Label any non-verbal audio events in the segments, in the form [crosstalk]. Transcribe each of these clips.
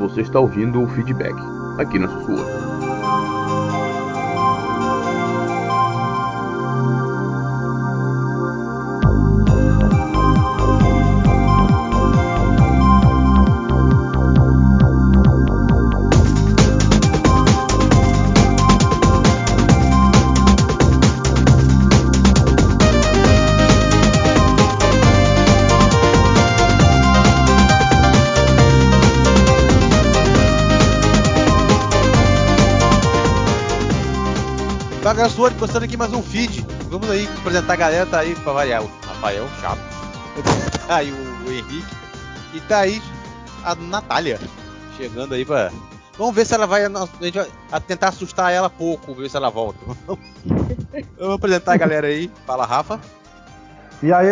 Você está ouvindo o feedback aqui na Sussurra. Mais um feed. Vamos aí apresentar a galera, tá aí pra variar. O Rafael, chato. [laughs] tá aí o, o Henrique. E tá aí a Natália. Chegando aí pra. Vamos ver se ela vai. A gente vai tentar assustar ela pouco, ver se ela volta. [laughs] Vamos apresentar a galera aí. Fala, Rafa. E aí,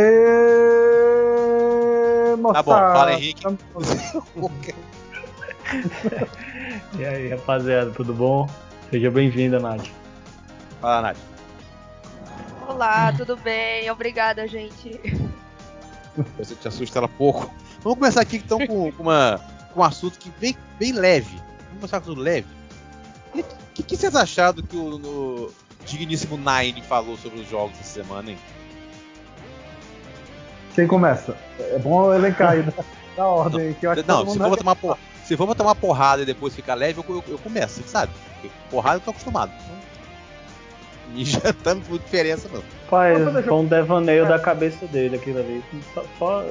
moçada? Tá bom, fala Henrique. [laughs] e aí, rapaziada, tudo bom? Seja bem-vinda, Nath. Fala, Nath. Olá, tudo bem? Obrigada, gente. Você te assusta ela pouco. Vamos começar aqui então com, com, uma, com um assunto que bem, bem leve. Vamos começar com tudo leve. O que, que, vocês acharam do que o no digníssimo Nine falou sobre os jogos essa semana, hein? Quem começa? É bom elencar aí na ordem. Não, que eu acho não que se, for tomar por, se for tomar porrada e depois ficar leve, eu, eu, eu começo, sabe? Porque porrada eu tô acostumado. E já tá muito diferença, não. Pai, foi um devaneio da cabeça dele aquilo ali. Só,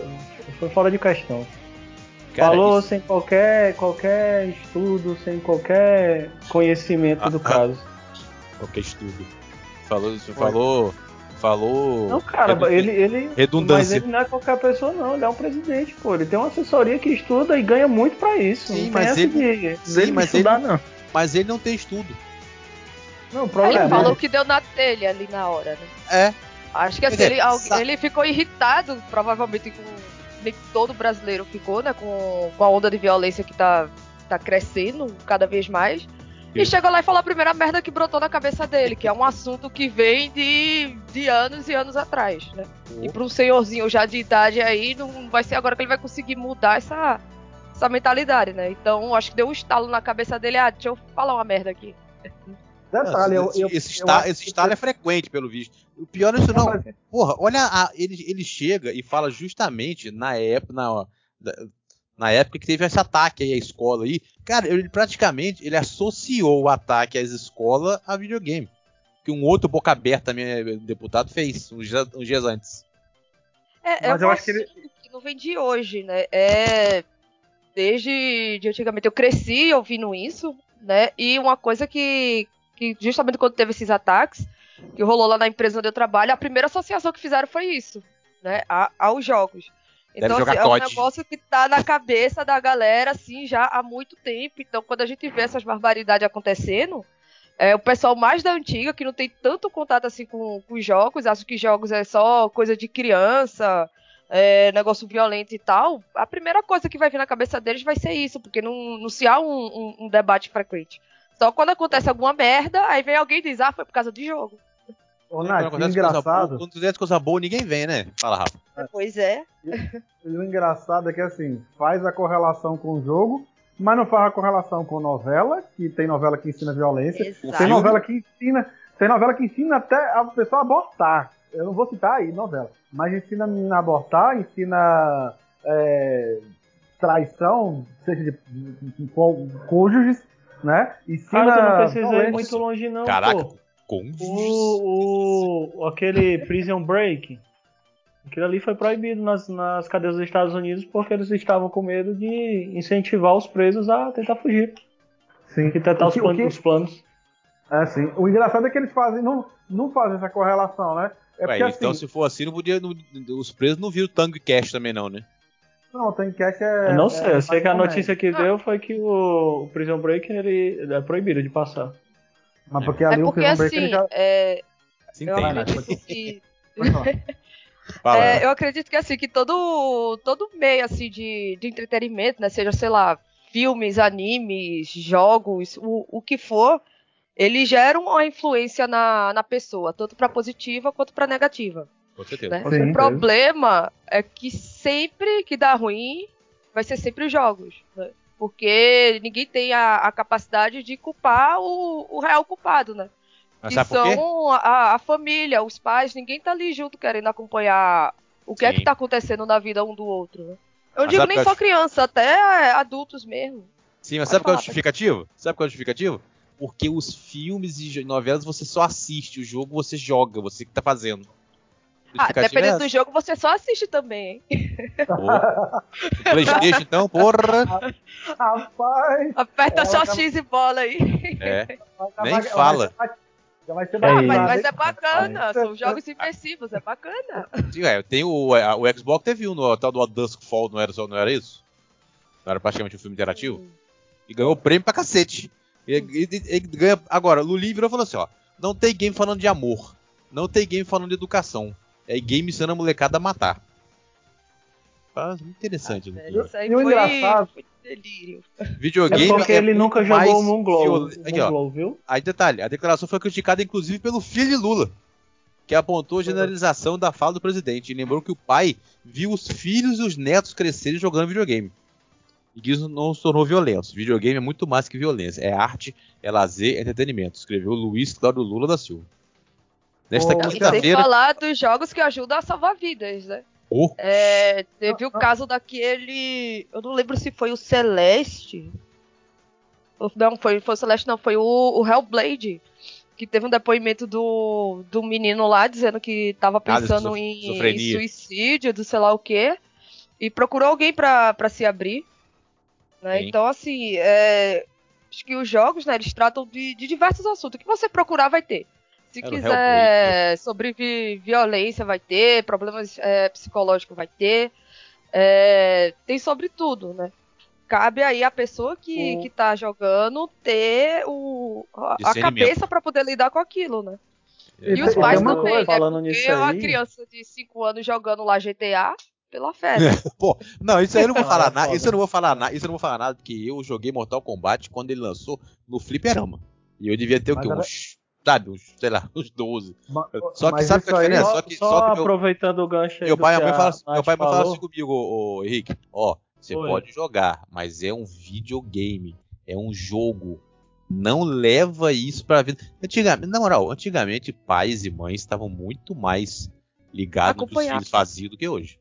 foi fora de questão. Cara, Falou isso... sem qualquer, qualquer estudo, sem qualquer conhecimento ah, do ah, caso. Qualquer estudo. Falou, falou, falou. Não, cara, redu... ele, ele. Redundância. Mas ele não é qualquer pessoa, não. Ele é um presidente, pô. Ele tem uma assessoria que estuda e ganha muito pra isso. Sim, não mas ele. De, sim, mas estudar, ele... não. Mas ele não tem estudo. Não, o problema ele falou que deu na telha ali na hora, né? É. Acho que assim, ele, ele ficou irritado, provavelmente com nem todo brasileiro ficou, né? Com, com a onda de violência que tá, tá crescendo cada vez mais. Sim. E chegou lá e falou a primeira merda que brotou na cabeça dele, que é um assunto que vem de, de anos e anos atrás, né? Oh. E para um senhorzinho já de idade aí, não vai ser agora que ele vai conseguir mudar essa, essa mentalidade, né? Então acho que deu um estalo na cabeça dele, ah, deixa eu falar uma merda aqui. Detalhe, eu, eu, esse, estalo, esse estalo é frequente, pelo visto. O pior é isso não. Porra, olha, a, ele, ele chega e fala justamente na época, na, na época que teve esse ataque aí à escola aí. Cara, ele praticamente ele associou o ataque às escolas a videogame. Que um outro boca aberta também, é, deputado, fez uns, uns dias antes. É, Mas eu acho que ele. Que não vem de hoje, né? É. Desde de antigamente eu cresci ouvindo isso, né? E uma coisa que, que justamente quando teve esses ataques, que rolou lá na empresa onde eu trabalho, a primeira associação que fizeram foi isso, né? A, aos jogos. Então, assim, é um negócio que tá na cabeça da galera, assim, já há muito tempo. Então, quando a gente vê essas barbaridades acontecendo, é, o pessoal mais da antiga, que não tem tanto contato assim com, com jogos, acha que jogos é só coisa de criança, é, negócio violento e tal, a primeira coisa que vai vir na cabeça deles vai ser isso, porque não, não se há um, um, um debate frequente. Só quando acontece alguma merda, aí vem alguém e diz, ah, foi por causa de jogo. Ô, Nath, quando engraçado. Boa, quando acontece coisa boa, ninguém vem, né? Fala, Rafa. É. Pois é. E, o engraçado é que, assim, faz a correlação com o jogo, mas não faz a correlação com novela, que tem novela que ensina violência. Exato. Tem novela que ensina. Tem novela que ensina até a pessoa a abortar. Eu não vou citar aí novela, mas ensina a menina a abortar, ensina é, traição, seja de, de, de, de cônjuges, né? Ensina. Cara, tu não precisa ir muito longe, não. Caraca, pô. O, o, aquele Prison Break. Aquilo ali foi proibido nas, nas cadeias dos Estados Unidos porque eles estavam com medo de incentivar os presos a tentar fugir. Sim. E tentar os, que, planos, que... os planos. É, sim. O engraçado é que eles fazem, não, não fazem essa correlação, né? É Ué, porque, então, assim, se for assim, não podia, não, os presos não viram Tango Cash também, não, né? Não, o Tango Cash é. Eu não sei, é, eu sei que a notícia que deu foi que o, o Prison Break ele, ele é proibido de passar. Mas porque ali é porque, o assim, já... é... Sim, eu tem, né? acredito [laughs] que... [laughs] é, eu acredito que assim, que todo, todo meio assim de, de entretenimento, né? Seja, sei lá, filmes, animes, jogos, o, o que for, eles geram uma influência na, na pessoa, tanto para positiva quanto para negativa. Com certeza. Né? Sim, o problema é que sempre que dá ruim, vai ser sempre os jogos. Né? Porque ninguém tem a, a capacidade de culpar o, o real culpado, né? Mas que são a, a, família, os pais, ninguém tá ali junto querendo acompanhar o que Sim. é que tá acontecendo na vida um do outro, né? Eu mas digo nem só criança, até adultos mesmo. Sim, mas Pode sabe qual é o justificativo? Sabe qual é o justificativo? Porque os filmes e novelas você só assiste, o jogo você joga, você que tá fazendo. Ah, dependendo é do jogo, você só assiste também, hein? Playstation, então, porra! Rapaz! Aperta só X e bola aí. É. [laughs] Nem fala. Já vai ser ah, mas, mas, é bacana, são jogos imersivos, é bacana. Sim, é, tem o, o Xbox teve um no tal do Dusk Fall, não era, não era isso? Não era praticamente um filme interativo? Hum. E ganhou prêmio pra cacete. E, e, e, ganha, agora, Luli virou e falou assim: ó, não tem game falando de amor, não tem game falando de educação, é game ensinando a molecada a matar. Faz muito interessante. Ah, velho, isso aí foi, engraçado. foi delírio. Videogame. É porque é ele nunca jogou o Moonglow, Moonglow, viu? Aí detalhe, a declaração foi criticada inclusive pelo filho de Lula, que apontou a generalização da fala do presidente e lembrou que o pai viu os filhos e os netos crescerem jogando videogame. E que isso não se tornou violento. Videogame é muito mais que violência. É arte, é lazer, é entretenimento. Escreveu Luiz Cláudio Lula da Silva. Nesta oh, quinta-feira. Sem falar dos jogos que ajudam a salvar vidas, né? Oh. É, teve o caso daquele. Eu não lembro se foi o Celeste. Não, foi, foi o Celeste, não, foi o, o Hellblade. Que teve um depoimento do, do menino lá dizendo que tava ah, pensando ah, em, em, suicídio, do sei lá o quê. E procurou alguém para se abrir. Né? Então, assim, é, acho que os jogos, né, eles tratam de, de diversos assuntos. O que você procurar vai ter. Se Era quiser sobre violência, vai ter, problemas é, psicológicos vai ter. É, tem sobre tudo, né? Cabe aí a pessoa que, o... que tá jogando ter o, a, a cabeça para poder lidar com aquilo, né? E, e os pais também, né? Falando Porque nisso aí... uma criança de 5 anos jogando lá GTA, pela fé. [laughs] Pô, não, isso aí eu não vou [laughs] falar nada. Isso eu não vou falar nada. Isso eu não vou falar nada, porque eu joguei Mortal Kombat quando ele lançou no Fliperama. E eu devia ter o quê? Uns sabe, uns, sei lá, [laughs] uns 12. só que sabe qual é a diferença? Só, que, só, só que aproveitando o gancho aí. Meu pai, meu fala, meu pai fala assim comigo, ô, ô, Henrique, ó, você pode jogar, mas é um videogame, é um jogo. Não leva isso pra vida. Antigamente, na moral, antigamente pais e mães estavam muito mais ligados no que os filhos faziam do que hoje.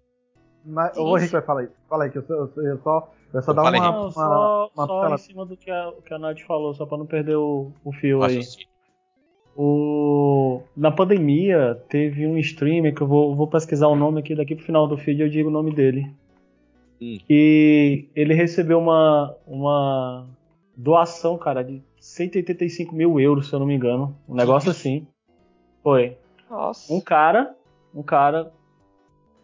Mas, o Henrique vai falar aí. Fala aí, que eu, eu, eu só. Eu só dar uma, uma, só, uma, só em cima do que a, que a Nath falou, só pra não perder o, o fio aí. O... Na pandemia, teve um streamer que eu vou, vou pesquisar o nome aqui, daqui pro final do vídeo eu digo o nome dele. Hum. E ele recebeu uma, uma doação, cara, de 185 mil euros, se eu não me engano. Um negócio assim. Foi. Nossa. Um cara, um cara,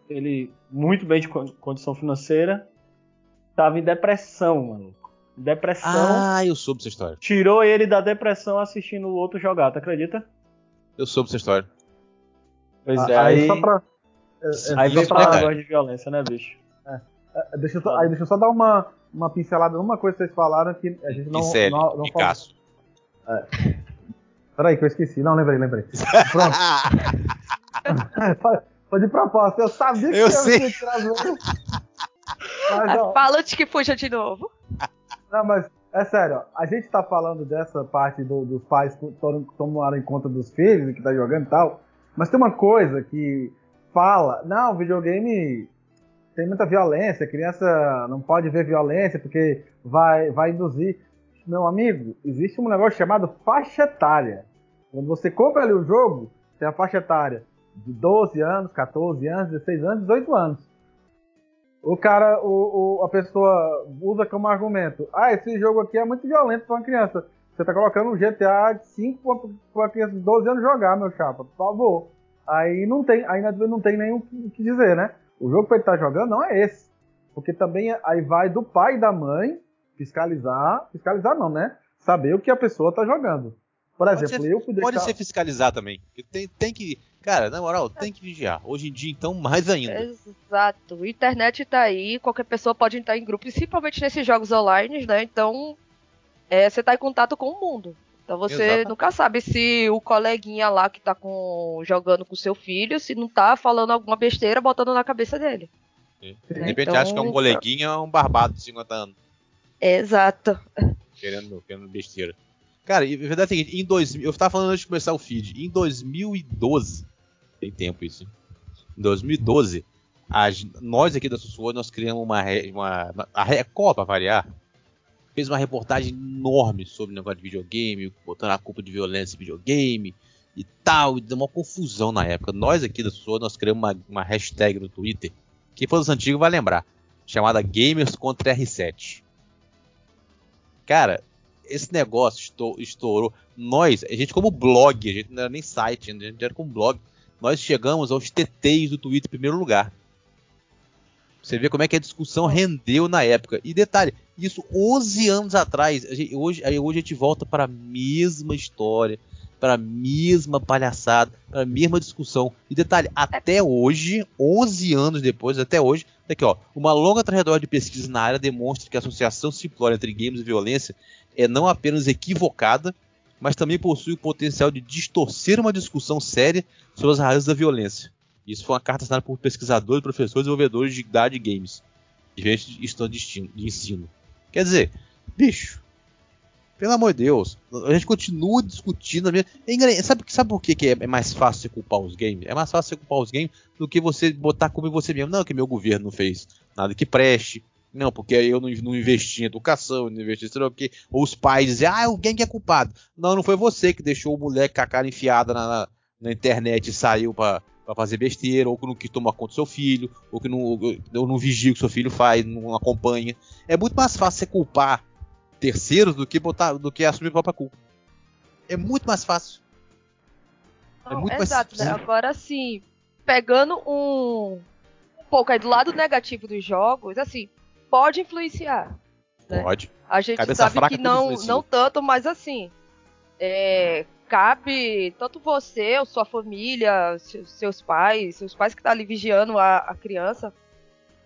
ele muito bem de condição financeira, tava em depressão, mano. Depressão. Ah, eu soube essa história. Tirou ele da depressão assistindo o outro jogar, tu acredita? Eu soube essa história. Pois é, aí. aí só pra, é, é, aí vem pra negócio de violência, né, bicho? É. é deixa, eu só, aí deixa eu só dar uma, uma pincelada numa coisa que vocês falaram que a gente não. Em não, não Picasso. É. Peraí, que eu esqueci. Não, lembrei, lembrei. Pronto. [laughs] Foi de propósito, eu sabia que eu, eu sei. trazer. Mas, Fala de que puxa de novo. Não, mas é sério, a gente tá falando dessa parte do, dos pais tomarem conta dos filhos que tá jogando e tal, mas tem uma coisa que fala, não, videogame tem muita violência, criança não pode ver violência porque vai, vai induzir. Meu amigo, existe um negócio chamado faixa etária. Quando você compra ali o jogo, tem a faixa etária de 12 anos, 14 anos, 16 anos, 18 anos o cara, o, o, a pessoa usa como argumento: ah, esse jogo aqui é muito violento para uma criança. Você tá colocando um GTA 5 para uma criança de 12 anos jogar, meu chapa, por favor. Aí não tem, ainda não tem nem o que dizer, né? O jogo que ele tá jogando não é esse. Porque também aí vai do pai e da mãe fiscalizar, fiscalizar não, né? Saber o que a pessoa tá jogando. Por pode exemplo, ser, eu fui deixar... Pode ser fiscalizar também. Tem, tem que Cara, na moral, tem que vigiar. Hoje em dia, então, mais ainda. Exato. A internet tá aí, qualquer pessoa pode entrar em grupo, principalmente nesses jogos online, né? Então, é, você tá em contato com o mundo. Então você nunca sabe se o coleguinha lá que tá com, jogando com seu filho, se não tá falando alguma besteira, botando na cabeça dele. Sim. De repente então, acha que é um coleguinha ou um barbado de 50 anos. Exato. Querendo, querendo besteira. Cara, a verdade é a seguinte, em 2000, eu tava falando antes de começar o feed, em 2012, tem tempo isso, em 2012, as, nós aqui da Sussuo, nós criamos uma, uma a Record, pra variar, fez uma reportagem enorme sobre o negócio de videogame, botando a culpa de violência em videogame e tal, e deu uma confusão na época. Nós aqui da Sussuo, nós criamos uma, uma hashtag no Twitter, quem for dos antigos vai lembrar, chamada Gamers contra R7. Cara, esse negócio estourou. Nós, a gente como blog, a gente não era nem site, a gente era como blog, nós chegamos aos TTs do Twitter em primeiro lugar. Você vê como é que a discussão rendeu na época. E detalhe, isso 11 anos atrás. Gente, hoje, hoje a gente volta para a mesma história, para a mesma palhaçada, para a mesma discussão. E detalhe, até hoje, 11 anos depois, até hoje, aqui ó, uma longa trajetória de pesquisa na área demonstra que a associação simplória entre games e violência é não apenas equivocada, mas também possui o potencial de distorcer uma discussão séria sobre as raízes da violência. Isso foi uma carta assinada por pesquisadores, professores e desenvolvedores de idade games, diferentes estudos de ensino. Quer dizer, bicho, pelo amor de Deus, a gente continua discutindo. É sabe, sabe por que, que é mais fácil você culpar os games? É mais fácil você culpar os games do que você botar em você mesmo. Não, que meu governo não fez nada que preste, não, porque eu não, não investi em educação, não investi em o quê. Ou os pais dizem, ah, alguém que é culpado. Não, não foi você que deixou o moleque com a cara enfiada na, na, na internet e saiu para fazer besteira, ou que não quis tomar conta do seu filho, ou que não, ou não vigia o que seu filho faz, não acompanha. É muito mais fácil você culpar terceiros do que botar, do que assumir a própria culpa. É muito mais fácil. É muito exato, mais... né? Agora sim, pegando um, um pouco aí do lado negativo dos jogos, assim, pode influenciar. Né? Pode. A gente Cabeça sabe que não, não tanto, mas assim. É, cabe tanto você, ou sua família, seus pais, seus pais que estão tá ali vigiando a, a criança,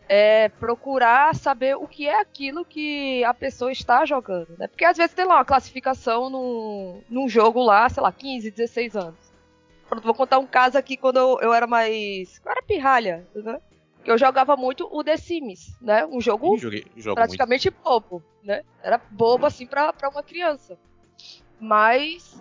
é, procurar saber o que é aquilo que a pessoa está jogando, né? Porque às vezes tem lá uma classificação num, num jogo lá, sei lá, 15, 16 anos. Pronto, vou contar um caso aqui quando eu, eu era mais. Eu era pirralha, né? eu jogava muito o The Sims, né? Um jogo joguei, praticamente muito. bobo, né? Era bobo assim para uma criança. Mas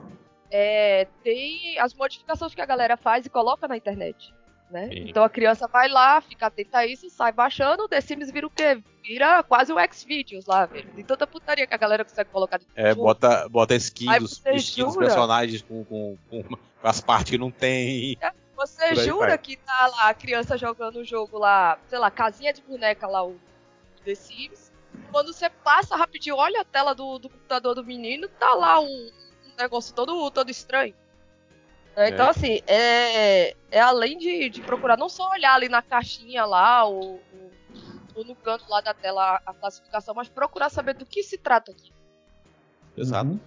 é, tem as modificações que a galera faz e coloca na internet. Né? Então a criança vai lá, fica atenta a isso, sai baixando, o The Sims vira o quê? Vira quase o X-Videos lá, velho. Tem tanta putaria que a galera consegue colocar É, bota, bota skins, dos, skins dos personagens com, com, com, as partes que não tem. É, você jura que tá lá a criança jogando o jogo lá, sei lá, casinha de boneca lá, o The Sims. Quando você passa rapidinho, olha a tela do, do computador do menino, tá lá um, um negócio todo, todo estranho. É. Então, assim, é, é além de, de procurar não só olhar ali na caixinha lá, ou, ou, ou no canto lá da tela a, classificação, mas procurar saber do que se trata aqui. Exato.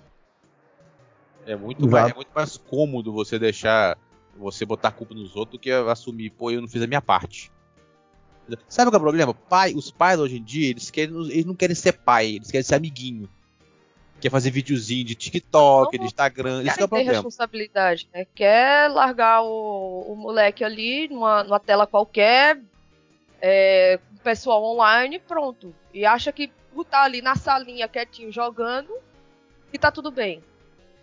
É, muito mais, é muito mais cômodo você deixar você botar a culpa nos outros do que assumir, pô, eu não fiz a minha parte. Sabe qual é o problema? Pai, os pais hoje em dia, eles, querem, eles não querem ser pai, eles querem ser amiguinho. Quer fazer videozinho de TikTok, não, de Instagram, isso é o problema. responsabilidade, né? Quer largar o, o moleque ali numa, numa tela qualquer, é, com o pessoal online, pronto. E acha que por estar ali na salinha quietinho jogando, que tá tudo bem.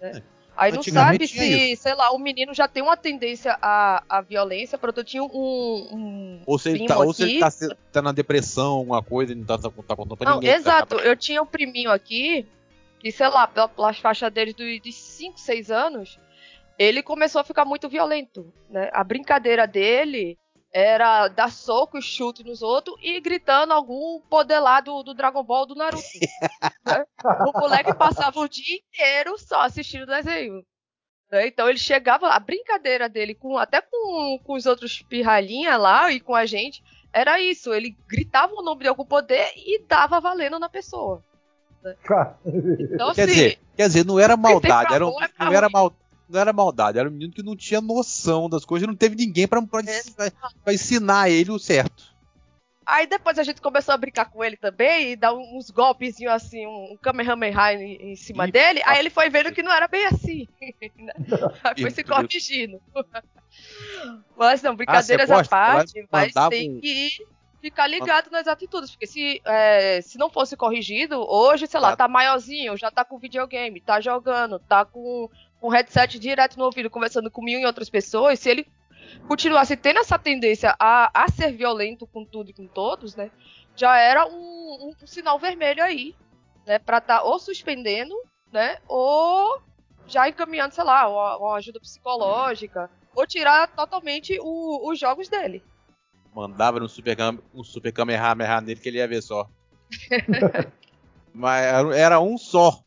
Né? É. Aí não sabe se, sei lá, o menino já tem uma tendência à, à violência. Pronto, eu tinha um. um ou se ele, tá, ou se ele tá, tá, na depressão, alguma coisa, e não tá, tá, tá contando pra não, ninguém. Tá exato, eu tinha um priminho aqui, que, sei lá, pelas faixas dele dos 5, 6 anos, ele começou a ficar muito violento. Né? A brincadeira dele era dar soco e chute nos outros e gritando algum poder lá do, do Dragon Ball do Naruto. [laughs] né? O moleque passava o dia inteiro só assistindo desenho. Né? Então ele chegava, a brincadeira dele, com, até com, com os outros pirralhinha lá e com a gente, era isso. Ele gritava o nome de algum poder e dava valendo na pessoa. Né? Então, quer, assim, dizer, quer dizer, não era maldade, era, não era maldade não era maldade, era um menino que não tinha noção das coisas, não teve ninguém para ensinar ele o certo. Aí depois a gente começou a brincar com ele também e dar uns golpezinhos assim, um Kamehameha em, em cima e, dele. Aí ele foi vendo que não era bem assim. [laughs] Né? aí foi se corrigindo. [laughs] mas não, brincadeiras ah, à parte, mas tem que, ficar ligado nas atitudes, porque se, é, se não fosse corrigido, hoje, sei lá, tá maiorzinho, já tá com videogame, tá jogando, tá com um headset direto no ouvido, conversando com mil e outras pessoas, se ele continuasse tendo essa tendência a, a ser violento com tudo e com todos, né, já era um, um, um sinal vermelho aí, né, pra tá ou suspendendo, né, ou já encaminhando, sei lá, uma, uma ajuda psicológica, ou tirar totalmente o, os jogos dele. Mandava no Super, um super Kamehameha nele que ele ia ver só. [laughs] Mas era um só.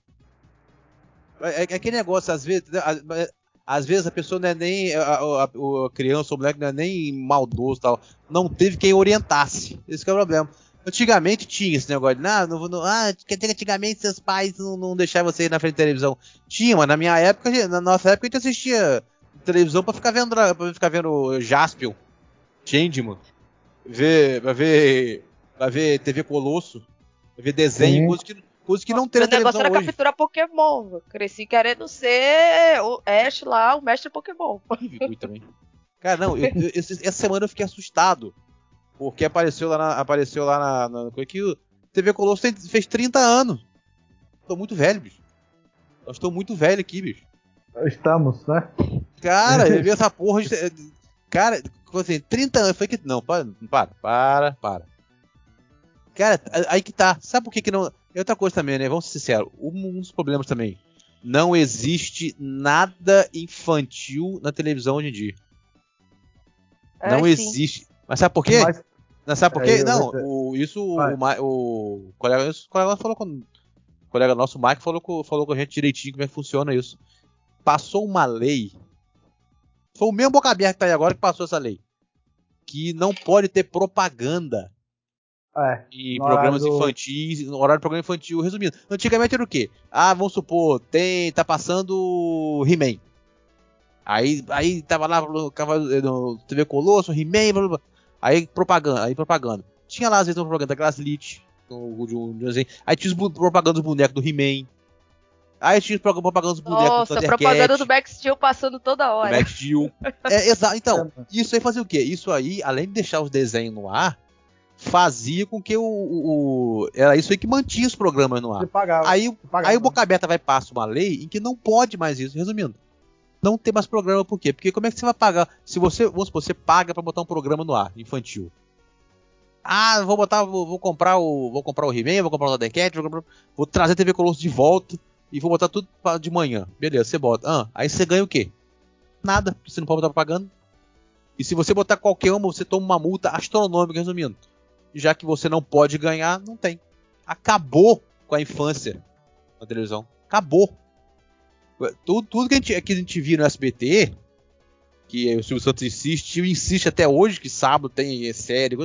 É, é aquele negócio, às vezes, às vezes a pessoa não é nem. A, a, a criança ou o moleque não é nem maldoso tal. Não teve quem orientasse. Esse é o problema. Antigamente tinha esse negócio de, ah, não, não, ah, antigamente seus pais não, não deixavam você ir na frente da televisão. Tinha, mas na minha época, na nossa época, a gente assistia televisão pra ficar vendo, pra ficar vendo Jaspion, Changeman, ver, pra ver, pra ver TV Colosso, pra ver desenho, coisa que, coisa que não tem na televisão O negócio era capturar Pokémon. Eu cresci querendo ser o Ash lá, o mestre Pokémon. também. Cara, não, eu, eu, essa semana eu fiquei assustado. Porque apareceu lá na. Apareceu lá na. na, na que o TV Colosso tem, fez 30 anos. Tô muito velho, bicho. Eu estou muito velho aqui, bicho. Estamos, né? Cara, [laughs] eu vi essa porra. De, cara, assim, 30 anos. Foi que. Não, para, para, para, para. Cara, aí que tá. Sabe por que, que não. E outra coisa também, né? Vamos ser sinceros. Um dos problemas também. Não existe nada infantil na televisão hoje em dia. É, não sim. existe. Mas sabe por quê? Mas... Não, sabe por quê? É, não, o, isso o, o, colega, o colega falou com o colega nosso, o Mike, falou com, falou com a gente direitinho como é que funciona isso. Passou uma lei. Foi o mesmo boca aberta que tá aí agora que passou essa lei. Que não pode ter propaganda é, em programas do... infantis, no horário do programa infantil, resumindo. Antigamente era o quê? Ah, vamos supor, tem, tá passando He-Man. Aí, aí tava lá no, TV Colosso, He-Man, blá, blá, blá. Aí propaganda, aí propaganda. Tinha lá às vezes uma propaganda da Glaslit, aí tinha os propaganda dos bonecos do He-Man. Aí tinha propaganda dos bonecos Nossa, do Nossa, propaganda do Max Steel passando toda hora. Max Steel. [laughs] é, exato. Então, isso aí fazia o quê? Isso aí, além de deixar os desenhos no ar, fazia com que o, o, o, era isso aí que mantinha os programas no ar. Pagava, aí, pagava. aí o Boca Aberta vai passar uma lei em que não pode mais isso. Resumindo, não tem mais programa, por quê? Porque como é que você vai pagar? Se você, vamos supor, você paga para botar um programa no ar, infantil. Ah, vou botar, vou, vou comprar o, vou comprar o He-Man, vou comprar o Thundercat, vou, comprar, vou trazer a TV Colosso de volta e vou botar tudo pra, de manhã. Beleza, você bota. Ah, aí você ganha o quê? Nada, você não pode botar pagando. E se você botar qualquer uma, você toma uma multa astronômica, resumindo. Já que você não pode ganhar, não tem. Acabou com a infância na televisão. Acabou. Tudo, tudo que, a gente, que a gente viu no SBT, que o Silvio Santos insiste, e insiste até hoje que sábado tem série,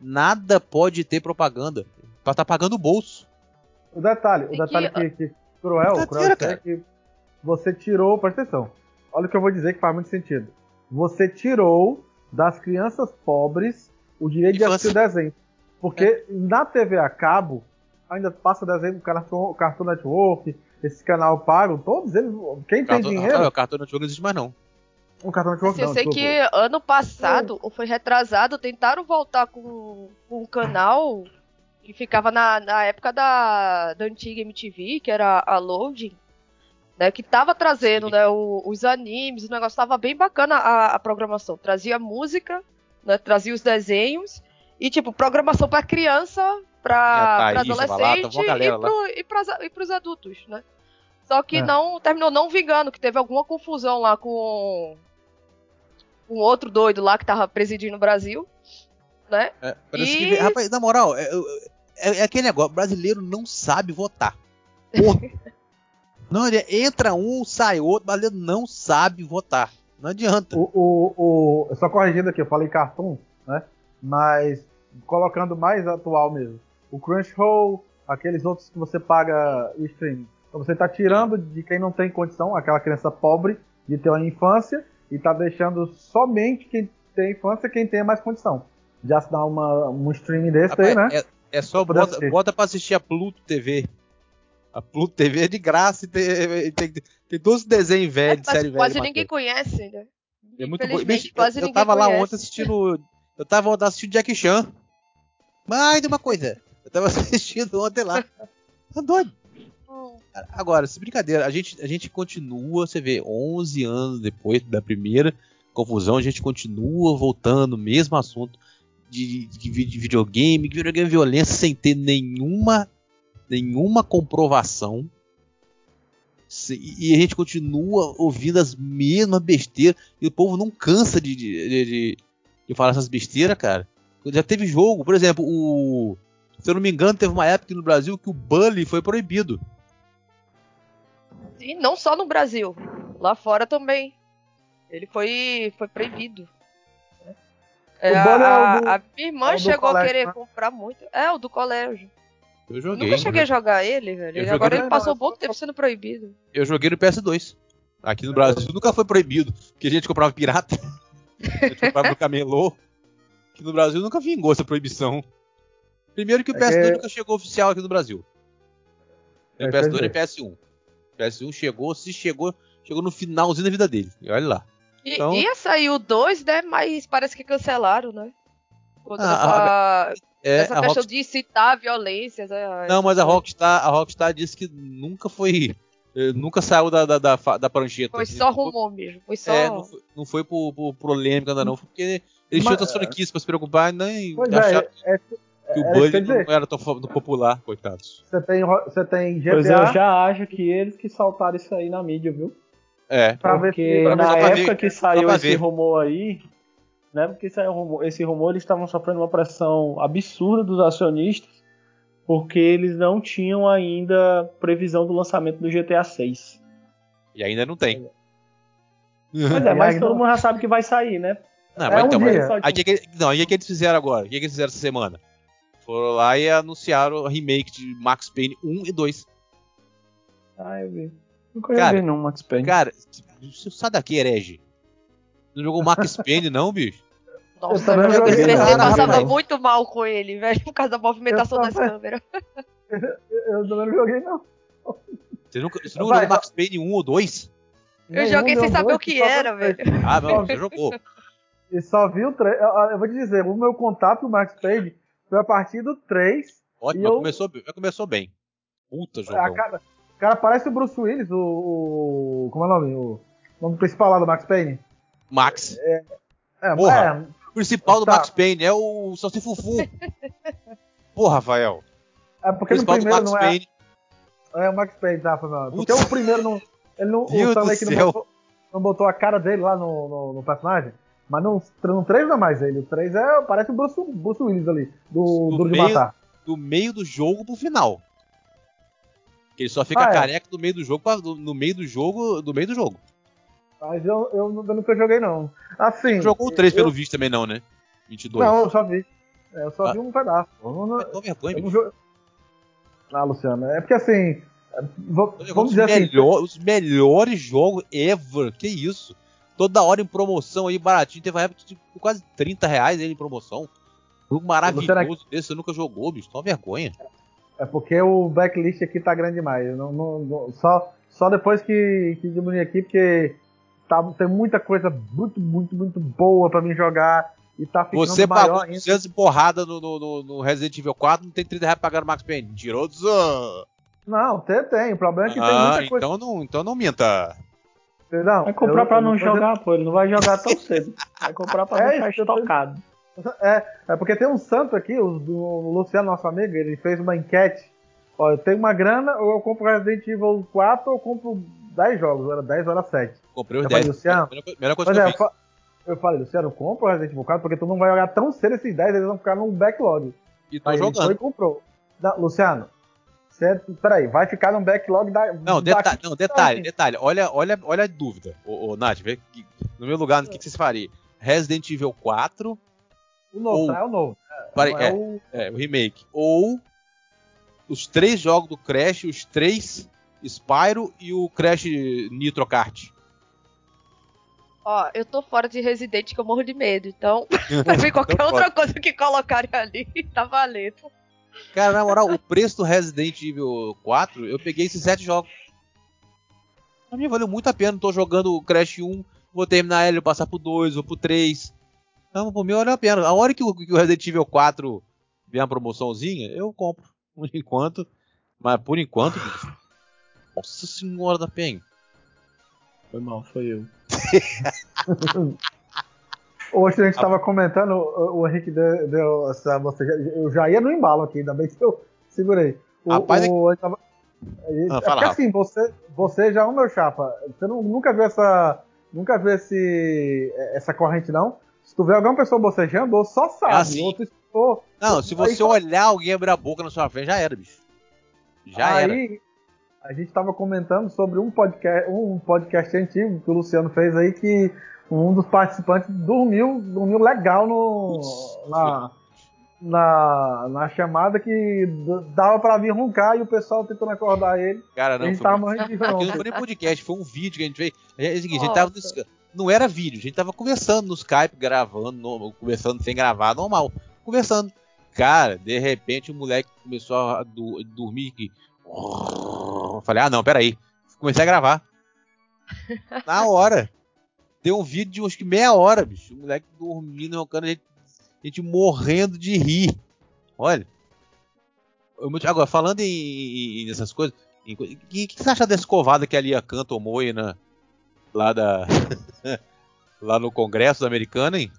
nada pode ter propaganda. Pra estar tá pagando o bolso. O detalhe, o detalhe que, que, cruel, tá cruel é que você tirou, presta atenção. Olha o que eu vou dizer que faz muito sentido. Você tirou das crianças pobres o direito de assistir o desenho. Porque é. na TV a cabo ainda passa desenho do Cartoon Network, esse canal pago, todos eles. Quem tem dinheiro. Não, o Cartoon Network não existe mais não. O Cartoon Network não. Eu sei que ano passado, ou foi retrasado, tentaram voltar com, com um canal que ficava na, na época da, da antiga MTV, que era a Loading. Né, que tava trazendo né, o, os animes, o negócio tava bem bacana a, a programação. Trazia música, né, trazia os desenhos e tipo programação para criança para adolescente e, para os adultos, né? Só que é. não terminou não vingando, que teve alguma confusão lá com um outro doido lá que tava presidindo o Brasil, né? É, e... que, rapaz, na moral, é, é, é, aquele negócio, brasileiro não sabe votar. [laughs] não, entra um, sai outro, brasileiro não sabe votar. Não adianta. O, o, o, só corrigindo aqui, eu falei cartoon, né? Mas colocando mais atual mesmo o Crunchyroll, aqueles outros que você paga o streaming. Então você está tirando de quem não tem condição, aquela criança pobre, de ter uma infância, e está deixando somente quem tem infância quem tem mais condição. Já se dá uma, um streaming desse Rapaz, aí, né? É, é só bota, bota pra assistir a Pluto TV. A Pluto TV é de graça e tem, tem, tem todos os desenhos velhos, é, série velha. Quase ninguém conhece, né? É muito bom. Eu, eu tava lá ontem assistindo. Eu tava assistindo Jack Chan. Mais de uma coisa. Eu tava [laughs] assistindo ontem lá. Tá doido. Agora, se brincadeira, a gente, a gente continua, você vê, 11 anos depois da primeira confusão, a gente continua voltando, mesmo assunto de, de, de videogame, videogame violência, sem ter nenhuma, nenhuma comprovação. E a gente continua ouvindo as mesmas besteiras, e o povo não cansa de, de, de, de falar essas besteiras, cara. Já teve jogo, por exemplo, o. Se eu não me engano, teve uma época no Brasil que o Bully foi proibido. E não só no Brasil, lá fora também. Ele foi, foi proibido. É, a, é do, a, minha irmã é chegou colégio, a querer né? comprar muito. É, o do colégio. Eu joguei. Nunca cheguei né? a jogar ele, velho. Agora ele passou um bom tempo sendo proibido. Eu joguei no PS2. Aqui no Brasil nunca foi proibido, porque a gente comprava pirata. [laughs] a gente comprava no camelô. Aqui no Brasil nunca vingou essa proibição. Primeiro que o PS2 é que... nunca chegou oficial aqui no Brasil. Tem é PS2 e PS1. PS1 chegou, se chegou, chegou no finalzinho da vida dele. E olha lá. E, então... Ia sair o 2, né? Mas parece que cancelaram, né? Ah, é, essa questão Rockstar... de incitar violências. Né? Não, mas a Rockstar, a Rockstar disse que nunca foi. Eh, nunca saiu da, da, da, da prancheta. Foi só rumor mesmo. Foi só. É, não foi, não foi por, por polêmica ainda, não. Foi porque eles tinham outras franquias pra se preocupar e nem pois acharam é, é, que o é, Buddy não era tão popular, coitados. Você tem, você tem GTA. Pois eu já acho que eles que saltaram isso aí na mídia, viu? É. Pra porque ver, na época ver, que saiu esse ver. rumor aí, né? Porque saiu rumor, esse rumor, eles estavam sofrendo uma pressão absurda dos acionistas, porque eles não tinham ainda previsão do lançamento do GTA 6. E ainda não tem. [laughs] Pois é, mas todo mundo já sabe que vai sair, né? Não, é mas então, um mas, aí, que, que, não, e o que eles fizeram agora? O que, que eles fizeram essa semana? Foram lá e anunciaram o remake de Max Payne 1 e 2. Ah, eu vi. Nunca cara, vi não, Max Payne. Cara, sai daqui, herege. Não jogou Max Payne, não, bicho? Nossa, eu, eu PC passava muito mal com ele, velho, por causa da movimentação das câmeras. [laughs] Eu também não joguei, não. Você nunca, você nunca jogou Max Payne 1 ou 2? Eu joguei sem saber o que era, velho. Ah, não, você jogou. E só vi o 3. Eu, eu, vou te dizer, o meu contato com o Max Payne foi a partir do 3. Ótimo, eu... começou, começou bem. Puta jogão. A cara, cara parece o Bruce Willis, o, o. Como é o nome? O nome principal lá do Max Payne? Max. É, é, Porra, é, o principal do tá. Max Payne é o Salsi Fufu. Porra, Rafael. É porque no primeiro não é. Payne. É o Max Payne, tá, Fernando? Porque o primeiro não. Ele não, Deus o Stanley que não botou, não botou, a cara dele lá no, no, no personagem. Mas no, no 3 não é mais ele. O 3 é, parece o Bruce, Bruce Willis ali, do, do Duro de Matar. Do meio do jogo pro final. Ele só fica ah, é. careca do meio do jogo no meio do jogo do meio do jogo. Mas eu, eu, eu nunca joguei não. Assim. Você jogou o 3 eu, pelo visto também não, né? 22. Não, eu só vi. É, eu só ah. vi um pedaço. Eu não, eu vergonha, eu não Ah, Luciano, é porque assim. Vamos dizer melhor, assim. Os melhores jogos ever. Que isso? Toda hora em promoção aí, baratinho. Teve uma época de quase 30 reais ele em promoção. Jogo maravilhoso desse, você nunca jogou, bicho. Toma vergonha. É porque o backlist aqui tá grande demais. Não, não, não, só, só depois que, que diminuir aqui, porque tá, tem muita coisa muito, muito, muito boa pra mim jogar. E tá ficando Você pagou 200 porrada no, no, no, Resident Evil 4, não tem 30 reais pra pagar no Max Payne. Tirou dos. Não, tem, tem. O problema é que ah, tem muita então coisa. Não, então não minta. Não, vai comprar eu, pra não jogar, pô. Ele não vai jogar tão cedo. Vai comprar pra [laughs] é, deixar estocado. [laughs] É, é porque tem um santo aqui, o, o Luciano, nosso amigo, ele fez uma enquete. Ó, eu tenho uma grana, ou eu compro Resident Evil 4 ou eu compro 10 jogos, era 10 ou era 7. Comprei os 10. Luciano, melhor coisa que eu, é, fiz. eu falei, Luciano, compra o Resident Evil 4 porque tu não vai jogar tão cedo esses 10, eles vão ficar no backlog. E tô Aí jogando. Foi e comprou. Não, Luciano, certo? Peraí, vai ficar no backlog da. Não, detalhe, não, detalhe, detalhe. Olha, olha, olha a dúvida. Ô, ô Nath, vê que, no meu lugar, o que, que vocês fariam? Resident Evil 4. O novo, ou, tá? É o novo. É, é, é, o... é, o remake. Ou os três jogos do Crash, os três Spyro e o Crash Nitro Kart. Ó, eu tô fora de Resident que eu morro de medo, então [laughs] pra ver qualquer outra coisa que colocarem ali, [laughs] tá valendo. Cara, na moral, o preço do Resident Evil 4, eu peguei esses sete jogos. Pra mim valeu muito a pena. Tô jogando o Crash 1, vou terminar ele, passar pro 2 ou pro 3. Então, por mim valeu a pena. A hora que o, que o Resident Evil 4 vier uma promoçãozinha, eu compro. [laughs] Por enquanto. Mas por enquanto, bicho. Nossa senhora da PEN. Foi mal, foi eu. [laughs] Hoje a gente estava comentando, o, o Henrique deu, deu essa. Você eu já ia no embalo aqui, ainda bem que eu segurei. O, Rapaz, o, é... tava, ah, é porque assim, você, você já é o meu chapa. Você não, nunca viu essa. Nunca viu esse, essa corrente, não? Se tu vê alguma pessoa bocejando, ou só sabe. É assim. ou tu, não, se você olhar alguém abrir a boca na sua frente, já era, bicho. Já aí, era. A gente estava comentando sobre um podcast, um podcast antigo que o Luciano fez aí que um dos participantes dormiu, dormiu legal no, na, na, na chamada que dava para vir roncar e o pessoal tentando acordar ele. Cara, não, a gente tava morrendo de [laughs] Aquilo não foi nem podcast, foi um vídeo que a gente fez. É o seguinte, a gente tava não era vídeo, a gente tava conversando no Skype, gravando, no, conversando sem gravar, normal, conversando. Cara, de repente o moleque começou a do, dormir que. Falei, ah não, peraí. Comecei a gravar. [laughs] Na hora. Tem um vídeo de uns que meia hora, bicho. O moleque dormindo, roncando, a gente, a gente morrendo de rir. Olha. Agora, falando em, em nessas coisas, o que, que, você acha dessa covada que a Lia tomou aí na, lá da. [laughs] lá no Congresso americano, hein?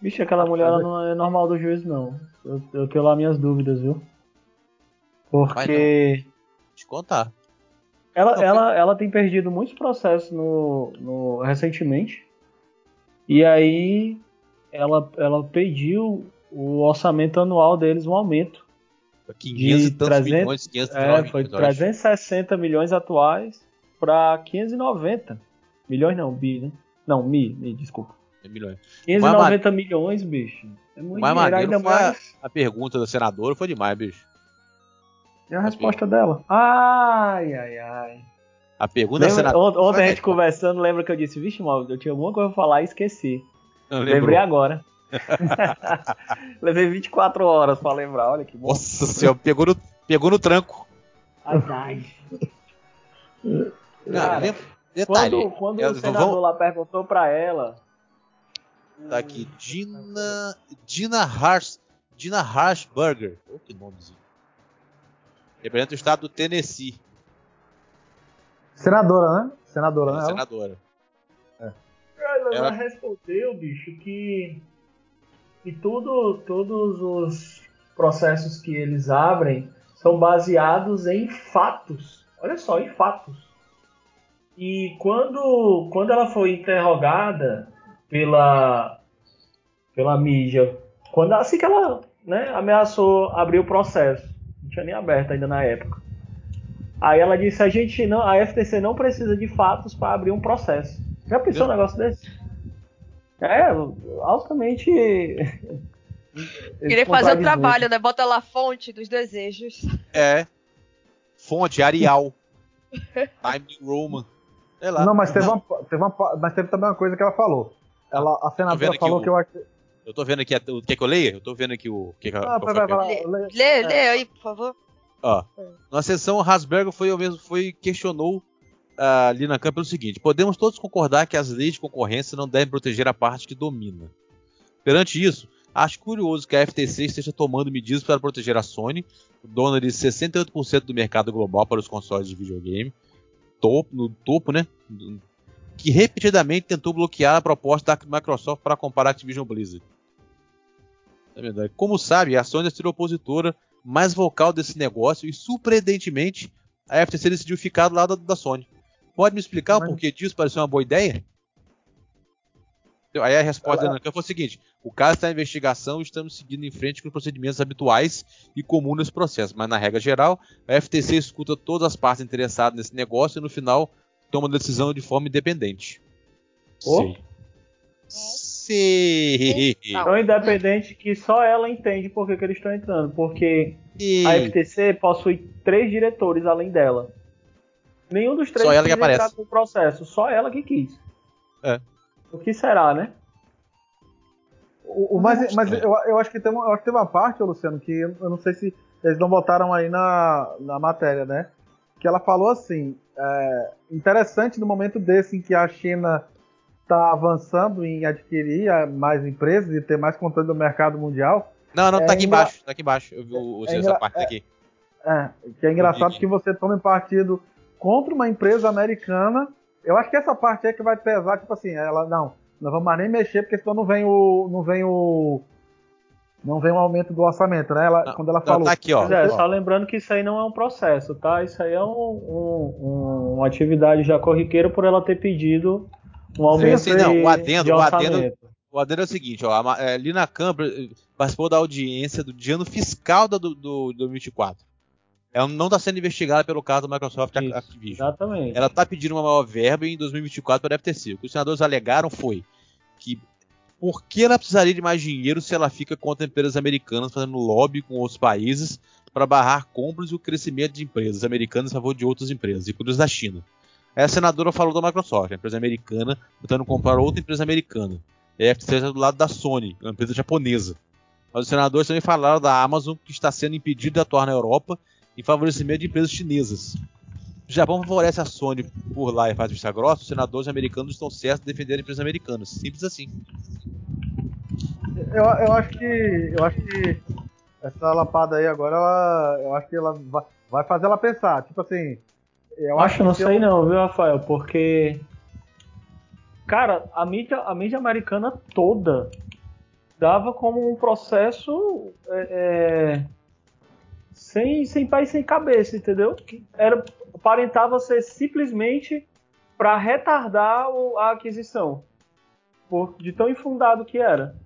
Bicho, aquela mulher ela não é normal do juiz, não. Eu, eu tenho lá minhas dúvidas, viu? Porque. Te contar. Ela, não, ela, ela tem perdido muitos processos no, no, recentemente. E aí ela, ela pediu o orçamento anual deles um aumento. 500 de 300, milhões, 500 é, foi 360 milhões atuais para 590 milhões não, bi, né? Não, mi, mi desculpa. É milhões. 590 milhões, bicho. É muito mais dinheiro, ainda mais. A, a pergunta da senadora foi demais, bicho. E a resposta dela? Ai, ai, ai. A pergunta lembra, será... Ontem a gente conversando, lembra que eu disse, vixe, mal, eu tinha alguma coisa pra falar e esqueci. Lembrei agora. [laughs] Levei 24 horas pra lembrar, olha que bom. Nossa senhora, pegou no, pegou no tranco. Ai, ai. Cara, detalhe, quando, quando o senador lá perguntou pra ela. Tá aqui, Dina. Dina Harsh. Dina Harshberger. Oh, que nomezinho representa o estado do Tennessee. Senadora, né? Senadora, né? Senadora. É. Ela, ela respondeu, bicho, que, que tudo, todos os processos que eles abrem são baseados em fatos. Olha só, em fatos. E quando, quando ela foi interrogada pela, pela mídia, quando assim que ela né, ameaçou abrir o processo, tinha nem aberto ainda na época. Aí ela disse: a gente não, a FTC não precisa de fatos para abrir um processo. Já pensou um negócio desse? É, altamente. [laughs] Queria fazer o trabalho, né? Bota lá fonte dos desejos. É. Fonte, Arial. [laughs] Time Roman. Sei lá. Não, mas teve, uma, teve uma, mas teve também uma coisa que ela falou. Ela, a senadora falou o, que eu achei. Eu tô vendo aqui, o que que eu leio? Eu tô vendo aqui o que, ah, vai, vai, vai, lê, lê, lê aí, por favor. Ó, na sessão, Rasberger foi, mesmo, foi questionou uh, ali na câmara pelo seguinte: podemos todos concordar que as leis de concorrência não devem proteger a parte que domina. Perante isso, acho curioso que a FTC esteja tomando medidas para proteger a Sony, dona de 68% do mercado global para os consoles de videogame, topo, no topo, né? Que repetidamente tentou bloquear a proposta da Microsoft para comprar a Activision Blizzard. É. Como sabe, a Sony é a opositora mais vocal desse negócio e, surpreendentemente, a FTC decidiu ficar do lado da Sony. Pode me explicar Mas... o porquê disso pareceu uma boa ideia? Aí a resposta da Nancan foi o seguinte: o caso está em investigação e estamos seguindo em frente com os procedimentos habituais e comuns nesse processo. Mas, na regra geral, a FTC escuta todas as partes interessadas nesse negócio e, no final, toma a decisão de forma independente. Oh. Sim. Tão independente que só ela entende por que, que eles estão entrando. Porque e... a FTC possui três diretores além dela. Nenhum dos três só ela que aparece. no processo, só ela que quis. É. O que será, né? O, o mas mas eu, eu, acho que tem uma, eu acho que tem uma parte, Luciano, que eu não sei se eles não botaram aí na, na matéria, né? Que ela falou assim: é, interessante no momento desse em que a China está avançando em adquirir mais empresas e ter mais controle do mercado mundial, Não, não, tá é aqui engra... embaixo. Tá aqui embaixo. Eu vi o, é essa parte aqui. É, que é engraçado que você tome partido contra uma empresa americana. Eu acho que essa parte é que vai pesar, tipo assim, ela, não, não vamos mais nem mexer, porque senão não vem o. não vem o. Não vem um aumento do orçamento, né? Ela, não, quando ela falou. Tá aqui, ó. É, só lembrando que isso aí não é um processo, tá? Isso aí é um, um, uma atividade já corriqueira por ela ter pedido um aumento sim, sim, não, o adendo, o adendo, o adendo é o seguinte, ó, a, a Lina Câmara participou da audiência do ano fiscal do, do, do 2024. Ela não está sendo investigada pelo caso da Microsoft Isso, Activision. Exatamente. Ela está pedindo uma maior verba em 2024 para a FTC. O que os senadores alegaram foi que por que ela precisaria de mais dinheiro se ela fica contra empresas americanas fazendo lobby com outros países para barrar compras e o crescimento de empresas americanas a favor de outras empresas, incluindo da China. Aí a senadora falou da Microsoft, a empresa americana, tentando comprar outra empresa americana. E a FTC está do lado da Sony, uma empresa japonesa. Mas os senadores também falaram da Amazon, que está sendo impedida de atuar na Europa em favorecimento de empresas chinesas. O Japão favorece a Sony por lá e faz vista grossa, os senadores americanos estão certos de defender empresas americanas. Simples assim. Eu, eu acho que. Eu acho que essa lapada aí agora, ela, eu acho que ela vai, vai fazer ela pensar. Tipo assim. Eu acho, acho não sei eu... não, viu, Rafael? Porque. Cara, a mídia, a mídia americana toda dava como um processo. É, é sem, sem pé e sem cabeça, entendeu? Era, aparentava ser simplesmente para retardar a aquisição, por, de tão infundado que era.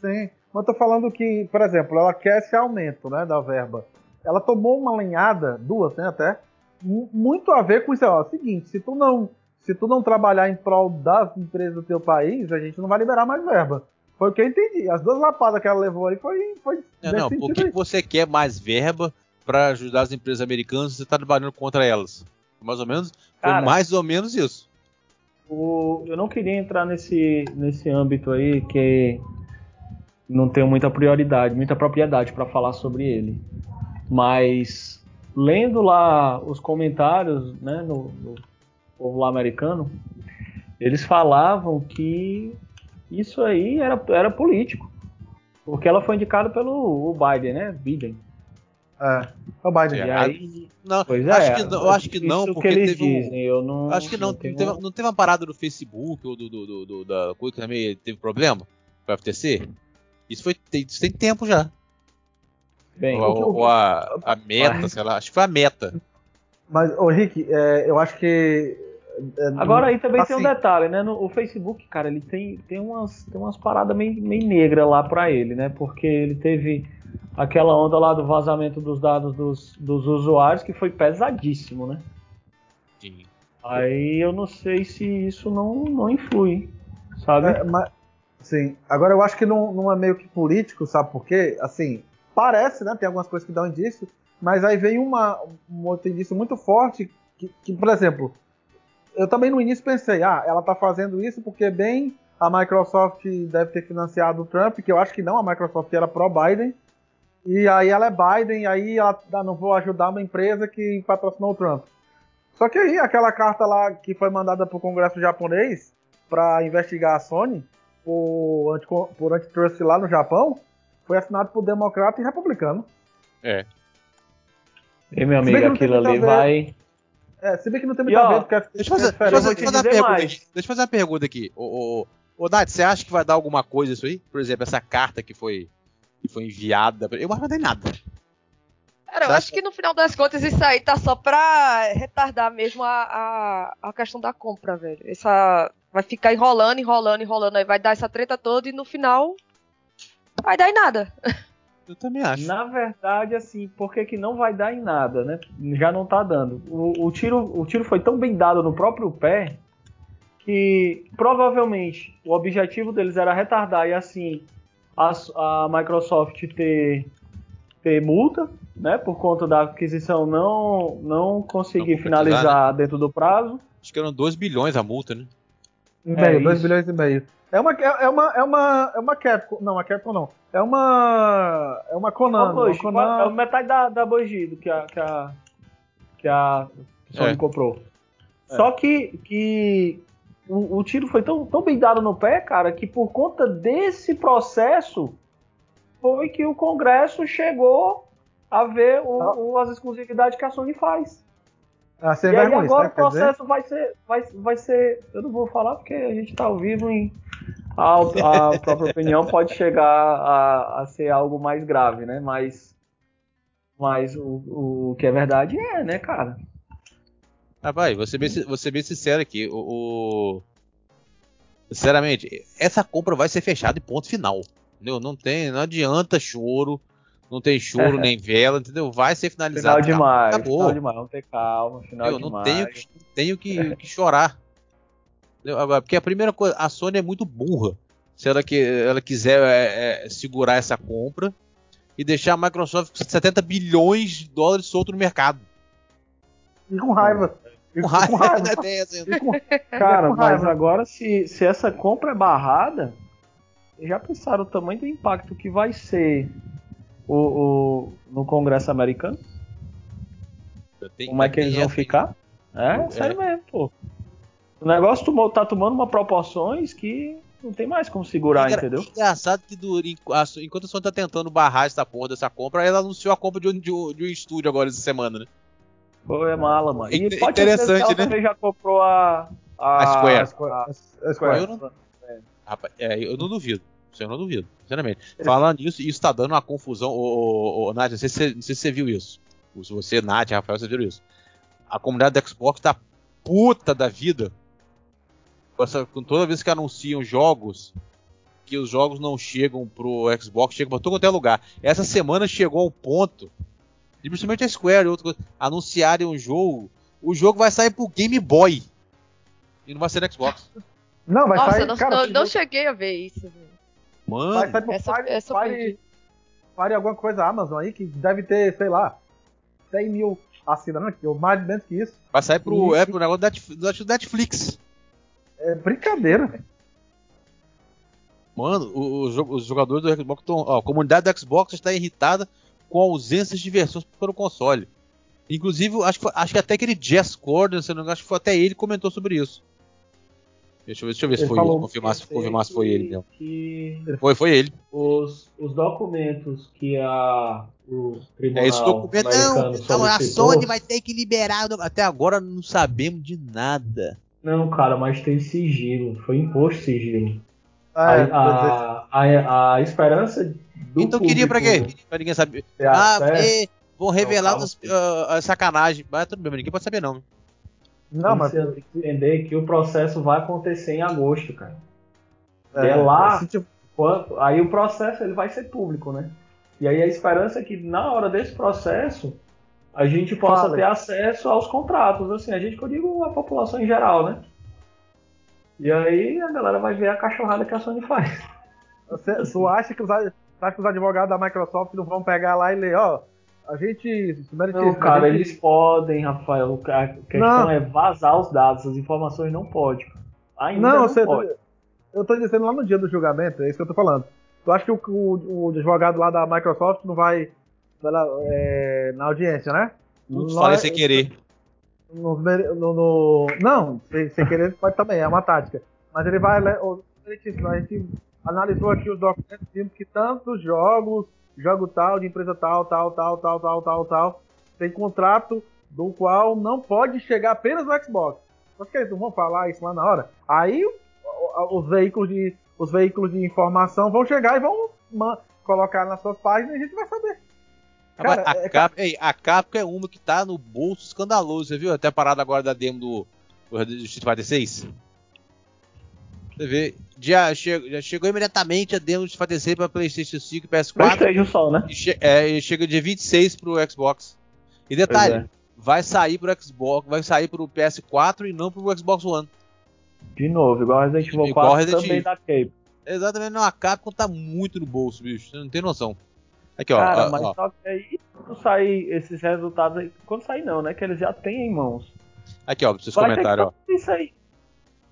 Sim, mas tô falando que, por exemplo, ela quer esse aumento né, da verba. Ela tomou uma linhada, duas né, até, muito a ver com isso. Ó, é o seguinte, se tu não se tu não trabalhar em prol das empresas do teu país, a gente não vai liberar mais verba. Foi o que eu entendi. As duas lapadas que ela levou aí foi. foi não, não, por que, você quer mais verba para ajudar as empresas americanas se você está trabalhando contra elas? Mais ou menos? Cara, foi mais ou menos isso. O, eu não queria entrar nesse, nesse âmbito aí que não tenho muita prioridade, muita propriedade para falar sobre ele. Mas lendo lá os comentários né, no, no povo lá americano, eles falavam que isso aí era, era político. Porque ela foi indicada pelo Biden, né? Biden. É, o Biden. E aí, não, pois acho é, que, eu acho que não, porque que eles teve dizem, eu não. Acho que não, não, teve, não teve uma parada do Facebook ou do, do, do, do da coisa que também teve problema com a FTC. Isso foi tem, isso tem tempo já. Bem, ou, ou a, a meta, mas, sei lá, acho que foi a meta. Mas, ô Rick, é, eu acho que é, Agora aí também assim, tem um assim- detalhe, né? No, o Facebook, cara, ele tem, tem, umas, tem umas paradas meio, meio negras lá pra ele, né? Porque ele teve aquela onda lá do vazamento dos dados dos, dos usuários que foi pesadíssimo, né? Sim. Aí eu não sei se isso não, não influi, sabe? É, mas, sim. Agora eu acho que não, não é meio que político, sabe por quê? Assim, parece, né? Tem algumas coisas que dão indício, mas aí vem uma, um outro indício muito forte que, que por exemplo, eu também no início pensei, ah, ela tá fazendo isso porque bem a Microsoft deve ter financiado o Trump, que eu acho que não, a Microsoft era pró-Biden, e aí ela é Biden, e aí ela ah, não vou ajudar uma empresa que patrocinou o Trump. Só que aí aquela carta lá que foi mandada pro Congresso japonês para investigar a Sony por, por antitrust lá no Japão, foi assinado por democrata e republicano. É. E meu amigo, aquilo ali vai é, se bem que não tem muita ó, ver, porque deixa eu fazer, deixa fazer, fazer uma pergunta aqui. Deixa eu fazer uma pergunta aqui. Ô, ô, ô Nath, você acha que vai dar alguma coisa isso aí? Por exemplo, essa carta que foi, que foi enviada. Eu não mandei nada. Cara, eu acho que no final das contas isso aí tá só pra retardar mesmo a, a, a questão da compra, velho. Essa vai ficar enrolando, enrolando, enrolando, aí vai dar essa treta toda e no final vai dar em nada. [laughs] Eu também acho. Na verdade, assim, por que, que não vai dar em nada, né? Já não tá dando. O, o, tiro, o tiro foi tão bem dado no próprio pé que provavelmente o objetivo deles era retardar e assim a, a Microsoft ter, ter multa, né? Por conta da aquisição não, não conseguir não finalizar né? dentro do prazo. Acho que eram 2 bilhões a multa, né? Meio, 2 é bilhões e meio. É uma, é, é uma, é uma, é uma Capcom. Não, a Capcom não. É uma. É uma Konami. Uma Konami. É metade da, da Bojido que a, que a, que a Sony é. comprou. É. Só que, que o, o, tiro foi tão, tão bem dado no pé, cara, que por conta desse processo, foi que o Congresso chegou a ver o, ah. o, as exclusividades que a Sony faz. Ah, e aí agora né? o processo vai ser, vai, vai ser. Eu não vou falar porque a gente está ao vivo e a, a própria opinião pode chegar a, a ser algo mais grave, né? Mas, mas o, o que é verdade é, né, cara? Rapaz, vou ser bem, ser bem sincero aqui. O, o, Sinceramente, essa compra vai ser fechada e ponto final. Entendeu? Não tem, não adianta choro. Não tem choro [laughs] nem vela, entendeu? Vai ser finalizado. Final demais, acabou. final demais, não ter calma, final eu demais. Não tenho, tenho que, que chorar. Porque a primeira coisa, a Sony é muito burra. Se ela, que, ela quiser é, é, segurar essa compra e deixar a Microsoft com 70 bilhões de dólares solto no mercado. E com raiva. Com raiva, com raiva. [laughs] Né? Assim. Com... [laughs] Cara, mas agora se, se essa compra é barrada, já pensaram o tamanho do impacto que vai ser o, o no Congresso americano? Tenho, Como é que eles vão ficar? É, é, sério mesmo, pô. O negócio tomou, tá tomando uma proporções que não tem mais como segurar, é, entendeu? É engraçado que do, enquanto a Sony tá tentando barrar essa porra dessa compra, ela anunciou a compra de um, de um, de um estúdio agora essa semana, né? Pô, é mala, mano. E é, pode interessante, ser que né? já comprou a, a, a Square. A Square. A, a Square. Eu, não, Rapaz, é, eu não duvido. Isso eu não duvido, sinceramente. Falando nisso, isso tá dando uma confusão. Ô, ô, ô, Nath, não sei, se, não sei se você viu isso. Se você, Nath, Rafael, vocês viram isso. A comunidade do Xbox tá puta da vida. Com toda vez que anunciam jogos, que os jogos não chegam pro Xbox, chegam pra todo quanto é lugar. Essa semana chegou ao ponto, e principalmente a Square e anunciarem um jogo. O jogo vai sair pro Game Boy. E não vai ser no Xbox. Não, vai Nossa, sair. Não, cara, não, não cheguei a ver isso. Mano, vai sair pro essa, Fire, essa Fire, Fire alguma coisa Amazon aí, que deve ter, sei lá, 100 mil assinantes, ou mais menos que isso. Vai sair pro, e, é, pro negócio do Netflix. É brincadeira. Mano, os, jogadores do Xbox estão. A comunidade do Xbox está irritada com ausências de versões para o console. Inclusive, acho que, acho que até aquele Jess Corden, se não engano, acho que foi até ele que comentou sobre isso. Deixa eu ver, deixa eu ver se foi ele, confirmar, se, confirmar se foi ele mesmo. Foi, foi ele. Os, os documentos que a, o tribunal é, esse documento, não, então a Sony vai ter que liberar. Até agora não sabemos de nada. Não, cara, mas tem sigilo. Foi imposto sigilo. Ah, a, é, a, a, a, esperança do Então queria pra quê? Pra ninguém saber. Ah, é, vão revelar as, uh, sacanagem. Mas tudo bem, ninguém pode saber não. Não, mas tem que entender que o processo vai acontecer em agosto, cara. É, é lá, tipo... quanto, aí o processo ele vai ser público, né? E aí a esperança é que na hora desse processo a gente possa Fala. ter acesso aos contratos, assim, a gente que eu digo a população em geral, né? E aí a galera vai ver a cachorrada que a Sony faz. [laughs] Você, acha que os, acha que os advogados da Microsoft não vão pegar lá e ler, ó, a gente. Não, cara, gente... eles podem, Rafael. A questão não. é vazar os dados, as informações não pode. Ainda não, não você, pode. Eu tô dizendo lá no dia do julgamento, é isso que eu tô falando. Tu acha que o, o, o advogado lá da Microsoft não vai, lá, é, na audiência, né? Não falei sem querer. No, no, no, não, sem, sem querer pode também, é uma tática. Mas ele vai. A gente analisou aqui os documentos, vimos que tantos jogos jogo tal, de empresa tal, tal, tal, tal, tal, tal, tal, tem contrato do qual não pode chegar apenas no Xbox. Mas que eles não vão falar isso lá na hora? Aí os veículos de, os veículos de informação vão chegar e vão colocar nas suas páginas e a gente vai saber. Cara, a, é, Cap, ei, a Capcom é uma que tá no bolso escandaloso, você viu? Até a parada agora da demo do, do Street Fighter 6. Você vê, já, chegou, já chegou imediatamente a demo de Fighter para PlayStation 5 e PS4. PlayStation só, né? E, che é, e chega dia 26 pro Xbox. E detalhe, é. vai sair pro Xbox, vai sair pro PS4 e não pro Xbox One. De novo, igual Resident Evil 4 Resident também da Cape. Exatamente, não, a Capcom tá muito no bolso, bicho. Você não tem noção. Aqui, ó. Cara, ó, mas ó. só que aí, quando sair esses resultados aí, quando sair não, né? Que eles já têm em mãos. Aqui, ó, pra vocês ó. Isso aí.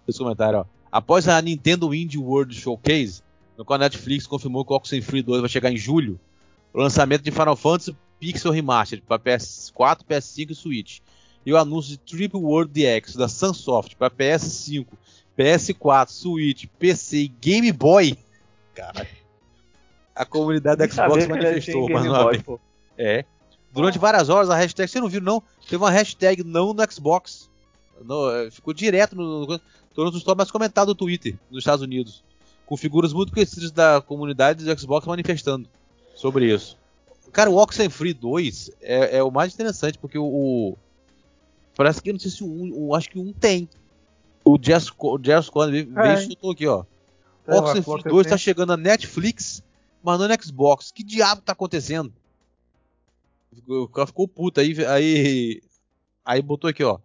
Vocês ó. Após a Nintendo Indie World Showcase, no qual a Netflix confirmou que o Oxenfree 2 vai chegar em julho, o lançamento de Final Fantasy Pixel Remastered para PS4, PS5 e Switch, e o anúncio de Triple World DX da Sunsoft para PS5, PS4, Switch, PC e Game Boy. Caralho. A comunidade da Xbox manifestou uma vez. É. Durante várias horas a hashtag, você não viu não? Teve uma hashtag não no Xbox. No, é, ficou direto no, no, no dos mais comentado do Twitter nos Estados Unidos. Com figuras muito conhecidas da comunidade do Xbox manifestando sobre isso. Cara, o Oxenfree 2 é, é o mais interessante, porque o, o. parece que não sei se o, o acho que um tem. O Jazz, é. e chutou aqui, ó. Oxenfree 2 tá chegando na Netflix, mas não no Xbox. Que diabo tá acontecendo? O cara ficou puto aí, aí. Aí botou aqui, ó.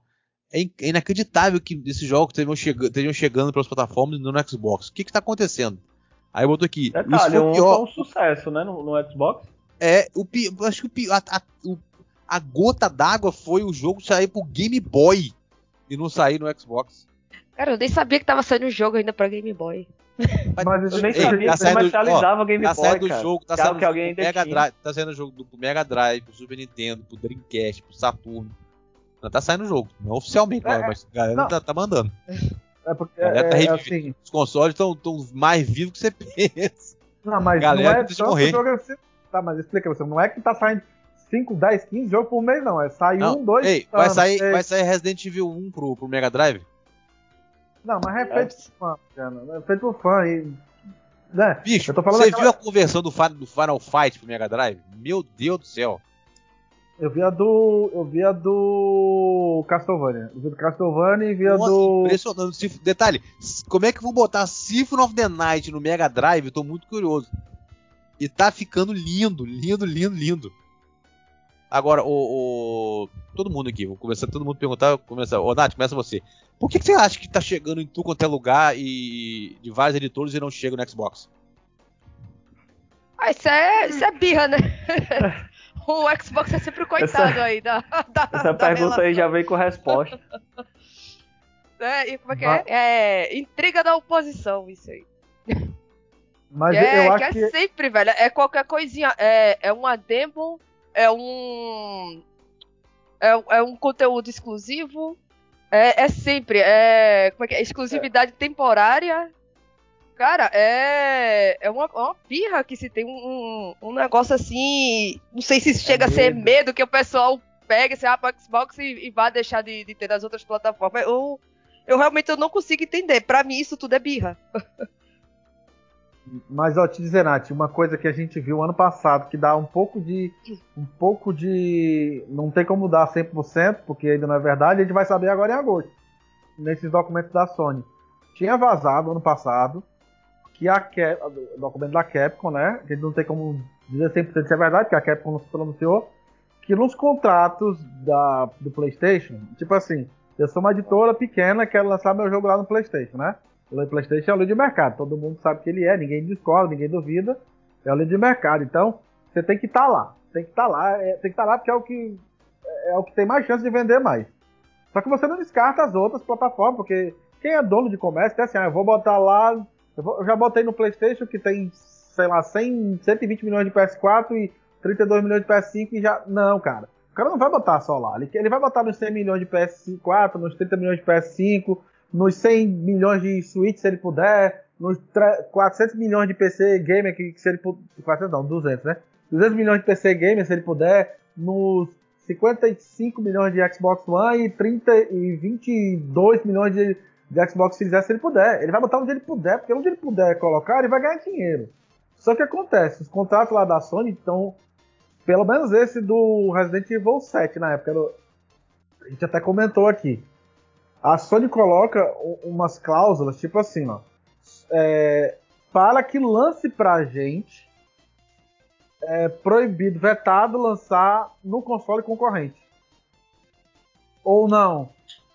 É, é inacreditável que esses jogos estejam chegando, estejam chegando para as plataformas e não no Xbox. O que que tá acontecendo? Aí botou aqui. Detalhe, isso foi, pior. um sucesso, né, no, no Xbox. É, o acho que o pior, a, a, a gota d'água foi o jogo sair pro Game Boy e não sair no Xbox. Cara, eu nem sabia que tava saindo o jogo ainda pra Game Boy. Mas eu nem sabia que comercializava o Game tá Boy, saindo cara. jogo, tá saindo que alguém Mega Drive, tá saindo jogo do Mega Drive, pro Super Nintendo, pro Dreamcast, pro Saturno. Não tá saindo o jogo, não oficialmente, é, mas a galera tá, tá, mandando. É porque tá é, é assim, Os consoles estão mais vivos que você pensa. Não, mas galera não é tanto morrer. jogo assim. Tá, mas explica você, não é que tá saindo 5, 10, 15 jogos por mês, não. É sair um, dois. Ei, vai, sair, vai sair Resident Evil 1 pro, pro Mega Drive? Não, mas é feito é. por fã, cara. É feito por fã e. Né? Bicho, você daquela... viu a conversão do, do Final Fight pro Mega Drive? Meu Deus do céu. Eu vi a do. Eu vi a do. Castlevania. Eu vi do Castlevania e vi a Nossa, do. Impressionante. Detalhe, como é que vão botar Symphony of the Night no Mega Drive? Eu tô muito curioso. E tá ficando lindo, lindo, lindo, lindo. Agora, o, o, Todo mundo aqui, vou começar todo mundo a perguntar. Começa, ô, Nath, começa você. Por que, que, você acha que tá chegando em tudo quanto é lugar e de vários editores e não chega no Xbox? Ah, isso é, isso é birra, né? [laughs] o Xbox é sempre o coitado essa, aí da, da Essa da pergunta relação. aí já vem com resposta. [laughs] É, e como é que é? É intriga da oposição, isso aí. Mas é, eu acho que, é que... sempre, velho. É qualquer coisinha. É, é uma demo, é um. É, é um conteúdo exclusivo. É, é sempre. É, como é que é? Exclusividade temporária. Cara, é, é uma, uma pirra que se tem um, um negócio assim. Não sei se chega é a ser medo que o pessoal pegue esse ah, Xbox e, e vá deixar de, de ter nas outras plataformas. Eu, eu realmente eu não consigo entender. Para mim, isso tudo é birra. [laughs] Mas ó, te dizer, Nath, uma coisa que a gente viu ano passado que dá um pouco de. Um pouco de. Não tem como dar 100%, porque ainda não é verdade, a gente vai saber agora em agosto. Nesses documentos da Sony. Tinha vazado ano passado que a Cap, documento da Capcom, né? Que não tem como dizer 100% se é verdade, porque a Capcom não se pronunciou. Que nos contratos da, do PlayStation, tipo assim, eu sou uma editora pequena, quero lançar meu jogo lá no PlayStation, né? O PlayStation é o líder de mercado, todo mundo sabe que ele é, ninguém discorda, ninguém duvida, é o líder de mercado. Então, você tem que estar tá lá, tem que estar tá lá, é, tem que estar tá lá porque é o que é o que tem mais chance de vender mais. Só que você não descarta as outras plataformas, porque quem é dono de comércio quer assim, ah, eu vou botar lá, eu, vou, eu, já botei no PlayStation que tem, sei lá, 100, 120 milhões de PS4 e 32 milhões de PS5 e já não, cara. O cara não vai botar só lá, ele, ele vai botar nos 100 milhões de PS4, nos 30 milhões de PS5, nos 100 milhões de Switch, se ele puder, nos 400 milhões de PC Gamer, que, se ele puder, 400 não, 200, né? 200 milhões de PC Gamer, se ele puder, nos 55 milhões de Xbox One e 30 e 22 milhões de, de Xbox Series S se ele puder. Ele vai botar onde ele puder, porque onde ele puder colocar, ele vai ganhar dinheiro. Só que acontece, os contratos lá da Sony estão, pelo menos esse do Resident Evil 7 na época, a gente até comentou aqui. A Sony coloca umas cláusulas, tipo assim, ó. É, para que lance pra gente é proibido, vetado lançar no console concorrente. Ou não.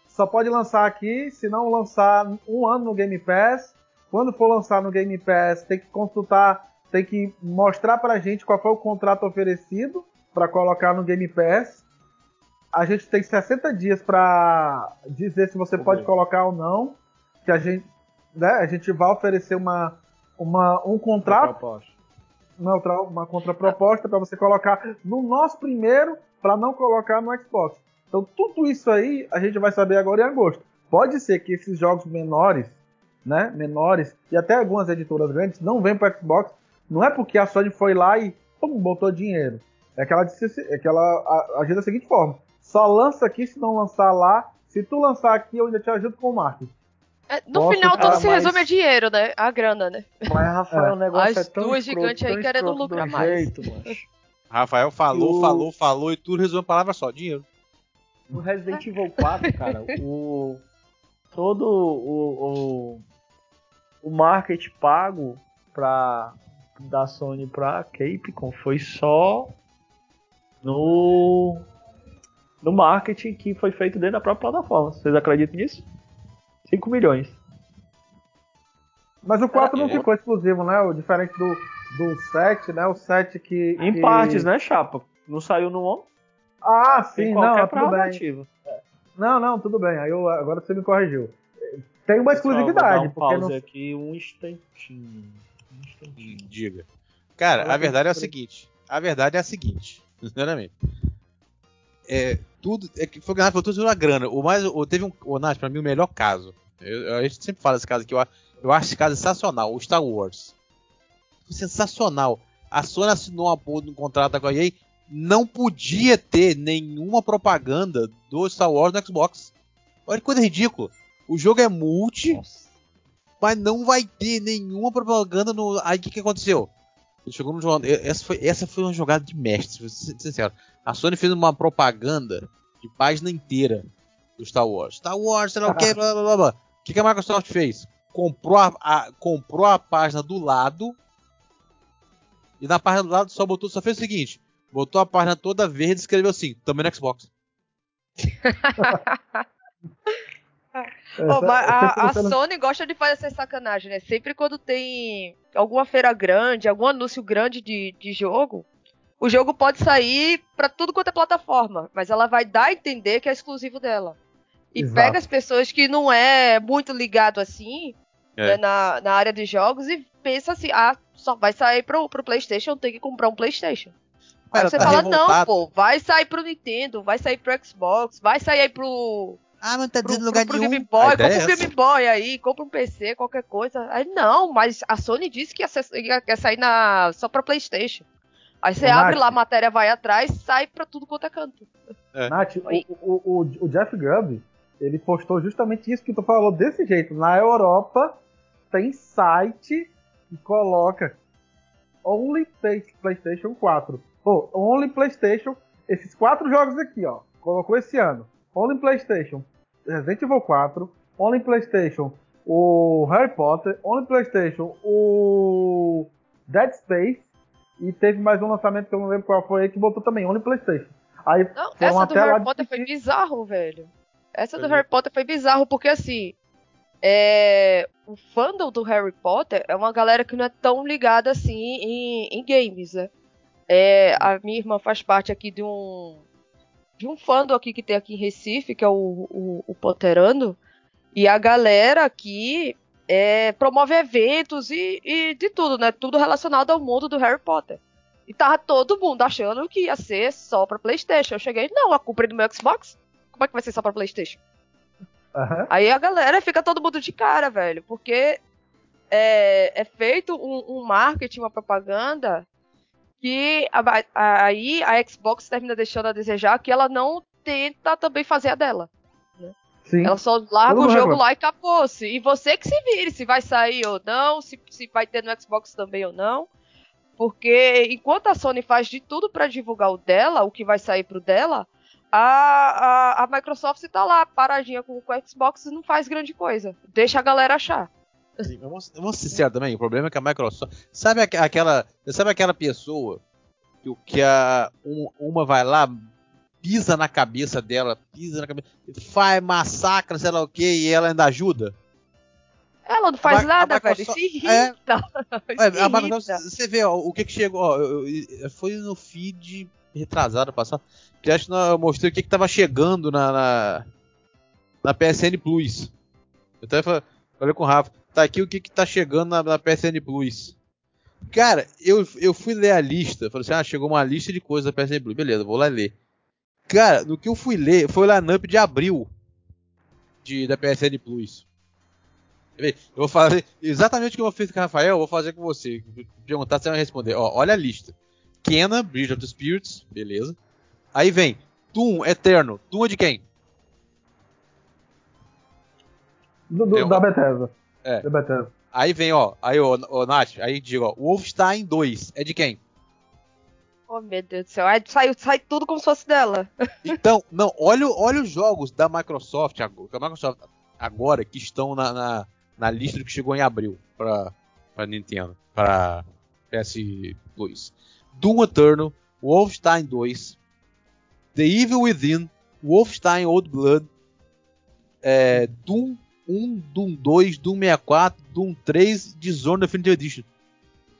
Só pode lançar aqui, se não lançar um ano no Game Pass. Quando for lançar no Game Pass, tem que consultar, tem que mostrar pra gente qual foi o contrato oferecido para colocar no Game Pass a gente tem 60 dias para dizer se você pode colocar ou não. Que a gente, né, a gente vai oferecer uma, uma um contrato, uma, uma contraproposta para você colocar no nosso primeiro para não colocar no Xbox. Então tudo isso aí a gente vai saber agora em agosto. Pode ser que esses jogos menores, né, menores e até algumas editoras grandes não venham para Xbox, Não é porque a Sony foi lá e pum, botou dinheiro. É que ela, disse, é que ela agiu da seguinte forma: só lança aqui se não lançar lá. Se tu lançar aqui, eu ainda te ajudo com o marketing. É, no Posso, final, tudo se resume a dinheiro, né? A grana, né? Mas, Rafael, é. o negócio As é tão duas gigantes aí querendo lucrar mais. Jeito, Rafael falou, o... falou, falou e tudo resume a palavra só: dinheiro. No Resident Evil 4, cara, o. Todo o, o, o market pago pra, da Sony pra Capcom foi só no no marketing que foi feito dentro da própria plataforma. Vocês acreditam nisso? 5 milhões. Mas o 4 não ficou exclusivo, né? O diferente do, do 7, né? O 7 que. Em que... partes, né, Chapa? Não saiu no ON? Ah, sim, não, tudo bem. Não, não, tudo bem. Aí eu, agora você me corrigiu. Tem uma exclusividade. Vou dar um pause não... aqui um instantinho. um instantinho. Diga. Cara, a verdade é a seguinte. A verdade é a seguinte, [laughs] sinceramente. É, tudo. É que foi ganhado tudo a grana. O mais. O, teve um. O Nath, pra mim, o melhor caso. Eu, a gente sempre fala desse caso aqui. Eu, eu acho esse caso sensacional. O Star Wars. Sensacional. A Sony assinou uma porra um contrato com a EA. Não podia ter nenhuma propaganda do Star Wars no Xbox. Olha que coisa ridícula. O jogo é multi, Nossa. mas não vai ter nenhuma propaganda no. Aí o que, que aconteceu? Chegou no jogo. Essa foi, essa foi uma jogada de mestre, vou ser sincero. A Sony fez uma propaganda de página inteira do Star Wars. Star Wars, sei lá o que, [laughs] blá blá blá. O que, que a Microsoft fez? Comprou a, a, comprou a página do lado. E na página do lado só botou, só fez o seguinte: botou a página toda verde e escreveu assim, também no Xbox. [laughs] Oh, a, a, Sony gosta de fazer essa sacanagem, né? Sempre quando tem alguma feira grande, algum anúncio grande de, de jogo, o jogo pode sair para tudo quanto é plataforma, mas ela vai dar a entender que é exclusivo dela. E Exato. pega as pessoas que não é muito ligado assim é. né, na, na área de jogos e pensa assim, ah, só vai sair pro, pro Playstation, tem que comprar um Playstation. Aí você tá fala, revoltado. não, pô, vai sair pro Nintendo, vai sair pro Xbox, vai sair aí pro. Ah, mas tá dizendo lugar pro, pro Game Boy, compra é um Game Boy aí, compra um PC, qualquer coisa. Aí não, mas a Sony disse que ia, ia sair na, só pra Playstation. Aí você abre Nath, lá, a matéria vai atrás, sai pra tudo quanto é canto. É. Nath, o, o, o, Jeff Grubb, ele postou justamente isso que tu falou desse jeito. Na Europa, tem site que coloca Only PlayStation 4. Pô, Only PlayStation, esses quatro jogos aqui, ó. Colocou esse ano. Only PlayStation, Resident Evil 4, Only PlayStation, o Harry Potter, Only PlayStation, o Dead Space e teve mais um lançamento que eu não lembro qual foi, que botou também, Only Playstation. Aí, não, essa do Harry Potter de... foi bizarro, velho. Essa do Harry Potter foi bizarro, porque assim, é... o fandom do Harry Potter é uma galera que não é tão ligada assim em, em games, né? É, a minha irmã faz parte aqui de um de um fandom aqui que tem aqui em Recife, que é o, o, o e a galera aqui é, promove eventos e, e, de tudo, né? Tudo relacionado ao mundo do Harry Potter. E tava todo mundo achando que ia ser só pra Playstation. Eu cheguei, não, a culpa é do meu Xbox. Como é que vai ser só pra Playstation? Uhum. Aí a galera fica todo mundo de cara, velho, porque é, é feito um, um, marketing, uma propaganda que a, a, aí a Xbox termina deixando a desejar que ela não tenta também fazer a dela. Sim. Ela só larga o jogo lá e acabou-se. E você que se vire se vai sair ou não, se, se vai ter no Xbox também ou não. Porque enquanto a Sony faz de tudo para divulgar o dela, o que vai sair pro dela, a, a, a Microsoft está lá paradinha com, com o Xbox e não faz grande coisa. Deixa a galera achar. Vamos, vamos ser sinceros também, o problema é que a Microsoft. Sabe aquela. Sabe aquela pessoa que, que a, um, uma vai lá, pisa na cabeça dela, pisa na cabeça, faz massacra, sei lá o que, e ela ainda ajuda. Ela não faz a, nada, a velho. Se irrita. É, [laughs] se é, irrita. você vê ó, o que, que chegou. Ó, eu, eu, foi no feed retrasado passado. Que acho que eu mostrei o que, que tava chegando na, na, na PSN Plus. Eu até falei com o Rafa. Tá aqui o que, que tá chegando na, na PSN Plus. Cara, eu, eu fui ler a lista. Falei assim: ah, chegou uma lista de coisas da PSN Plus. Beleza, vou lá ler. Cara, no que eu fui ler, foi o lineup de abril de, da PSN Plus. Eu vou fazer exatamente o que eu fiz com o Rafael, eu vou fazer com você. Perguntar, você vai responder. Ó, olha a lista. Kena, Bridge of the Spirits, beleza. Aí vem Doom Eterno. Doom é de quem? Do, do, da Bethesda. É. Da Bethesda. Aí vem, ó, aí, ó, ó Nath, aí digo, ó, Wolfenstein 2 é de quem? Oh, meu Deus do céu. Aí sai, sai tudo como se fosse dela. [laughs] Então, não, olha, olha os jogos da Microsoft, da Microsoft agora que estão na, na, na lista que chegou em abril para para Nintendo, para PS2. Doom Eternal, Wolfenstein 2, The Evil Within, Wolfenstein Old Blood, é, Doom 1, Doom 2, Doom 64, Doom 3, Dishonored Definitive Edition.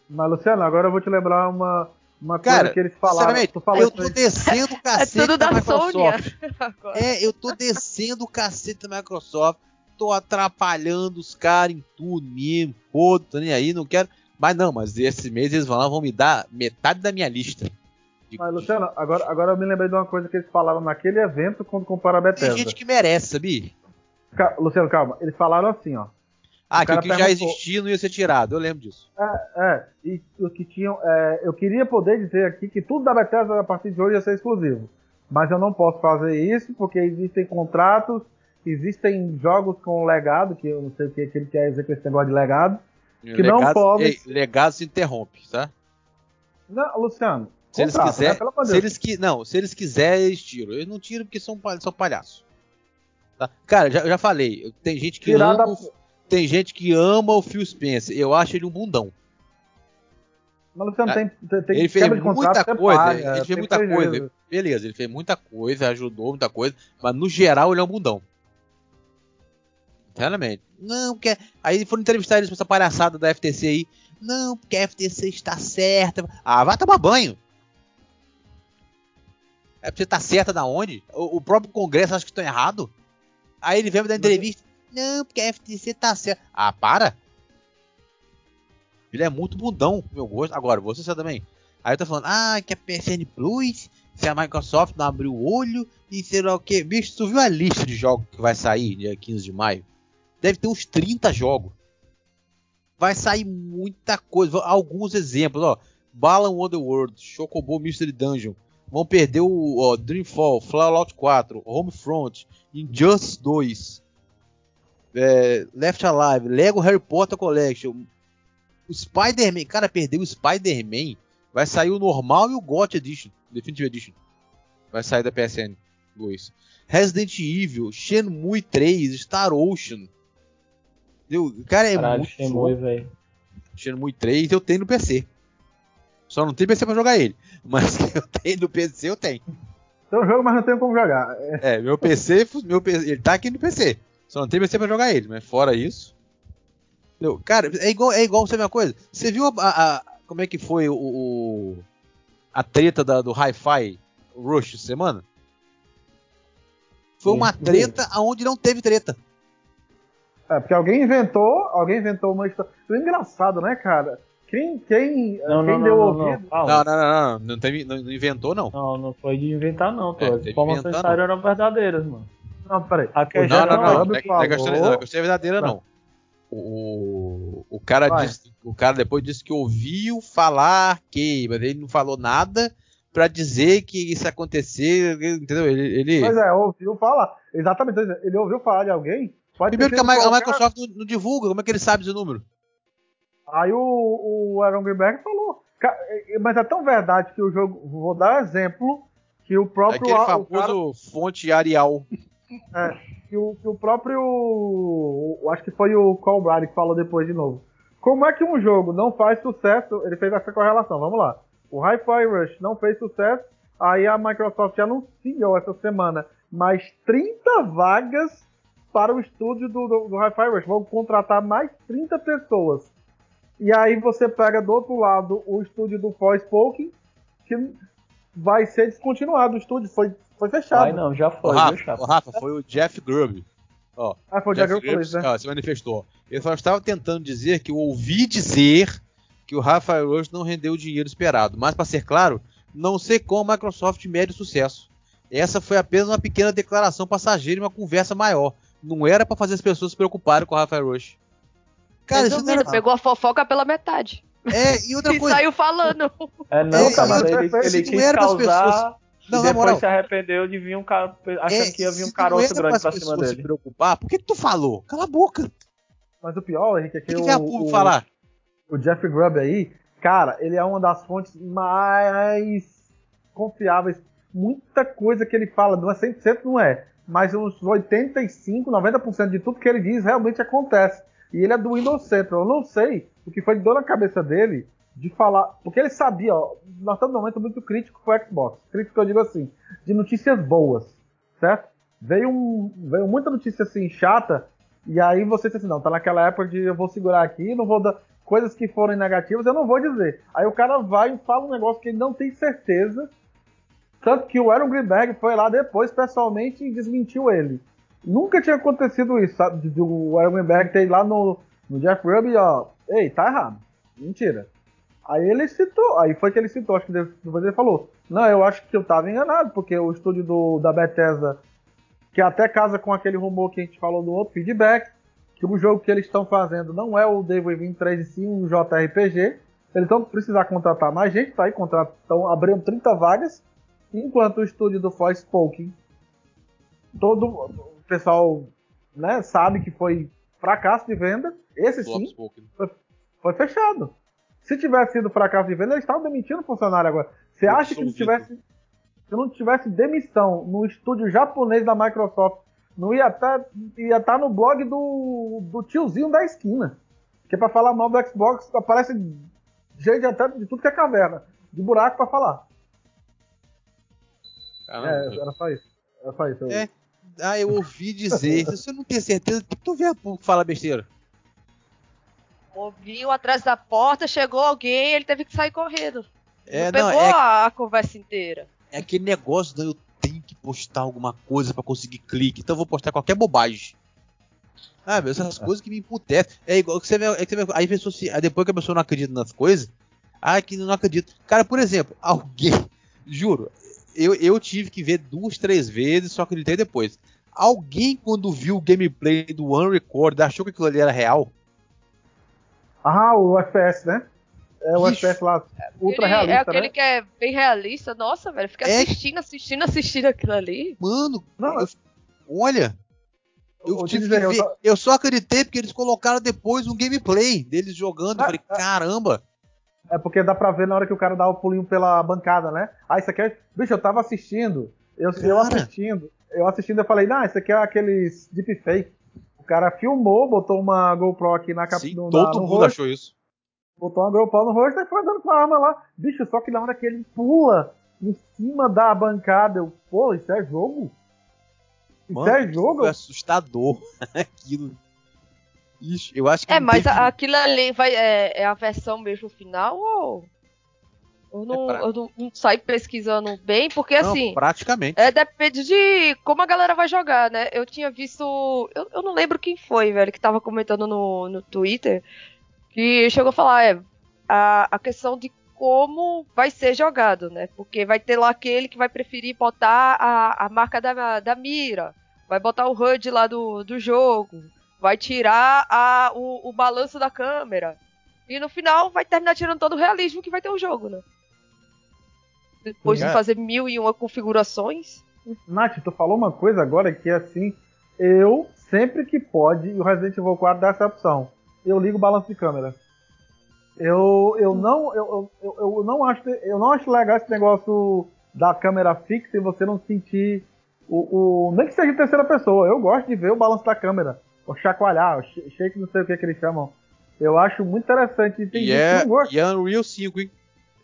Mas, Luciano, agora eu vou te lembrar uma, uma Cara, coisa que eles falaram. eu tô descendo o cacete [laughs] é tudo da, da Microsoft. [laughs] é, eu tô descendo o cacete da Microsoft. Tô atrapalhando os caras em tudo mesmo. Pô, tô nem aí, não quero. Mas não, mas esse mês eles vão lá, vão me dar metade da minha lista. Mas, Luciano, agora, agora eu me lembrei de uma coisa que eles falaram naquele evento quando compara a Bethesda. Tem gente que merece, sabia? Luciano, calma. Eles falaram assim, ó. Ah, que o que já existia não ia ser tirado, eu lembro disso. É, é. E o que tinham. É, eu queria poder dizer aqui que tudo da Bethesda a partir de hoje ia ser exclusivo. Mas eu não posso fazer isso porque existem contratos, existem jogos com legado, que eu não sei o que, ele quer dizer com esse negócio de legado. Que legado, não podem. Ei, legado se interrompe, tá? Não, Luciano. Se eles quiserem. Né? Se eles qui... Não, se eles quiserem, eles tiram. Eles não tiram porque são, são palhaços. Tá? Cara, já, já falei. Tem gente que ama. O, tem gente que ama o Phil Spencer. Eu acho ele um bundão. Mas Luciano, tem, tem, tem ele fez muita coisa. Paga, ele fez muita prejuízo. coisa. Beleza, ele fez muita coisa, ajudou muita coisa. Mas no geral ele é um bundão. Realmente. Não, porque. Aí foram entrevistar eles com essa palhaçada da FTC aí. Não, porque a FTC está certa. Ah, vai tomar banho. É pra você estar tá certa da onde? O, o, próprio Congresso acha que estão errado? Aí ele vem me dar entrevista. Não, porque a FTC tá certa. Ah, para! Ele é muito bundão, meu gosto. Agora, você também. Aí eu tô falando, ah, que a PSN Plus, se a Microsoft não abriu o olho e sei lá o que. Bicho, tu viu a lista de jogos que vai sair dia 15 de maio? Deve ter uns 30 jogos. Vai sair muita coisa. Alguns exemplos, ó. Balan Wonderworld, Chocobo Mystery Dungeon, vão perder o ó, Dreamfall, Fallout 4, Homefront, Injustice 2, é, Left Alive, Lego Harry Potter Collection, o Spider-Man, cara, perdeu o Spider-Man, vai sair o normal e o GOT Edition, Definitive Edition, vai sair da PSN 2. Resident Evil, Shenmue 3, Star Ocean. Entendeu? Cara, é Caralho, muito Shenmue, velho. Shenmue 3 eu tenho no PC. Só não tem PC pra jogar ele. Mas que [laughs] eu tenho no PC, eu tenho. Um jogo, mas não tenho como jogar. É, meu PC, meu PC, ele tá aqui no PC. Só não tem PC pra jogar ele, mas fora isso. Entendeu? Cara, é igual, é igual ver uma coisa. Você viu a, a, a, como é que foi o, o a treta da, do Hi-Fi Rush semana? Foi uma treta aonde não teve treta. É, porque alguém inventou, alguém inventou uma história. O engraçado, né, cara? Quem, quem, não, quem não, deu não, ouvido. Não, não, não, não, não, teve, não, inventou, não. Não, não foi de inventar, não, pô. É, As informações eram verdadeiras, mano. Não, peraí. A que não, não, não, não, não, é falou... não é questão verdadeira, não. O, o, cara disse, o cara depois disse que ouviu falar que, mas ele não falou nada para dizer que isso acontecer, entendeu? Ele, ele... Pois é, ouviu falar. Exatamente, ele ouviu falar de alguém. Primeiro que a, a Microsoft não, não divulga, como é que ele sabe esse número? Aí o, o Aaron Greenberg falou. Mas é tão verdade que o jogo. Vou dar exemplo. Que o próprio. Aquele famoso cara, fonte Arial. [laughs] É, que o, que o próprio. O, acho que foi o Colbrad que falou depois de novo. Como é que um jogo não faz sucesso? Ele fez essa correlação, vamos lá. O Hi-Fi Rush não fez sucesso, aí a Microsoft anunciou essa semana mais 30 vagas para o estúdio do, do, do Hi-Fi Rush. Vão contratar mais 30 pessoas. E aí você pega do outro lado o estúdio do Forspoken, que vai ser descontinuado. O estúdio foi, foi fechado. Ai, não, já foi. O Rafa, o Rafa foi o Jeff Grubb. Ó, ah, foi o Jeff, Jeff Grubb, né? ó, se manifestou. Ele só estava tentando dizer que eu ouvi dizer que o Rafael Rush não rendeu o dinheiro esperado. Mas, para ser claro, não sei como a Microsoft mede o sucesso. Essa foi apenas uma pequena declaração passageira e uma conversa maior. Não era para fazer as pessoas se preocuparem com o Rafael Rush. Cara, Resumindo, isso não era... pegou a fofoca pela metade. É, e outra [laughs] coisa. E saiu falando. É, não, é, cara, ele, ele, ele quis causar. Não, e depois moral, se arrependeu de vir um cara, achando é, que ia vir um caroço grande pra cima dele. se preocupar, por que, que tu falou? Cala a boca. Mas o pior, Henrique, é que, que, o, que o, falar? o Jeff Grubb aí, cara, ele é uma das fontes mais confiáveis. Muita coisa que ele fala, não é 100%, não é, mas uns 85, 90% de tudo que ele diz realmente acontece. E ele é do Windows Central. Eu não sei o que foi de dor na cabeça dele de falar. Porque ele sabia, ó, nós estamos num momento muito crítico com o Xbox. Crítico eu digo assim, de notícias boas, certo? Veio, um, veio muita notícia assim chata, e aí você disse assim, não, tá naquela época de eu vou segurar aqui, não vou dar. Coisas que forem negativas, eu não vou dizer. Aí o cara vai e fala um negócio que ele não tem certeza. Tanto que o Aaron Greenberg foi lá depois, pessoalmente, e desmentiu ele. Nunca tinha acontecido isso, sabe? Do Aaron Greenberg ter lá no, no Jeff Rubb e, ó, ei, tá errado. Mentira. Aí ele citou, aí foi que ele citou, acho que depois ele falou, não, eu acho que eu tava enganado, porque o estúdio do, da Bethesda, que até casa com aquele rumor que a gente falou do outro feedback, que o jogo que eles estão fazendo não é o Devil 23 e sim um JRPG, eles vão precisar contratar mais gente, tá aí, estão abrindo 30 vagas, enquanto o estúdio do Forspoken, todo o pessoal né, sabe que foi fracasso de venda, esse sim foi, foi fechado. Se tivesse sido fracasso de venda, eles estavam demitindo funcionário agora. Você acha que se tivesse, se não tivesse demissão no estúdio japonês da Microsoft, não ia estar tá, ia tá no blog do, do tiozinho da esquina. Que é pra falar mal do Xbox, aparece gente até de tudo que é caverna, de buraco para falar. Caramba. É, era só isso. Era só isso. É. Ah, eu ouvi dizer. [laughs] Se você não tem certeza, tu vê a fala besteira. Ouviu atrás da porta, chegou alguém, ele teve que sair correndo. É, não pegou não, é, a, a conversa inteira. É aquele negócio, né? Eu tenho que postar alguma coisa para conseguir clique, então eu vou postar qualquer bobagem. Ah, meu, essas coisas que me emputecem. É igual que você vê, é que você vê aí pessoa se, depois que a pessoa não acredita nas coisas, ah, que não acredito. Cara, por exemplo, alguém, [laughs] juro, eu, eu tive que ver duas, três vezes, só acreditei depois. Alguém, quando viu o gameplay do One Record, achou que aquilo ali era real? Ah, o FPS, né? É o FPS lá, ultra realista. É aquele né? que é bem realista. Nossa, velho, fica é... assistindo, assistindo, assistindo aquilo ali. Mano, não, eu... olha. Eu, eu, dizer, eu, só... eu, só... acreditei porque eles colocaram depois um gameplay deles jogando. Ah, eu falei, ah, caramba. É porque dá pra ver na hora que o cara dá o pulinho pela bancada, né? Ah, isso aqui é. Bicho, eu tava assistindo. Eu, eu assistindo. Eu assistindo, eu falei, não, isso aqui é aqueles deepfake. O cara filmou, botou uma GoPro aqui na capa do Todo mundo rosto, achou isso. Botou uma GoPro no rosto e foi andando com a arma lá. Bicho, só que na hora que ele pula em cima da bancada, eu, pô, isso é jogo? Isso Mano, é jogo? Foi assustador [laughs] aquilo. Ixi, eu acho que. É, mas aquilo ali vai, é, é a versão mesmo final ou. Eu não, é eu não, não saio pesquisando bem, porque não, assim. Praticamente. É, depende de como a galera vai jogar, né? Eu tinha visto. Eu, eu não lembro quem foi, velho, que tava comentando no, no Twitter. Que chegou a falar, é. A, a questão de como vai ser jogado, né? Porque vai ter lá aquele que vai preferir botar a, a marca da, da mira. Vai botar o HUD lá do, do jogo. Vai tirar a, o, o balanço da câmera. E no final vai terminar tirando todo o realismo que vai ter o jogo, né? Depois de fazer mil e uma configurações. Nath, tu falou uma coisa agora que é assim, eu, sempre que pode, e o Resident Evil 4 dá essa opção, eu ligo o balanço de câmera. Eu, eu, não, eu, eu, eu, não acho, eu não acho legal esse negócio da câmera fixa e você não sentir o, o, Nem que seja em terceira pessoa, eu gosto de ver o balanço da câmera. O chacoalhar, o shake, não sei o que, que eles chamam. Eu acho muito interessante. Tem e, é, e é Unreal 5, hein?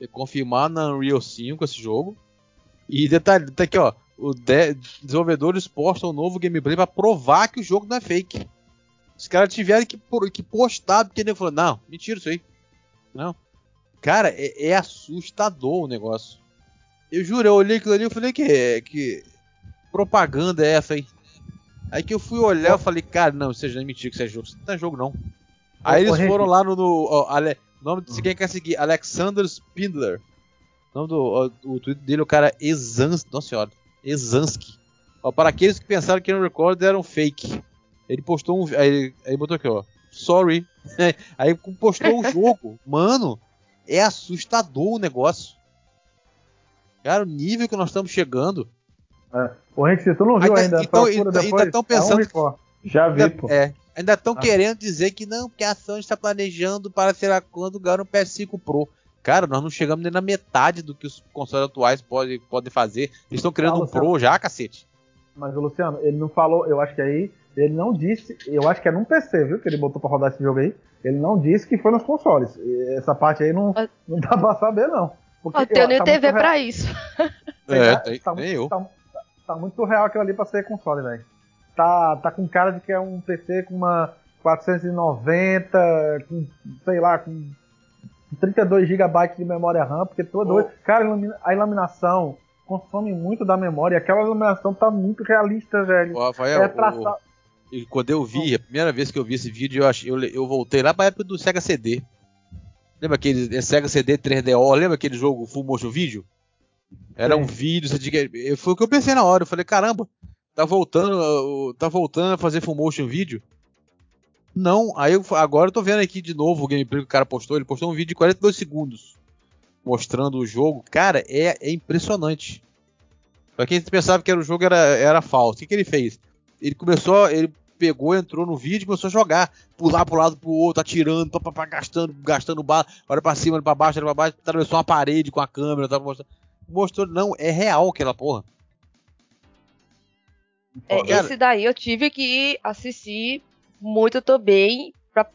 confirmar na Unreal 5 esse jogo. E detalhe, tá aqui ó, os de desenvolvedores postam um novo gameplay para provar que o jogo não é fake. Os caras tiveram que, que postar porque ele falou, não, mentira isso aí. Não. Cara, é, é, assustador o negócio. Eu juro, eu olhei aquilo ali e falei que, que propaganda é essa aí? Aí que eu fui olhar, eu falei, cara, não, isso não é mentira que isso é jogo. Isso não é jogo, não. Aí eles foram lá no. no ó, ale, nome, se quem quer seguir, Alexander Spindler. O nome do ó, o Twitter dele, o cara Exansky. Nossa senhora, Exansky. Ó, para aqueles que pensaram que no Record era um fake. Ele postou um. Aí, aí botou aqui, ó. sorry. [laughs] Aí postou o jogo. Mano, é assustador o negócio. Cara, o nível que nós estamos chegando. É. Ô, Henrique, tu não viu ainda, ainda. Então, ainda estão pensando. É um Já vi, ainda, pô. É, ainda estão ah. querendo dizer que não, que a Sony está planejando para ser a quando ganhar um PS5 Pro. Cara, nós não chegamos nem na metade do que os consoles atuais podem pode fazer. Eles estão criando ah, um Pro já, cacete. Mas o Luciano, ele não falou, eu acho que aí, ele não disse, eu acho que é num PC, viu, que ele botou pra rodar esse jogo aí. Ele não disse que foi nos consoles. Essa parte aí não, não dá pra saber, não. Porque, eu tenho nem tá TV pra isso. É, tem, tá, nem eu. Tá, tá, muito surreal aquilo ali pra ser console, velho. Tá, tá com cara de que é um PC com uma 490, com, sei lá, com 32 GB de memória RAM, porque todo. Oh. Cara, a iluminação consome muito da memória. Aquela iluminação tá muito realista, velho. O Rafael, é traçar... o... quando eu vi, a primeira vez que eu vi esse vídeo, eu, achei, eu, eu voltei lá pra época do Sega CD. Lembra aquele é Sega CD 3DO? Lembra aquele jogo Full Motion Video? Era um vídeo, você diga, foi o que eu pensei na hora. Eu falei, caramba, tá voltando, tá voltando a fazer Full Motion Video? Não, aí eu, agora eu tô vendo aqui de novo o gameplay que o cara postou. Ele postou um vídeo de 42 segundos mostrando o jogo. Cara, é, é impressionante. Pra quem pensava que era o jogo era, era falso, o que, que ele fez? Ele começou, ele pegou, entrou no vídeo e começou a jogar, pular pro lado pro outro, atirando, pá, pá, pá, gastando, gastando bala, olha pra cima, olha pra baixo, olha pra baixo, atravessou uma parede com a câmera, tava mostrando. Mostrou, não, é real aquela porra. É, esse daí eu tive que assistir muito também pra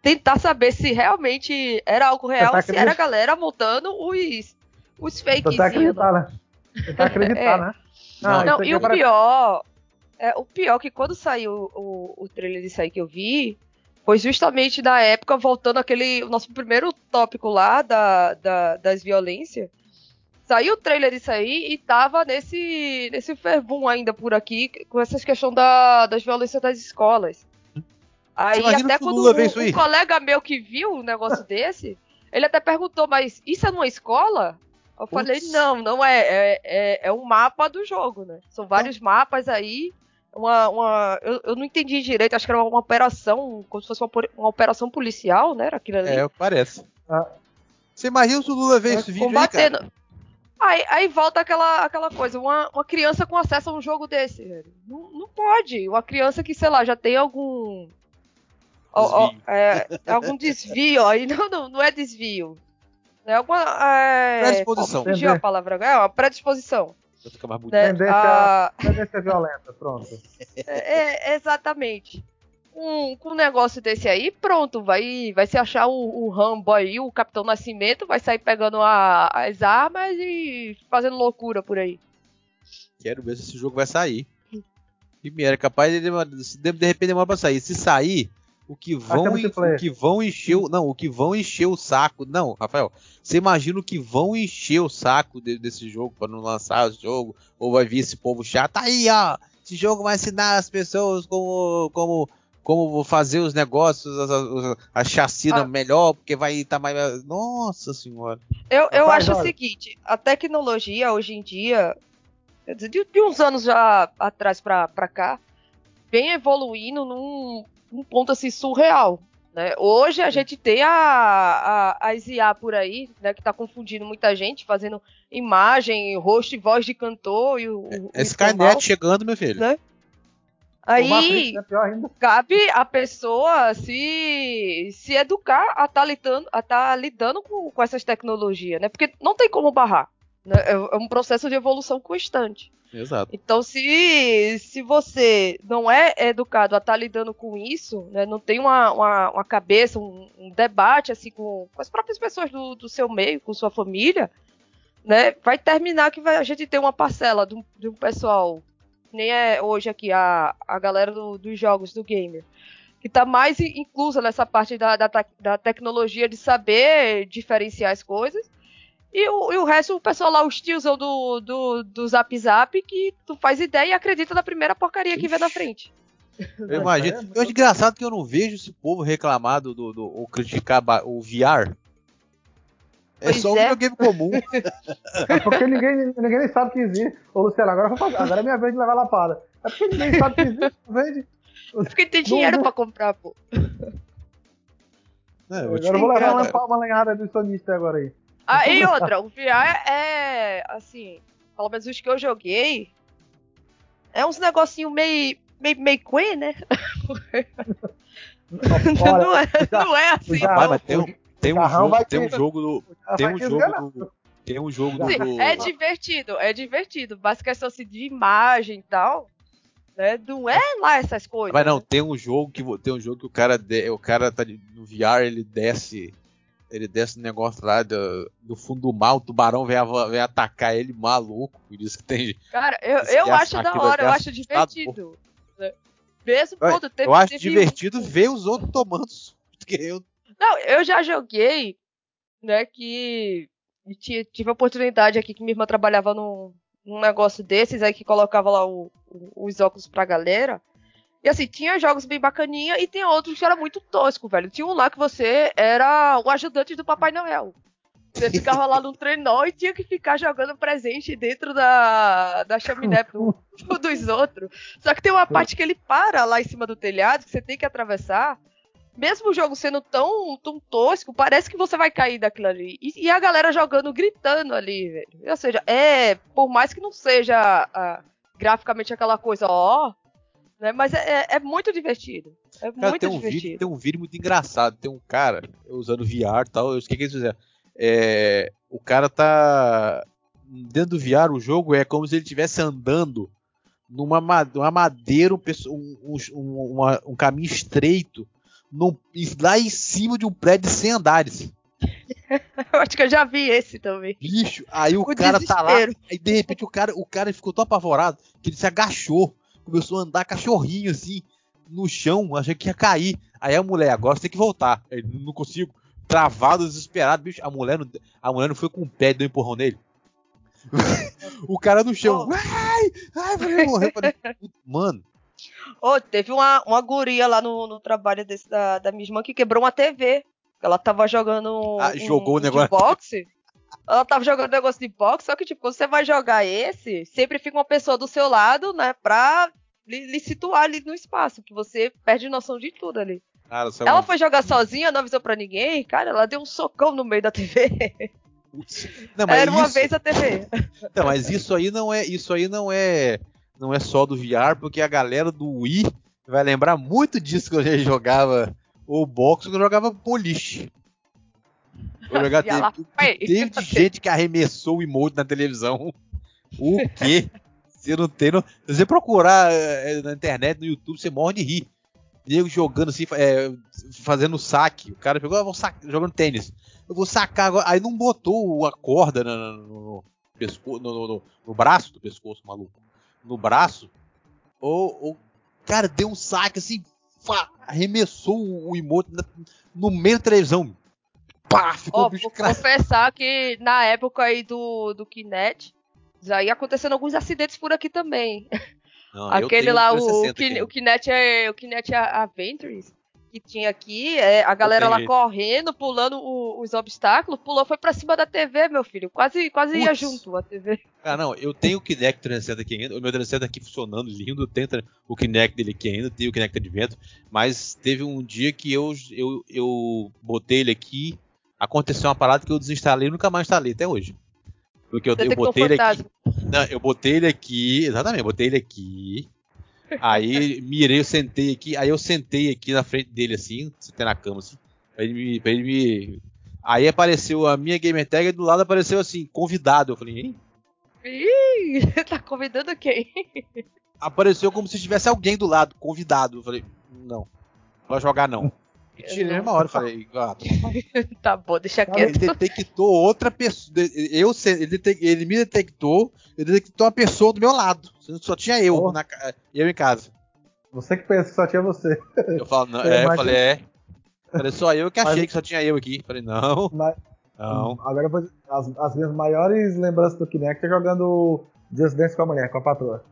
tentar saber se realmente era algo real, tá se era a galera montando os, os fakes. [laughs] Tentar acreditar, né? Tentar acreditar, é. né? Não, não e o pior, é, o pior é que quando saiu o, o trailer disso aí que eu vi, foi justamente na época, voltando aquele, o nosso primeiro tópico lá da, da, das violências, saiu o trailer disso aí e tava nesse, nesse fervum ainda por aqui, com essas questões da, das violências das escolas. Aí até quando um, um colega meu que viu um negócio [laughs] desse, ele até perguntou, mas isso é numa escola? Eu Ups. falei, não, não é, é, é, é, um mapa do jogo, né? São vários ah. mapas aí. Uma, uma eu, eu, não entendi direito, acho que era uma operação, como se fosse uma, uma operação policial, né? Era aquilo ali. É, parece. Ah. Você imagina se o Lula vê esse vídeo combatendo. aí, cara? Aí, aí volta aquela, aquela coisa, uma, uma criança com acesso a um jogo desse, velho. Não, não pode. Uma criança que, sei lá, já tem algum Desvio. é, algum desvio, aí [laughs] não, não, não é desvio. É alguma. É, predisposição. Fugiu a palavra agora. É uma predisposição. Fica mais bonito. Né? Tendência, a... tendência violenta, pronto. É, é, exatamente. Um, com um negócio desse aí, pronto, vai, vai se achar o, o Rambo aí, o Capitão Nascimento, vai sair pegando a, as armas e fazendo loucura por aí. Quero ver se esse jogo vai sair. Primeiro, é capaz de, de, de repente demorar pra sair. Se sair, o que vão, o que vão encher, o, não, o que vão encher o saco. Não, Rafael, você imagina o que vão encher o saco de, desse jogo para não lançar o jogo, ou vai vir esse povo chato aí, ó. Esse jogo vai ensinar as pessoas como como como fazer os negócios, a, a chacina ah. melhor, porque vai estar tá mais. Nossa senhora. Eu, eu Rapaz, acho olha. o seguinte: a tecnologia hoje em dia, de, de uns anos já atrás para cá, vem evoluindo num, um ponto assim surreal. Né? Hoje a gente tem a, a, a IA por aí, né, que está confundindo muita gente, fazendo imagem, rosto e voz de cantor. E o, é, Skynet chegando, meu filho. Né? Aí é cabe a pessoa se, se educar a estar tá lidando, a tá lidando com, com essas tecnologias, né? Porque não tem como barrar. Né? É, é um processo de evolução constante. Exato. Então, se, se você não é educado a estar tá lidando com isso, né, não tem uma, uma, uma cabeça, um, um, debate assim com, com, as próprias pessoas do, do seu meio, com sua família, né, vai terminar que vai, a gente ter uma parcela de um, de um pessoal, nem é hoje aqui a, a galera do, dos jogos, do gamer, que está mais inclusa nessa parte da, da, da tecnologia de saber diferenciar as coisas e o, e o resto, o pessoal lá, os tiozão do, do, do Zap Zap, que tu faz ideia e acredita na primeira porcaria que vê na frente. Eu imagino. Eu acho engraçado que eu não vejo esse povo reclamar do, do, do ou criticar o VR. É pois só um é. videogame comum. É porque ninguém, ninguém nem sabe que existe. Ô, Luciano, agora, fazer, agora é minha vez de levar lapada. É porque ninguém sabe que existe, [laughs] vende. Porque tem dinheiro não, pra comprar, pô. É, eu agora eu vou levar uma, uma lenhada do sonista agora aí. Ah, e outra, o VR é, assim, pelo menos os que eu joguei, é uns negocinho meio, meio, meio quen, né? [laughs] não, é, não é assim. Já, mas tem, um, tem, um jogo, tem um jogo do. Tem um jogo do. Tem um jogo do. É divertido, é divertido. Mas questão assim de imagem e tal. Né? Não é lá essas coisas. Mas não, né? tem um jogo que tem um jogo que o cara de, o cara tá no VR, ele desce ele desce um negócio lá do, do fundo do mar, o tubarão vem, vem atacar ele maluco. Por isso que tem. Cara, eu, eu acho da hora, eu acho divertido. Né? Mesmo quando teve. Eu acho teve divertido um... ver os outros tomando [laughs] eu... Não, eu já joguei, né, que tive a oportunidade aqui que minha irmã trabalhava num, num negócio desses aí que colocava lá o, o, os óculos pra galera. E assim, tinha jogos bem bacaninha e tem outros que era muito tosco, velho. Tinha um lá que você era o ajudante do Papai Noel. Você ficava lá no trenó e tinha que ficar jogando presente dentro da, da chaminé do, [laughs] dos outros. Só que tem uma parte que ele para lá em cima do telhado, que você tem que atravessar. Mesmo o jogo sendo tão, tão tosco, parece que você vai cair daquilo ali. E, e a galera jogando, gritando ali, velho. Ou seja, é, por mais que não seja ah, graficamente aquela coisa, ó, né? Mas é, é, é muito divertido. É cara, muito tem um divertido. Vídeo, tem um vídeo muito engraçado. Tem um cara usando VR e tal. O que, que eles fizeram? É, o cara tá. Dentro do VR, o jogo é como se ele estivesse andando numa uma madeira, um, um, um, uma, um caminho estreito, no, lá em cima de um prédio de 100 andares. [laughs] eu acho que eu já vi esse também. Bicho, aí o, o cara desespero. tá lá, aí de repente o cara, o cara ficou tão apavorado que ele se agachou começou a andar cachorrinho assim no chão, achei que ia cair. Aí a mulher, agora você tem que voltar. Ele, não consigo. Travado, desesperado, bicho. A mulher não, a mulher não foi com o pé deu um empurrão nele. [laughs] o cara no chão. Oh. Ai, ai, vai morrer. [laughs] Mano. Oh, teve uma, uma guria lá no, no trabalho desse, da, da minha irmã que quebrou uma TV. Ela tava jogando. Ah, jogou um, o negócio. De boxe. Ela tava jogando negócio de boxe, só que, tipo, quando você vai jogar esse, sempre fica uma pessoa do seu lado, né, pra lhe, lhe situar ali no espaço, que você perde noção de tudo ali. Cara, é ela foi jogar sozinha, não avisou pra ninguém, cara, ela deu um socão no meio da TV. Não, Era uma isso... vez a TV. Não, mas isso aí não é, isso aí não é, não é só do VR, porque a galera do Wii vai lembrar muito disso que eu jogava o boxe, que eu jogava boliche. Eu jogar teve, teve de gente que arremessou o emote na televisão. O quê? Você não tem. Não... Se você procurar é, na internet, no YouTube, você morre de rir. Diego jogando assim, é, fazendo saque. O cara pegou, ah, vou sacar, jogando tênis. Eu vou sacar agora. Aí não botou a corda no, no, no, no, no, braço do pescoço, maluco. No braço. Ou, ou cara, deu um saque assim, arremessou o, o emote no meio da televisão pá, ficou oh, bicho Vou confessar que na época aí do, do Kinect, já ia acontecendo alguns acidentes por aqui também. Não, Aquele lá, o, o, Kin, o Kinect é o Kinect Adventures que tinha aqui, é, a galera lá correndo, pulando o, os obstáculos, pulou, foi pra cima da TV, meu filho. Quase, quase ia junto a TV. Ah, não, eu tenho o Kinect 360 aqui ainda, o meu 360 aqui funcionando, lindo, tem o Kinect dele aqui ainda, tem o Kinect Advento, mas teve um dia que eu, eu, eu botei ele aqui, aconteceu uma parada que eu desinstalei e nunca mais instalei até hoje. Porque eu, eu botei ele aqui. Não, eu botei ele aqui, exatamente, eu botei ele aqui. Aí mirei, eu sentei aqui, aí eu sentei aqui na frente dele assim, sentei na cama assim, pra ele me. Pra ele me... Aí apareceu a minha gamer tag e do lado apareceu assim, convidado. Eu falei, hein? Ih, [laughs] tá convidando quem? Apareceu como se tivesse alguém do lado, convidado. Eu falei, não, não vai jogar não. Tirei uma hora, falei, ah, [laughs] tá bom, deixa quieto. Ele detectou outra pessoa. Eu, ele, ele me detectou, ele detectou uma pessoa do meu lado. Só tinha eu, oh. na, eu em casa. Você que pensa que só tinha você. Eu, falo, não, [laughs] é, eu falei, é. Falei, só eu que achei Mas... que só tinha eu aqui. Falei, não. Mas... Não. Agora as, as minhas maiores lembranças do Kinect é jogando Just Dance com a mulher, com a patroa.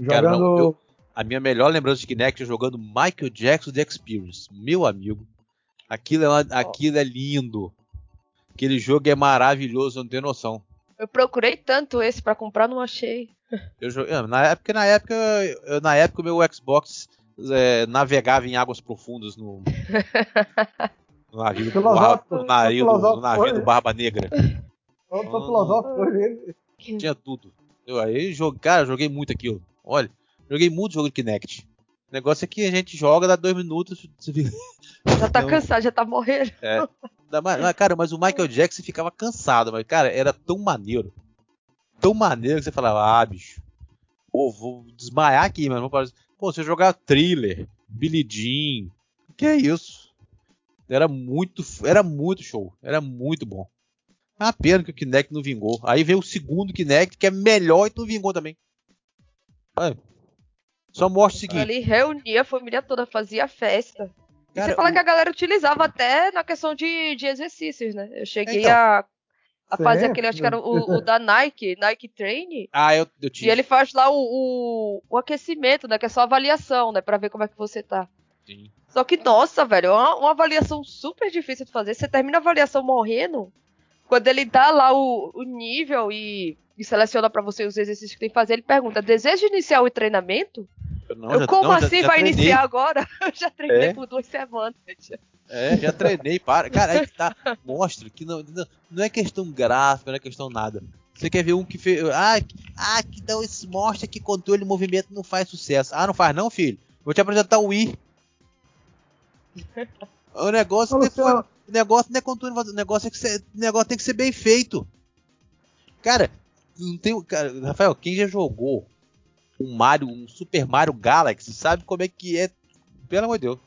Jogando. Cara, não, eu, a minha melhor lembrança de Kinect é jogando Michael Jackson The Experience. Meu amigo. Aquilo é, aquilo é lindo. Aquele jogo é maravilhoso, não tem noção. Eu procurei tanto esse para comprar, não achei. Eu joguei, na época, na época, eu, na época o meu Xbox é, navegava em águas profundas no, [laughs] no navio, do, barba, no navio, do, no navio do Barba Negra. Eu hoje. Tinha tudo. Eu aí, joguei, cara, joguei muito aquilo. Olha, joguei muito jogo de Kinect. O negócio é que a gente joga, dá dois minutos. [laughs] Já tá Não. cansado, já tá morrendo. É. Cara, mas o Michael Jackson ficava cansado, mas, cara, era tão maneiro. Tão maneiro que você falava, ah, bicho. Pô, vou desmaiar aqui, mas não pode. Pô, você jogar thriller, Billy Jean. Que é isso? Era muito, era muito show. Era muito bom. É uma pena que o Kinect não vingou. Aí veio o segundo Kinect, que é melhor e não vingou também. Só mostra o seguinte. Ali reunia a família toda, fazia festa. Cara, você fala o... que a galera utilizava até na questão de, de exercícios, né? Eu cheguei então, a, a fazer aquele, acho que era o, o, da Nike, Nike Train. Ah, eu, eu tive. E ele faz lá o, o, o, aquecimento, né? Que é só avaliação, né? Pra ver como é que você tá. Sim. Só que, nossa, velho, é uma, uma avaliação super difícil de fazer. Você termina a avaliação morrendo. Quando ele dá lá o, o nível e, e seleciona para você os exercícios que tem que fazer, ele pergunta: deseja iniciar o treinamento? Não, eu, já, como não, assim já, vai treinei. iniciar agora? [laughs] Eu já treinei é. por duas semanas. É, já treinei, para. Cara, aí tá. [laughs] Mostra que não, não, não é questão gráfica, não é questão nada. Você quer ver um que fez. Ah, ah que isso mostra que controle de movimento não faz sucesso. Ah, não faz não, filho? Vou te apresentar o Wii. [laughs] O negócio, não, foi, o negócio não é controle, o negócio é que ser, o negócio tem que ser bem feito. Cara, não tem, cara, Rafael, quem já jogou um Mario, um Super Mario Galaxy, sabe como é que é, pelo amor de Deus.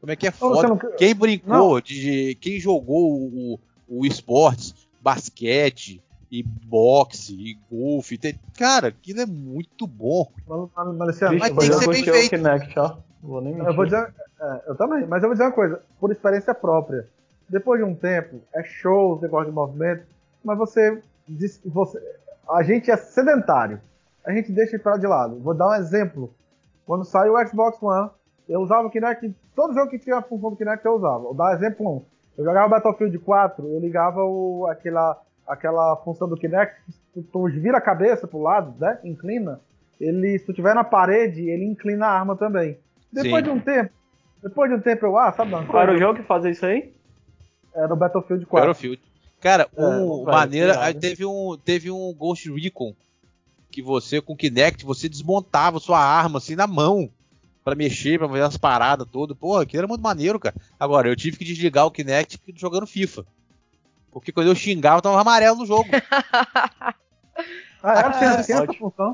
Como é que é foda. Não, quem brincou, de, quem jogou o, o esportes, basquete, e boxe, e golfe. Tem... Cara, aquilo é muito bom. Mas, mas, mas tem que ser bem feito. Kinect, ó. Vou nem eu, vou dizer, é, eu também, mas eu vou dizer uma coisa, por experiência própria. Depois de um tempo, é show, você gosta de movimento, mas você, você. A gente é sedentário. A gente deixa para de lado. Vou dar um exemplo. Quando saiu o Xbox One, eu usava o Kinect. Todo jogo que tinha a função do Kinect eu usava. Vou dar exemplo um. Eu jogava Battlefield 4, eu ligava o, aquela, aquela função do Kinect, tu, tu vira a cabeça pro lado, né? Inclina. Ele, se tu tiver na parede, ele inclina a arma também. Depois Sim. de um tempo, depois de um tempo eu, ah, sabe Qual era o jogo que fazia isso aí? Era o Battlefield 4. Battlefield. Cara, é, um, maneira, aí teve um, teve um Ghost Recon que você com Kinect, você desmontava sua arma assim na mão para mexer, para fazer as paradas todas. Pô, aquilo era muito maneiro, cara. Agora, eu tive que desligar o Kinect jogando FIFA. Porque quando eu xingava, tava amarelo no jogo. [laughs] ah, era ah, essa função?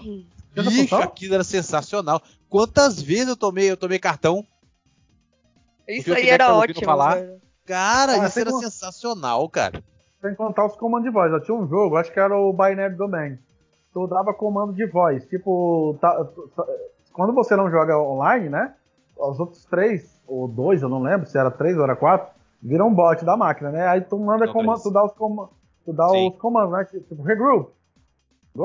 Bicho, aquilo era sensacional. Quantas vezes eu tomei, eu tomei cartão? Isso aí era ótimo. Falar. Cara, ah, isso era sensacional, cara. Sem contar os comandos de voz. Eu tinha um jogo, acho que era o Binary Domain. Tu dava comando de voz. Tipo, tá, tá, quando você não joga online, né? Os outros três, ou dois, eu não lembro se era três ou era quatro, viram um bot da máquina, né? Aí tu manda comando, tu dá os comandos. Tu dá Sim. os comandos, né? Tipo, regroup.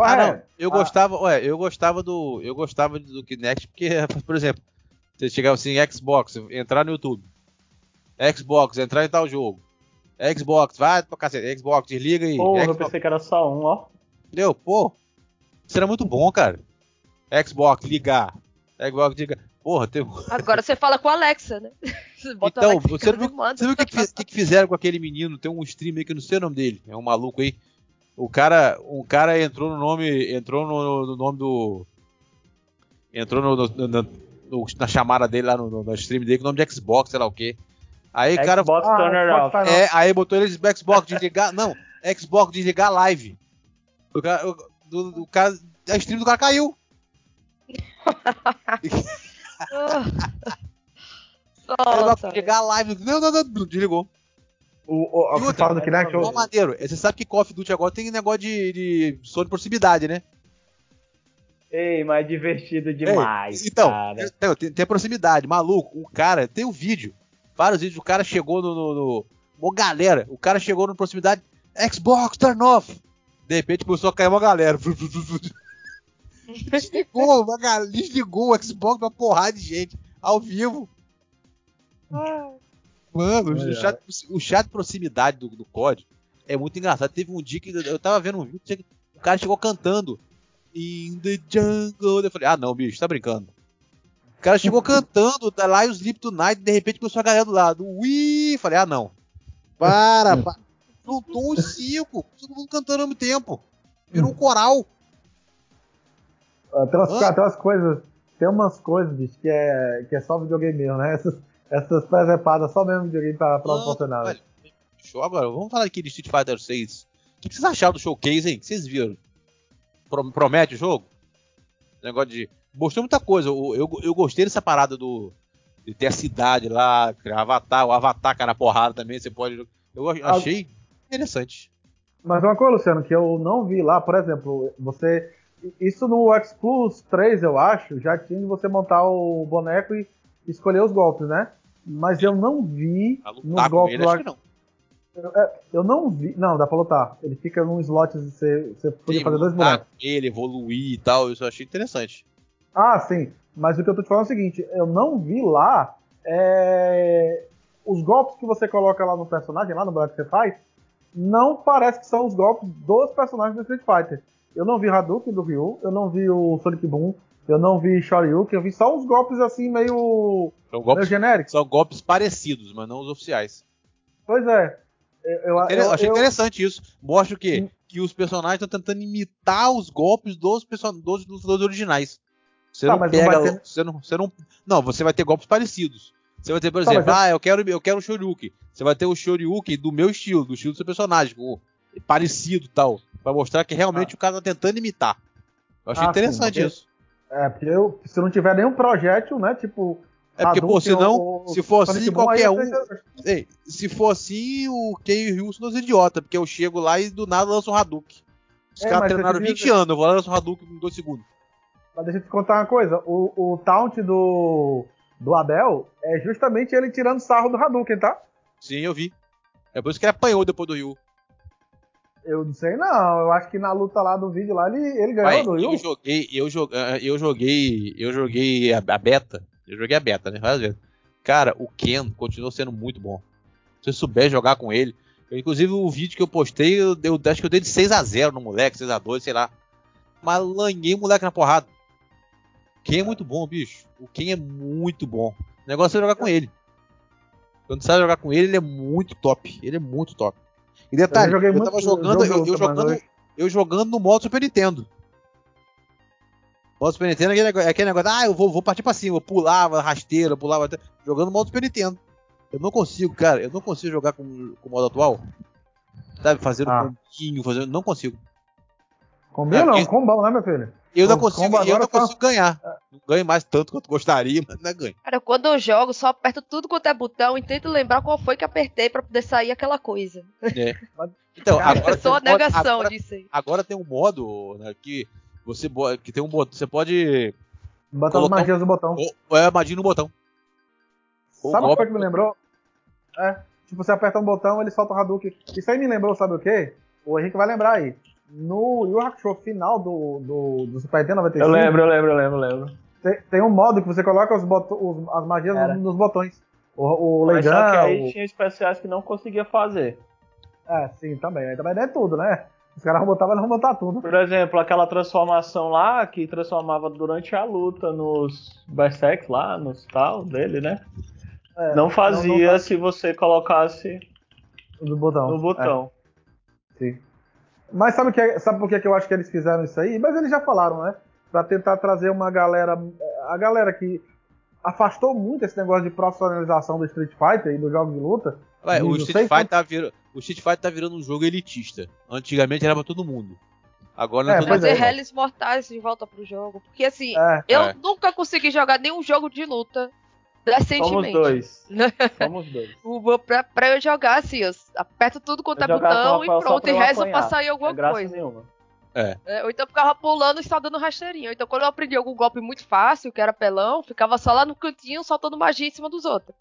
Ah, não. Eu ah. gostava, ué, eu gostava do. Eu gostava do Kinect, porque, [laughs] por exemplo, você chegava assim, Xbox, entrar no YouTube. Xbox, entrar em tal jogo. Xbox, vai pra cacete. Xbox, desliga aí. Porra, Xbox. eu pensei que era só um, ó. Entendeu? Pô. Isso era muito bom, cara. Xbox, ligar. Xbox, ligar. Porra, tem. Agora você fala com a Alexa, né? [laughs] Você bota então, Alexa, você viu, você viu o que, que, que, fizeram com aquele menino? Tem um stream aí que eu não sei o nome dele. É um maluco aí. O cara, o cara entrou no nome, entrou no, no nome do, entrou no, no, no, na chamada dele lá no, no, stream dele com o nome de Xbox, sei lá o que. Aí o cara, Xbox ah, Off. É, aí botou ele de Xbox desligar, não, Xbox desligar live. O cara, o, do, o cara, a stream do cara caiu. [laughs] Nossa, desligar a live, não, não, não, desligou. O, o, a outra, do Kinect. É maneiro. Você sabe que Call of Duty agora tem negócio de, de som de proximidade, né? Ei, mas divertido demais. Ei, então, cara. Tem, tem, tem, proximidade, maluco. O cara tem um vídeo. Vários vídeos. O cara chegou no. no, no uma galera. O cara chegou no proximidade. Xbox, turn off. De repente começou a cair uma galera. [laughs] desligou, uma galera, desligou o Xbox pra porrada de gente. Ao vivo. Mano, o, chat, o chat de proximidade do, do COD é muito engraçado. Teve um dia que eu tava vendo um vídeo, o cara chegou cantando In the jungle. Eu falei, ah não, bicho, tá brincando. Cara chegou cantando The Lion Sleep Tonight, de repente começou a galera do lado. Ui! Falei, ah não. Para, para. Juntou os cinco, todo mundo cantando ao mesmo tempo. Virou um coral. Tem umas, tem umas coisas, tem umas coisas, bicho, que é, que é só videogame mesmo, né? Essas, essas presepadas só mesmo videogame pra, pra funcionar. Show agora, vamos falar aqui de Street Fighter 6. O que vocês acharam do showcase, hein? O que vocês viram? Promete o jogo? Negócio de. Mostrou muita coisa. Eu, eu, eu gostei dessa parada do. De ter a cidade lá, Avatar, o Avatar cara porrada também, você pode. Eu achei interessante. Mas uma coisa, Luciano, que eu não vi lá, por exemplo, você. Isso no X Plus 3, eu acho, já tinha de você montar o boneco e escolher os golpes, né? Mas eu não vi nos golpes lá. Não. Eu, eu, não vi. Não, dá pra lutar. Ele fica num slot, você, você podia sim, fazer dois bonecos. Ele, evoluir e tal, isso eu achei interessante. Ah, sim. Mas o que eu tô te falando é o seguinte: eu não vi lá é, os golpes que você coloca lá no personagem, lá no boneco que você faz, não parece que são os golpes dos personagens do Street Fighter. Eu não vi Hadouken do Ryu, eu não vi o Sonic Boom, eu não vi Shoryuken, eu vi só uns golpes assim meio, são golpes, meio genéricos. São golpes parecidos, mas não os oficiais. Pois é. Eu, eu, eu achei eu, interessante isso. Mostra o quê? Hum. Que os personagens estão tentando imitar os golpes dos personagens dos, dos originais. Você tá, não pega. Não ter... você, não, você não. Não, você vai ter golpes parecidos. Você vai ter, por tá, exemplo, tá, ah, eu quero, eu quero o Shoryuken. Você vai ter o Shoryuken do meu estilo, do estilo do seu personagem, com, parecido tal. Pra mostrar que realmente ah. o cara tá tentando imitar. Eu achei ah, interessante sim, isso. É, porque eu, se não tiver nenhum projétil, né? Tipo. É porque, pô, senão, se for assim, qualquer um. Ei, se for assim, o Ken e o Ryu são os idiotas, porque eu chego lá e do nada lanço um Hadouken. Os é, caras treinaram 20 anos, eu vou lá e lanço um Hadouken em 2 segundos. Mas deixa eu te contar uma coisa: o, o taunt do, do Abel é justamente ele tirando sarro do Hadouken, tá? Sim, eu vi. É por isso que ele apanhou depois do Ryu. Eu não sei não, eu acho que na luta lá do vídeo lá ele, ele ganhou Pai, do Ryu. Eu joguei, eu, joguei, eu joguei, eu joguei a, a, beta, eu joguei a beta, né, várias vezes. Cara, o Ken continuou sendo muito bom. Se você souber jogar com ele, eu, inclusive o vídeo que eu postei, eu, eu acho que eu dei de 6 a 0 no moleque, 6 a 2 sei lá. Mas lanhei o moleque na porrada. Ken é muito bom, bicho. O Ken é muito bom. O negócio é jogar com ele. Quando você sabe jogar com ele, ele é muito top. Ele é muito top. E detalhe, eu, eu tava jogando, eu, eu jogando, eu jogando no modo Super Nintendo. O modo Super Nintendo é aquele, é aquele negócio, ah, eu vou, vou partir pra cima, eu pulava rasteira, pulava. Jogando no modo Super Nintendo. Eu não consigo, cara, eu não consigo jogar com, com o modo atual. Sabe, fazendo ah. um fazendo. Não consigo. Combinho é, não, combão, né, meu filho? Eu não consigo, eu não consigo tá... ganhar. Não ganho mais tanto quanto gostaria, mas não é ganho. Cara, quando eu jogo, só aperto tudo quanto é botão e tento lembrar qual foi que apertei para poder sair aquela coisa. É. Então, agora [laughs] eu sou a negação agora, disso aí. Agora tem um modo né, que você que tem um botão, você pode botar as magias no botão. Ou, é magia no botão. Sabe o que me lembrou? É, tipo, você aperta um botão, ele solta o Hadouken. Isso aí me lembrou, sabe o quê? O Henrique vai lembrar aí no Yu Hakusho final do, do, do Super Nintendo 95. Eu lembro, eu lembro, eu lembro, eu lembro. Tem, tem um modo que você coloca os os, as magias nos, nos, botões. O, o Leigan, só que aí o... tinha especiais que não conseguia fazer. É, sim, também. Aí também não é tudo, né? Os caras vão botar, mas não vão botar tudo. Por exemplo, aquela transformação lá que transformava durante a luta nos Berserks lá, nos tal dele, né? É, não fazia não, não se você colocasse no botão. No botão. É. Sim. Mas sabe, que, sabe por que eu acho que eles fizeram isso aí? Mas eles já falaram, né? Pra tentar trazer uma galera. A galera que afastou muito esse negócio de profissionalização do Street Fighter e do jogo de luta. Ué, o, Street Fighter tá vir... o Street Fighter tá virando um jogo elitista. Antigamente era pra todo mundo. Agora não é, é Trazer é. Hellis Mortais de volta pro jogo. Porque assim, é. eu é. nunca consegui jogar nenhum jogo de luta Recentemente. [laughs] Somos dois. Somos dois. pra, pra eu jogar, assim, eu aperto tudo quanto é botão e pronto, e rezo pra sair alguma é coisa. Nenhuma. É. é. Ou então eu ficava pulando e só dando rasteirinho. Então quando eu aprendi algum golpe muito fácil, que era pelão, ficava só lá no cantinho soltando magia em cima dos outros.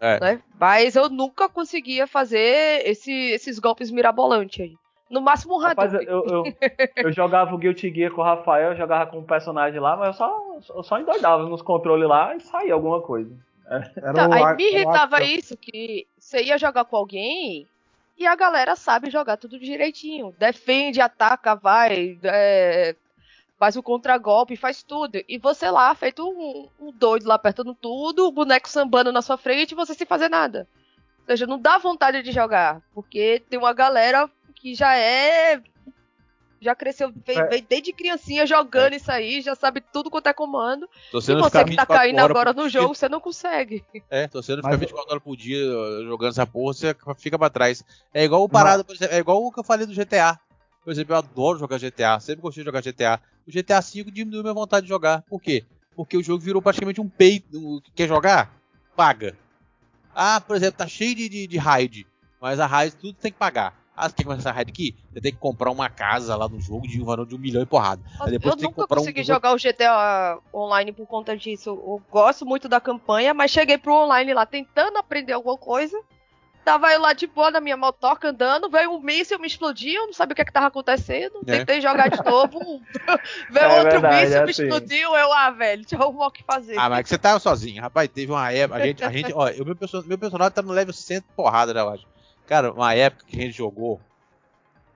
É. Né? Mas eu nunca conseguia fazer esse, esses golpes mirabolantes aí. No máximo um Rapaz, eu, eu, eu, jogava o Guilty Gear com o Rafael, eu jogava com um personagem lá, mas eu só, eu só endoidava nos controles lá e saía alguma coisa. Então, aí me irritava isso, que você ia jogar com alguém e a galera sabe jogar tudo direitinho. Defende, ataca, vai, é, faz o contragolpe, faz tudo. E você lá, feito um, um, doido lá apertando tudo, o boneco sambando na sua frente e você sem fazer nada. Ou seja, não dá vontade de jogar. Porque tem uma galera que já é. Já cresceu, vem, é. vem desde criancinha jogando é. isso aí, já sabe tudo quanto é comando. e você que tá caindo agora no jogo, você não consegue. É, tô sendo ficar 24 horas por dia jogando essa porra, você fica pra trás. É igual o parado, por exemplo, é igual o que eu falei do GTA. Por exemplo, eu adoro jogar GTA, sempre gostei de jogar GTA. O GTA V diminuiu minha vontade de jogar. Por quê? Porque o jogo virou praticamente um pay. Quer jogar? Paga. Ah, por exemplo, tá cheio de, de, de raid. Mas a raid tudo tem que pagar. Ah, você quer começar a raid aqui? Você tem que comprar uma casa lá no jogo de um valor de um milhão e porrada. eu nunca consegui um... jogar o GTA online por conta disso. Eu gosto muito da campanha, mas cheguei pro online lá tentando aprender alguma coisa. Tava eu lá de boa na minha motoca andando, veio um míssil, me explodiu, não sabia o que, é que tava acontecendo. É. Tentei jogar de novo, [laughs] veio é outro verdade, míssil, é me assim. explodiu, eu, ah, velho, deixa eu arrumar o que fazer. Ah, mas é que você tava sozinho, rapaz, teve uma época, a gente, a gente ó, eu, meu, personagem, meu personagem tá no level 100 porrada, né, eu acho. Cara, uma época que a gente jogou,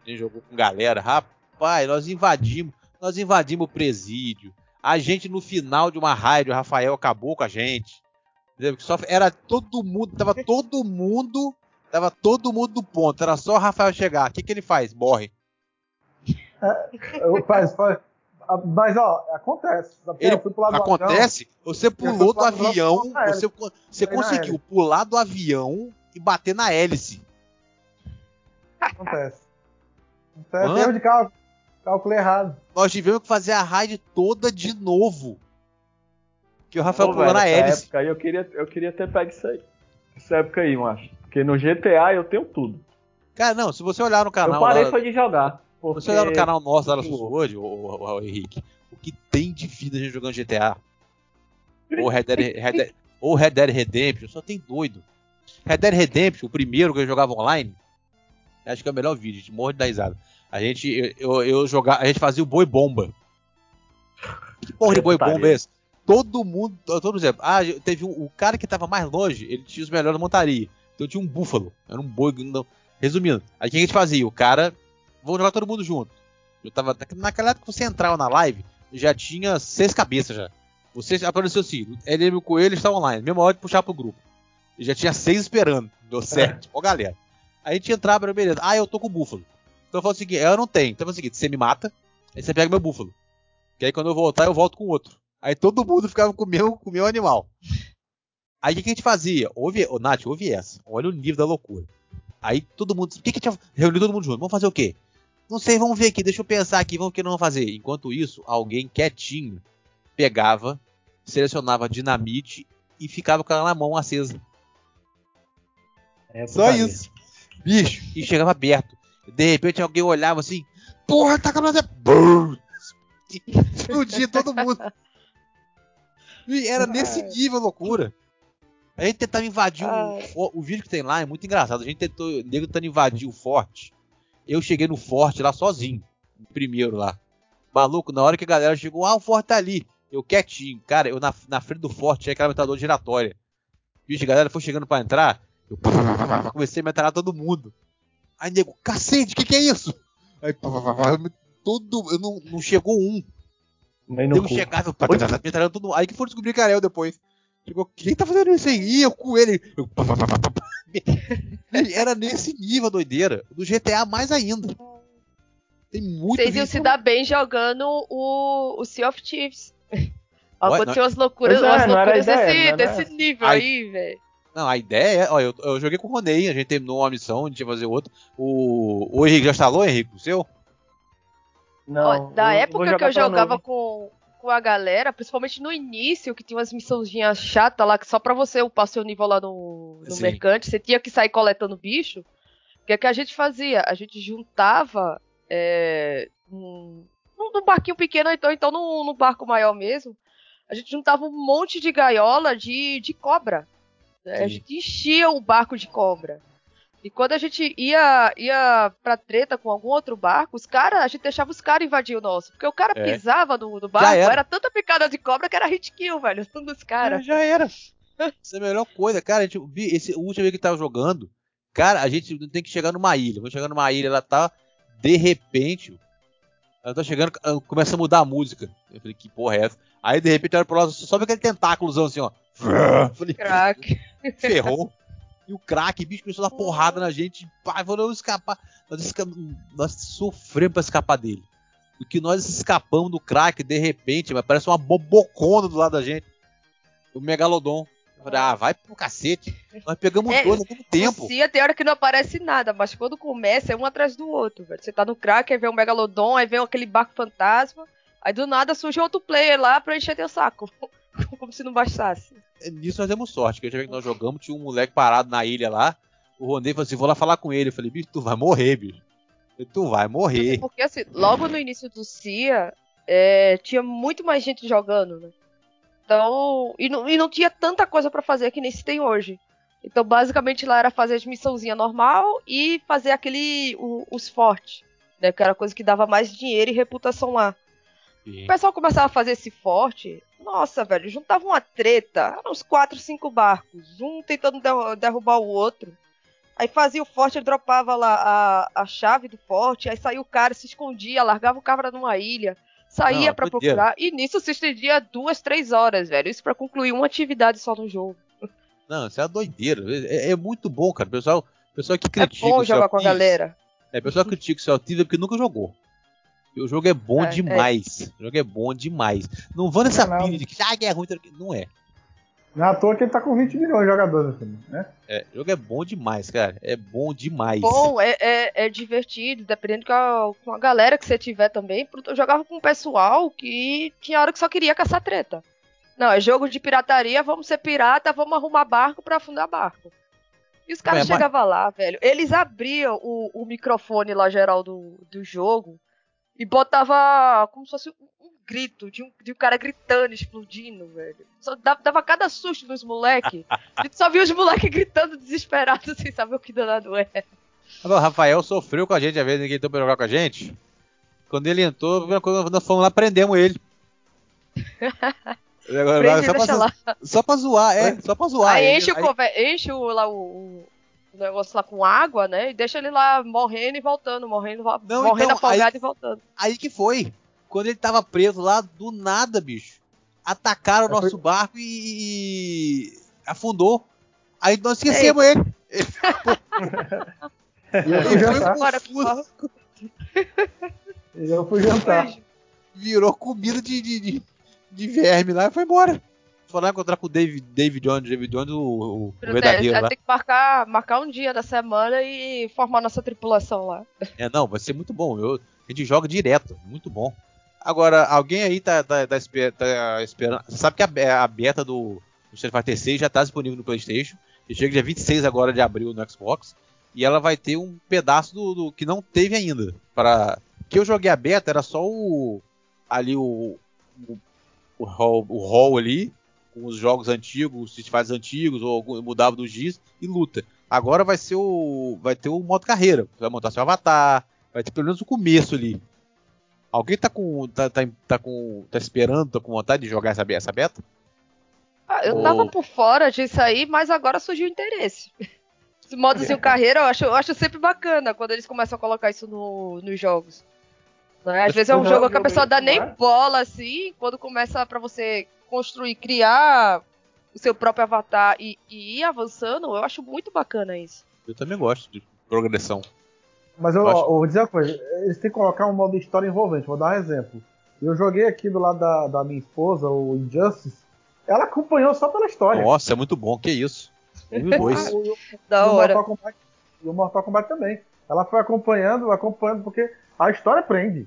a gente jogou com galera, rapaz, nós invadimos, nós invadimos o presídio. A gente no final de uma raid, o Rafael acabou com a gente. Só era todo mundo, tava todo mundo Tava todo mundo do ponto, era só o Rafael chegar. O que, que ele faz? Morre. É, faz, faz, mas ó, acontece. Ele, acontece? Você pulou do avião, você, você conseguiu pular do avião e bater na hélice. Acontece. Acontece. Erro de cálculo. Cálculo errado. Nós tivemos que fazer a raid toda de novo. Que o Rafael Pô, pulou velho, na hélice. Época aí eu queria, eu queria ter pego isso aí. Essa época aí, macho. Porque no GTA eu tenho tudo. Cara, não, se você olhar no canal. Eu parei lá, foi de jogar. Porque... Se você olhar no canal nosso no Sword, o, o, o, Henrique, o que tem de vida a gente jogando GTA? Ou Red Dead, Red Dead, ou Red Dead Redemption, só tem doido. Red Dead Redemption, o primeiro que eu jogava online, acho que é o melhor vídeo, a gente morre de dar risada. A gente, eu, eu jogava, a gente fazia o boi bomba. Que porra de boi bomba é esse? Todo mundo, todo exemplo, ah, teve um, o cara que tava mais longe, ele tinha os melhores montarias. Então tinha um búfalo, era um boi. Não... Resumindo, aí o que a gente fazia? O cara. Vamos jogar todo mundo junto. Eu tava. Naquela época que você entrava na live, já tinha seis cabeças já. Você apareceu assim, ele e o coelho está online, mesma hora de puxar pro grupo. E já tinha seis esperando. Deu certo. Ó, galera. Aí a gente entrava, beleza. Ah, eu tô com o búfalo. Então eu falo o seguinte, eu não tenho. Então é o seguinte, você me mata, aí você pega meu búfalo. Que aí quando eu voltar, eu volto com outro. Aí todo mundo ficava com o meu, com o meu animal. Aí o que, que a gente fazia? Ouve, oh, Nath, ouve essa. Olha o nível da loucura. Aí todo mundo. O que, que a gente reuniu todo mundo junto? Vamos fazer o quê? Não sei, vamos ver aqui, deixa eu pensar aqui, vamos o que não vamos fazer. Enquanto isso, alguém quietinho pegava, selecionava dinamite e ficava com ela na mão acesa. É, Só isso. Bicho, e chegava perto. De repente alguém olhava assim, porra, tá com a Explodia todo mundo. E era nesse nível loucura. A gente tentava invadir o, o, vídeo que tem lá, é muito engraçado. A gente tentou, o nego tentando invadir o forte. Eu cheguei no forte lá sozinho, primeiro lá. Maluco, na hora que a galera chegou, ah, o forte tá ali. Eu quietinho, cara, eu na, na frente do forte tinha aquela metralhadora giratória. Bicho, a galera foi chegando para entrar, eu comecei a metralhar todo mundo. Aí nego, cacete, o que, que é isso? Aí todo, eu não, não chegou um. Nem no chegava, metralhando todo mundo. Aí que foi descobrir que era eu depois. Chegou, quem tá fazendo isso aí? Eu com ele. Eu... Era nesse nível a doideira. Do GTA mais ainda. Tem muito Vocês iam se dar bem jogando o, o Sea of Thieves. Aconteceu as loucuras, é, as loucuras ideia, desse, desse nível a... aí, velho. Não, a ideia é. Ó, eu, eu joguei com o Ronei, a gente terminou uma missão, a gente ia fazer outra. O, o Henrique já instalou, Henrique? O seu? Não. Ó, da época que eu jogava com, com a galera, principalmente no início, que tinha umas missãozinhas chatas lá, que só pra você upar seu nível lá no, no mercante, você tinha que sair coletando bicho. O que é que a gente fazia? A gente juntava é, num, num barquinho pequeno, então, então num, num barco maior mesmo. A gente juntava um monte de gaiola de, de cobra. Né? A gente enchia o barco de cobra. E quando a gente ia, ia pra treta com algum outro barco, os caras, a gente deixava os caras invadir o nosso. Porque o cara é. pisava no, no barco, era. era. tanta picada de cobra que era hit kill, velho. Um [laughs] dos caras. É, já era. Isso é a melhor coisa, cara. A gente, esse último que tava jogando, cara, a gente tem que chegar numa ilha. Vamos chegar numa ilha, ela tá. De repente, Ela tá chegando, começa a mudar a música. Eu falei, que porra é essa? Aí de repente olha pro lado, só vê aquele tentáculozão assim, ó. Falei, crack. Ferrou. E o crack, bicho, começou a dar porrada na gente. Pai, vou escapar. Nós, esca... nós sofremos pra escapar dele. O que nós escapamos do crack, de repente, mas parece uma bobocona do lado da gente. O Megalodon. Ah, vai pro cacete. Nós pegamos é, dois ao mesmo tempo. Sim, tem hora que não aparece nada, mas quando começa é um atrás do outro, velho. Você tá no crack, aí vem o Megalodon, aí vem aquele barco fantasma. Aí do nada surge outro player lá pra encher teu saco. [laughs] Como se não bastasse. É, nisso nós demos sorte, que a gente que nós jogamos, tinha um moleque parado na ilha lá. O Ronei falou assim: vou lá falar com ele. Eu falei, bicho, tu vai morrer, bicho. Tu vai morrer. Porque assim, logo no início do CIA, é, tinha muito mais gente jogando, né? Então. E não, e não tinha tanta coisa para fazer que nem se tem hoje. Então, basicamente, lá era fazer as missãozinha normal e fazer aquele. O, os fortes. Né? Que era coisa que dava mais dinheiro e reputação lá. Sim. O pessoal começava a fazer esse forte. Nossa, velho, juntava uma treta. Uns 4, 5 barcos. Um tentando derrubar o outro. Aí fazia o forte, ele dropava lá a, a chave do forte, aí saía o cara, se escondia, largava o cabra numa ilha, saía para procurar, e nisso se estendia duas, três horas, velho. Isso para concluir uma atividade só no jogo. Não, isso é uma doideira. É, é muito bom, cara. Pessoal, pessoal que critica. É bom jogar com a galera. É, pessoal critica o seu é porque nunca jogou. O jogo é bom é, é. demais. É. O jogo é bom demais. Não vão nessa pilha de que ah, é ruim. Não é. Não é à toa que ele tá com 20 milhões de jogadores, assim, né? É, o jogo é bom demais, cara. É bom demais. Bom, é, é, é divertido, dependendo com a, com a galera que você tiver também. Eu jogava com um pessoal que tinha hora que só queria caçar treta. Não, é jogo de pirataria, vamos ser pirata, vamos arrumar barco para afundar barco. E os caras é, chegavam mas... lá, velho. Eles abriam o, o microfone lá geral do, do jogo e botava como se fosse grito, de um, de um cara gritando, explodindo, velho. Só dava, dava cada susto nos moleques. A gente só via os moleques gritando desesperados [laughs] sem saber o que danado é. O Rafael sofreu com a gente a vez ninguém entrou pra jogar com a gente. Quando ele entrou, nós fomos lá, prendemos ele. [laughs] Agora, só, pra, lá. só pra zoar, é, só pra zoar. Aí enche, aí... O, enche o, lá o, o, negócio lá com água, né? E deixa ele lá morrendo e voltando, morrendo, Não, morrendo então, afogado aí, e voltando. Aí que foi quando ele tava preso lá, do nada, bicho, atacaram o nosso barco e, afundou. Aí nós esquecemos Ei. ele. eu fui jantar. eu fui jantar. Virou comida de, de, de, de verme lá e foi embora. Foi lá encontrar com o David, David Jones, David Jones, o, o verdadeiro lá. Tem que marcar, marcar um dia da semana e formar nossa tripulação lá. É, não, vai ser muito bom. Eu, a gente joga direto, muito bom. Agora, alguém aí tá, tá, tá, tá esperando. Você sabe que a, a beta do, do Street Fighter 6 já está disponível no PlayStation. E chega dia 26 agora de abril no Xbox. E ela vai ter um pedaço do, do que não teve ainda. Para que eu joguei a beta era só o ali o o, o, hall, o hall ali com os jogos antigos, Street Fighter antigos ou mudava do giz e luta. Agora vai ser o vai ter o modo carreira. Você vai montar seu avatar, vai ter pelo menos o começo ali. Alguém tá com. tá, tá, tá com. tá esperando, tá com vontade de jogar essa, essa beta? Ah, eu Ou... tava por fora disso aí, mas agora surgiu interesse. [laughs] Esse modozinho carreira eu acho, eu acho sempre bacana quando eles começam a colocar isso no, nos jogos. Né? Às vezes é um jogo que a pessoa dá nem bola assim, quando começa para você construir, criar o seu próprio avatar e, e ir avançando, eu acho muito bacana isso. Eu também gosto de progressão. Mas eu, eu, vou dizer uma coisa, eles têm que colocar um modo história envolvente. Vou dar um exemplo. Eu joguei aqui do lado da, da minha esposa, o Injustice. Ela acompanhou só pela história. Nossa, é muito bom, que isso. Um [laughs] dois. da e hora. O Kombat, e o Mortal Kombat também. Ela foi acompanhando, acompanhando, porque a história prende.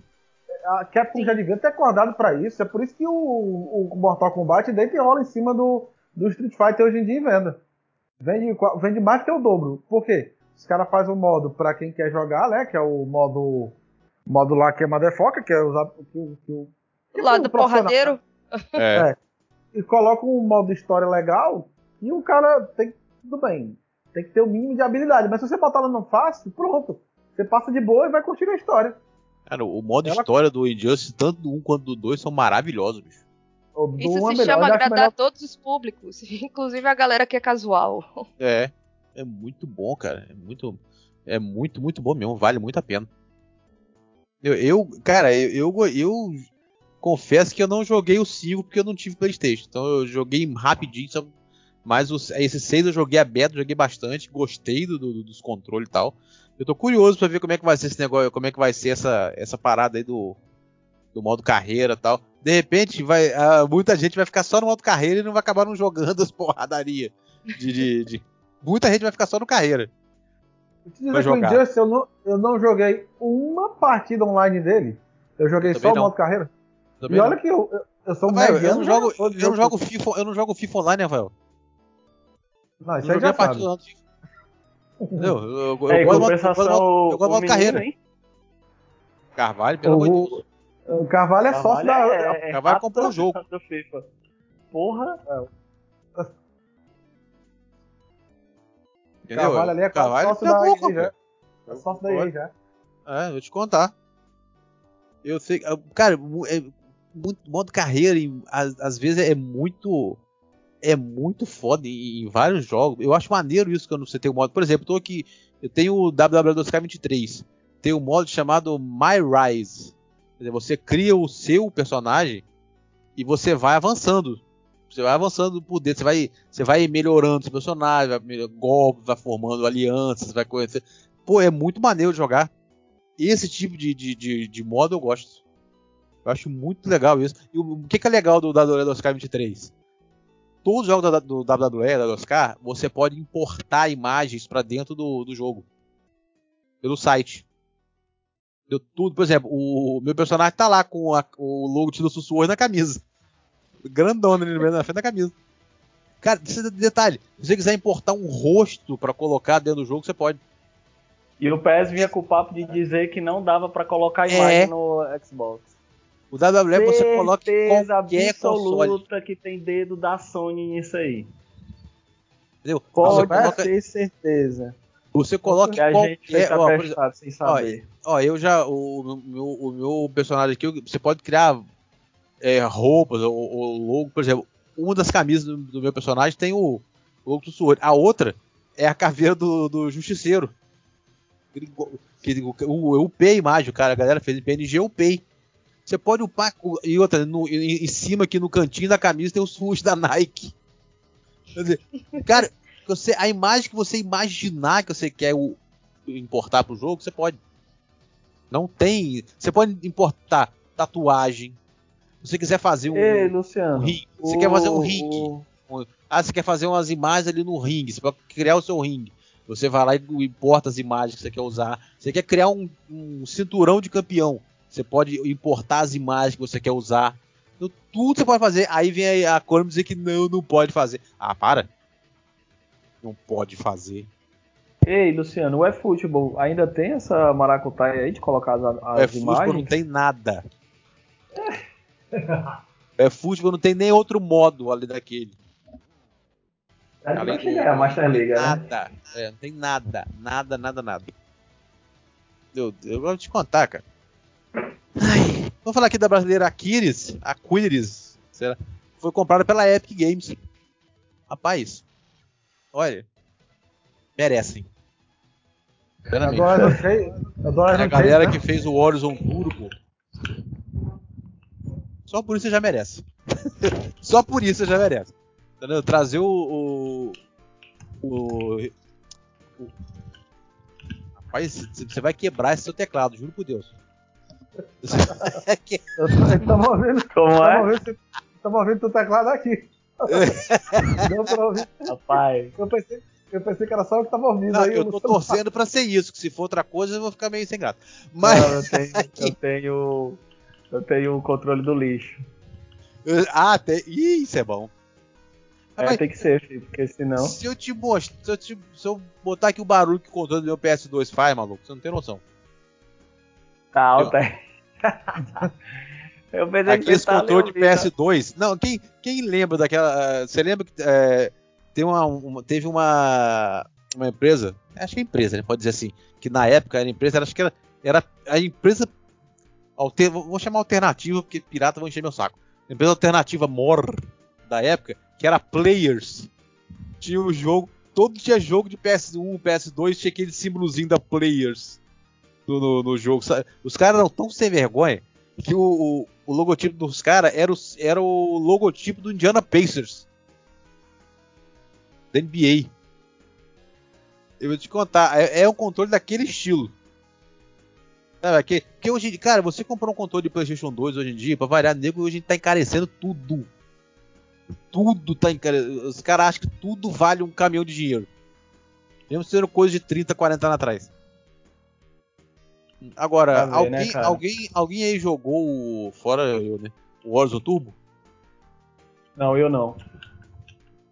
A Capcom Sim. já devia ter acordado para isso. É por isso que o, o Mortal Kombat deita e rola em cima do, do Street Fighter hoje em dia em venda. Vende, vende mais que o dobro. Por quê? Os caras fazem um modo para quem quer jogar, né? Que é o modo. Modo lá que é Motherfucker, que é usar. Que, que, que, lado porradeiro. É. é. E coloca um modo história legal e o cara tem. Tudo bem. Tem que ter o mínimo de habilidade. Mas se você botar ela no fácil, pronto. Você passa de boa e vai curtir a história. Cara, o modo Ela... história do Injustice, tanto do 1 quanto do 2, são maravilhosos, bicho. Isso se é chama agradar melhor... todos os públicos, [laughs] inclusive a galera que é casual. É é muito bom, cara. É muito, é muito, muito bom mesmo. Vale muito a pena. Eu, eu cara, eu, eu, eu, confesso que eu não joguei o 5 porque eu não tive Playstation. Então eu joguei rapidinho, mas os, esse 6 eu joguei aberto, joguei bastante, gostei do, do, dos controles e tal. Eu tô curioso para ver como é que vai ser esse negócio, como é que vai ser essa, essa parada aí do, do modo carreira e tal. De repente, vai, uh, muita gente vai ficar só no modo carreira e não vai acabar não jogando as [laughs] porradarias. De, de, de... Muita gente vai ficar só no carreira. Injustice, eu, não, eu não joguei uma partida online dele. Eu joguei eu só o modo carreira. Também e olha não. que eu, eu sou um Rafael, eu não jogo, eu, eu não jogo FIFA, eu não jogo FIFA online, Rafael. Não, isso aí já sabe. Entendeu? Eu, eu, é, eu, gosto, eu gosto do modo carreira. Hein? Carvalho, pelo amor de Deus. O Carvalho é sócio da. É, é, Carvalho comprou o jogo. Do FIFA. Porra. É. Entendeu? Carvalho ali é Carvalho sócio da EA já. É sócio da EA já. É, vou te contar. Eu sei. Cara, é, muito, modo carreira, às, às vezes é muito. É muito foda em, em, vários jogos. Eu acho maneiro isso quando você tem o modo. Por exemplo, eu tô aqui. Eu tenho o WW2K23. Tem um modo chamado My Rise dizer, você cria o seu personagem e você vai avançando. Você vai avançando por dentro, você vai, você vai melhorando seu personagem, vai golpes, vai formando alianças, vai conhecer. Pô, é muito maneiro de jogar. Esse tipo de, de, de, de modo eu gosto. Eu acho muito legal isso. E o, o que, que é legal do WWE 2K23? Todos os jogos do, WWE, da 2K, você pode importar imagens para dentro do, do jogo. Pelo site. Deu tudo. Por exemplo, o meu personagem tá lá com a, o logo do Sussurro na camisa. Grandona ali na frente da camisa. Cara, detalhe, se você quiser importar um rosto para colocar dentro do jogo, você pode. E o PS vinha com o papo de dizer que não dava para colocar é. imagem é. no Xbox. O WWE você coloca em qualquer absoluta console. que tem dedo da Sony nisso aí. Entendeu? Pode coloca... ter certeza. Você coloca a qualquer... gente ó, exemplo, sem saber. Ó, ó, eu já. O meu, o meu personagem aqui, você pode criar é, roupas ou, logo, por exemplo, uma das camisas do, do meu personagem tem o, o logo do Sword. A outra é a caveira do, do Justiceiro. Que, o, eu upei a imagem, cara, a galera fez em PNG, eu upei. Você pode upar. E outra, no, em, em, cima aqui no cantinho da camisa tem o swoosh da Nike. Quer dizer, cara, você, a imagem que você imaginar que você quer o, importar pro jogo, você pode. Não tem. Você pode importar tatuagem. Se você quiser fazer um. Ei, Luciano. Um ringue, você o, quer fazer um ringue. O... Ah, você quer fazer umas imagens ali no ringue. Você pode criar o seu ringue. Você vai lá e importa as imagens que você quer usar. Você quer criar um, um cinturão de campeão. Você pode importar as imagens que você quer usar. Então, tudo você pode fazer. Aí vem a, a Konami dizer que não, não pode fazer. Ah, para não pode fazer. Ei, Luciano, o eFootball ainda tem essa maracutaia aí de colocar as, as o imagens? não tem nada. É. [laughs] eFootball não tem nem outro modo além daquele. É, além é a Master League, né? Nada. É, não tem nada. Nada, nada, nada. Eu, eu vou te contar, cara. Ai, vamos falar aqui da brasileira Aquiles. Aquiles. Será? Foi comprada pela Epic Games. Rapaz, olha, merecem. Agora não sei. Agora não a galera sei, né? que fez o Horizon Turbo. Só por isso você já merece. [laughs] Só por isso você já merece. Entendeu? Trazer o. O. o, o rapaz, você vai quebrar esse seu teclado, juro por Deus. Estamos ouvindo. [laughs] Como é? Estamos ouvindo teu teclado aqui. [laughs] Deu pra ouvir. Rapaz. Eu pensei, eu pensei que era só eu que tava ouvindo. Não, aí, eu tô torcendo pra ser isso, que se for outra coisa eu vou ficar meio sem graça. Mas. Não, eu tenho. eu tenho. Eu tenho o controle do lixo. Ah, tem. Ih, isso é bom. É, Mas, tem que ser, filho, porque senão. Se eu te mostrar. Se eu, te, se eu botar aqui o barulho que o controle do meu PS2 faz, maluco, você não tem noção. Tá alto, é. Eu pensei Aqui esse controle de PS2. Não, quem, quem lembra daquela. Você lembra que é, tem uma, uma, teve uma, uma empresa, acho que é empresa, né, pode dizer assim, que na época era empresa, acho que era, era a empresa. Alter, vou chamar alternativa, porque pirata vão encher meu saco. A empresa alternativa MOR da época, que era Players. Tinha o jogo, todo tinha jogo de PS1, PS2, tinha aquele símbolozinho da Players. no, no, jogo. Os caras eram tão sem vergonha que o, o, o logotipo dos caras era o, era o logotipo do Indiana Pacers. Da NBA. Eu vou te contar, é, é um controle daquele estilo. Sabe, que, que hoje, cara, você comprou um controle de PlayStation 2 hoje em dia, pra variar, nego hoje tá encarecendo tudo. Tudo tá encarecendo. Os caras acham que tudo vale um caminhão de dinheiro. Mesmo sendo coisa de 30, 40 anos atrás. Agora, ver, alguém, né, alguém, alguém aí jogou o. Fora eu, né? O Warzone Turbo? Não, eu não.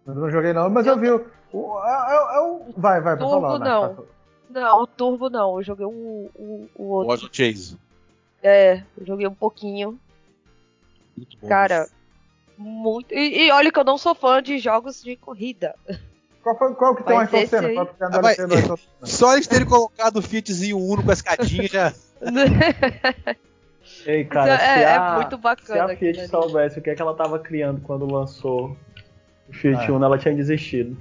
Eu não joguei não, mas eu, eu vi o. o, é, é, é o vai, vai, pra Turbo falar. Não. Vai, não, o Turbo não. Eu joguei o, o, o outro. Warzone Chase. É, eu joguei um pouquinho. Muito bom. Cara, isso. muito. E, e olha que eu não sou fã de jogos de corrida. Qual, foi, qual que tem mais torcendo? Ah, mas, só eles terem colocado o Fitzinho Uno com a escadinha já. [laughs] Ei, cara, é, é, a, muito bacana. Se a Fiat soubesse o que, é que ela tava criando quando lançou o Fiat ah. Uno, ela tinha desistido.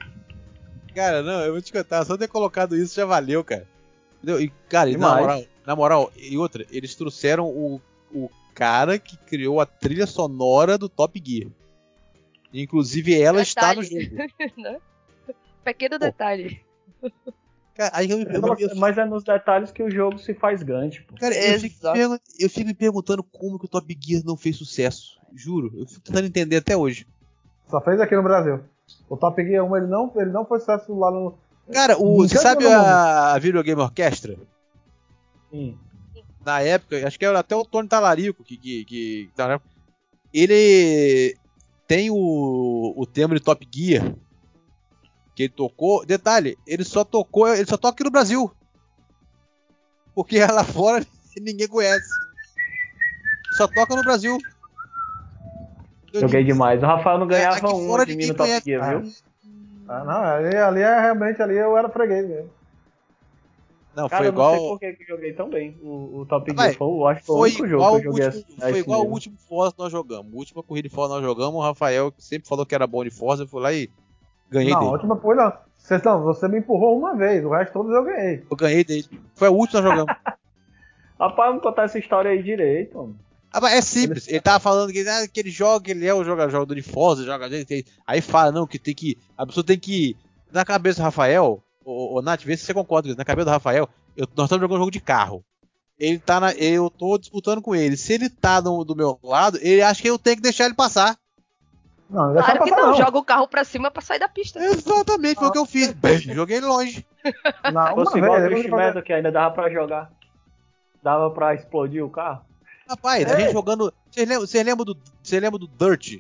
Cara, não, eu vou te contar, só ter colocado isso já valeu, cara. Entendeu? E, cara, na moral, na moral, e outra, eles trouxeram o, o cara que criou a trilha sonora do Top Gear. Inclusive, ela Detalhe. está no jogo. [laughs] Né? Pequeno pô. detalhe. Cara, aí eu, eu, eu, mas é nos detalhes que o jogo se faz grande, pô. Cara, eu fico, eu fico, me perguntando como que o Top Gear não fez sucesso. Juro, eu fico tentando entender até hoje. Só fez aqui no Brasil. O Top Gear 1 ele não, ele não foi sucesso lá no. Cara, o, você sabe a, a Video Game Orchestra? Sim. Na época, acho que era até o Tony Talarico que, que, que, ele tem o, o tema de Top Gear que ele tocou. Detalhe, ele só tocou, ele só toca aqui no Brasil. Porque [laughs] lá fora ninguém conhece. Só toca no Brasil. Joguei demais. O Rafael não ganhava aqui um fora de mim no Top Gear, viu? Ah, não, ali, ali é realmente ali eu era freguês mesmo. Não, Cara, foi igual. Não sei por que eu joguei tão bem o, o Top Gear. Foi, acho que foi, o único jogo que eu joguei último, assim, Foi igual o último Forza que nós jogamos. A última corrida de Forza nós jogamos, o Rafael, que sempre falou que era bom de Forza, foi lá e Ganhei não, dele. a última foi não. Você, não. Você me empurrou uma vez, o resto todos eu ganhei. Eu ganhei dele. Foi a última jogando. [laughs] Rapaz, não contar essa história aí direito, mano. Ah, é simples, ele tava falando que, ah, que ele joga, ele é o jogador, jogador de Forza, joga. Aí fala, não, que tem que. A pessoa tem que. Na cabeça do Rafael, ô, ô Nath, vê se você concorda com isso. Na cabeça do Rafael, eu, nós estamos jogando um jogo de carro. Ele tá na. Eu tô disputando com ele. Se ele tá no, do meu lado, ele acha que eu tenho que deixar ele passar. Não, claro que não, não, joga o carro pra cima pra sair da pista. Exatamente, foi o que eu fiz. Bem, joguei longe. Não, Fosse igual o Metal que ainda dava pra jogar. Dava pra explodir o carro. Rapaz, é. a gente jogando. Você lembra, do. Você lembra do Dirt?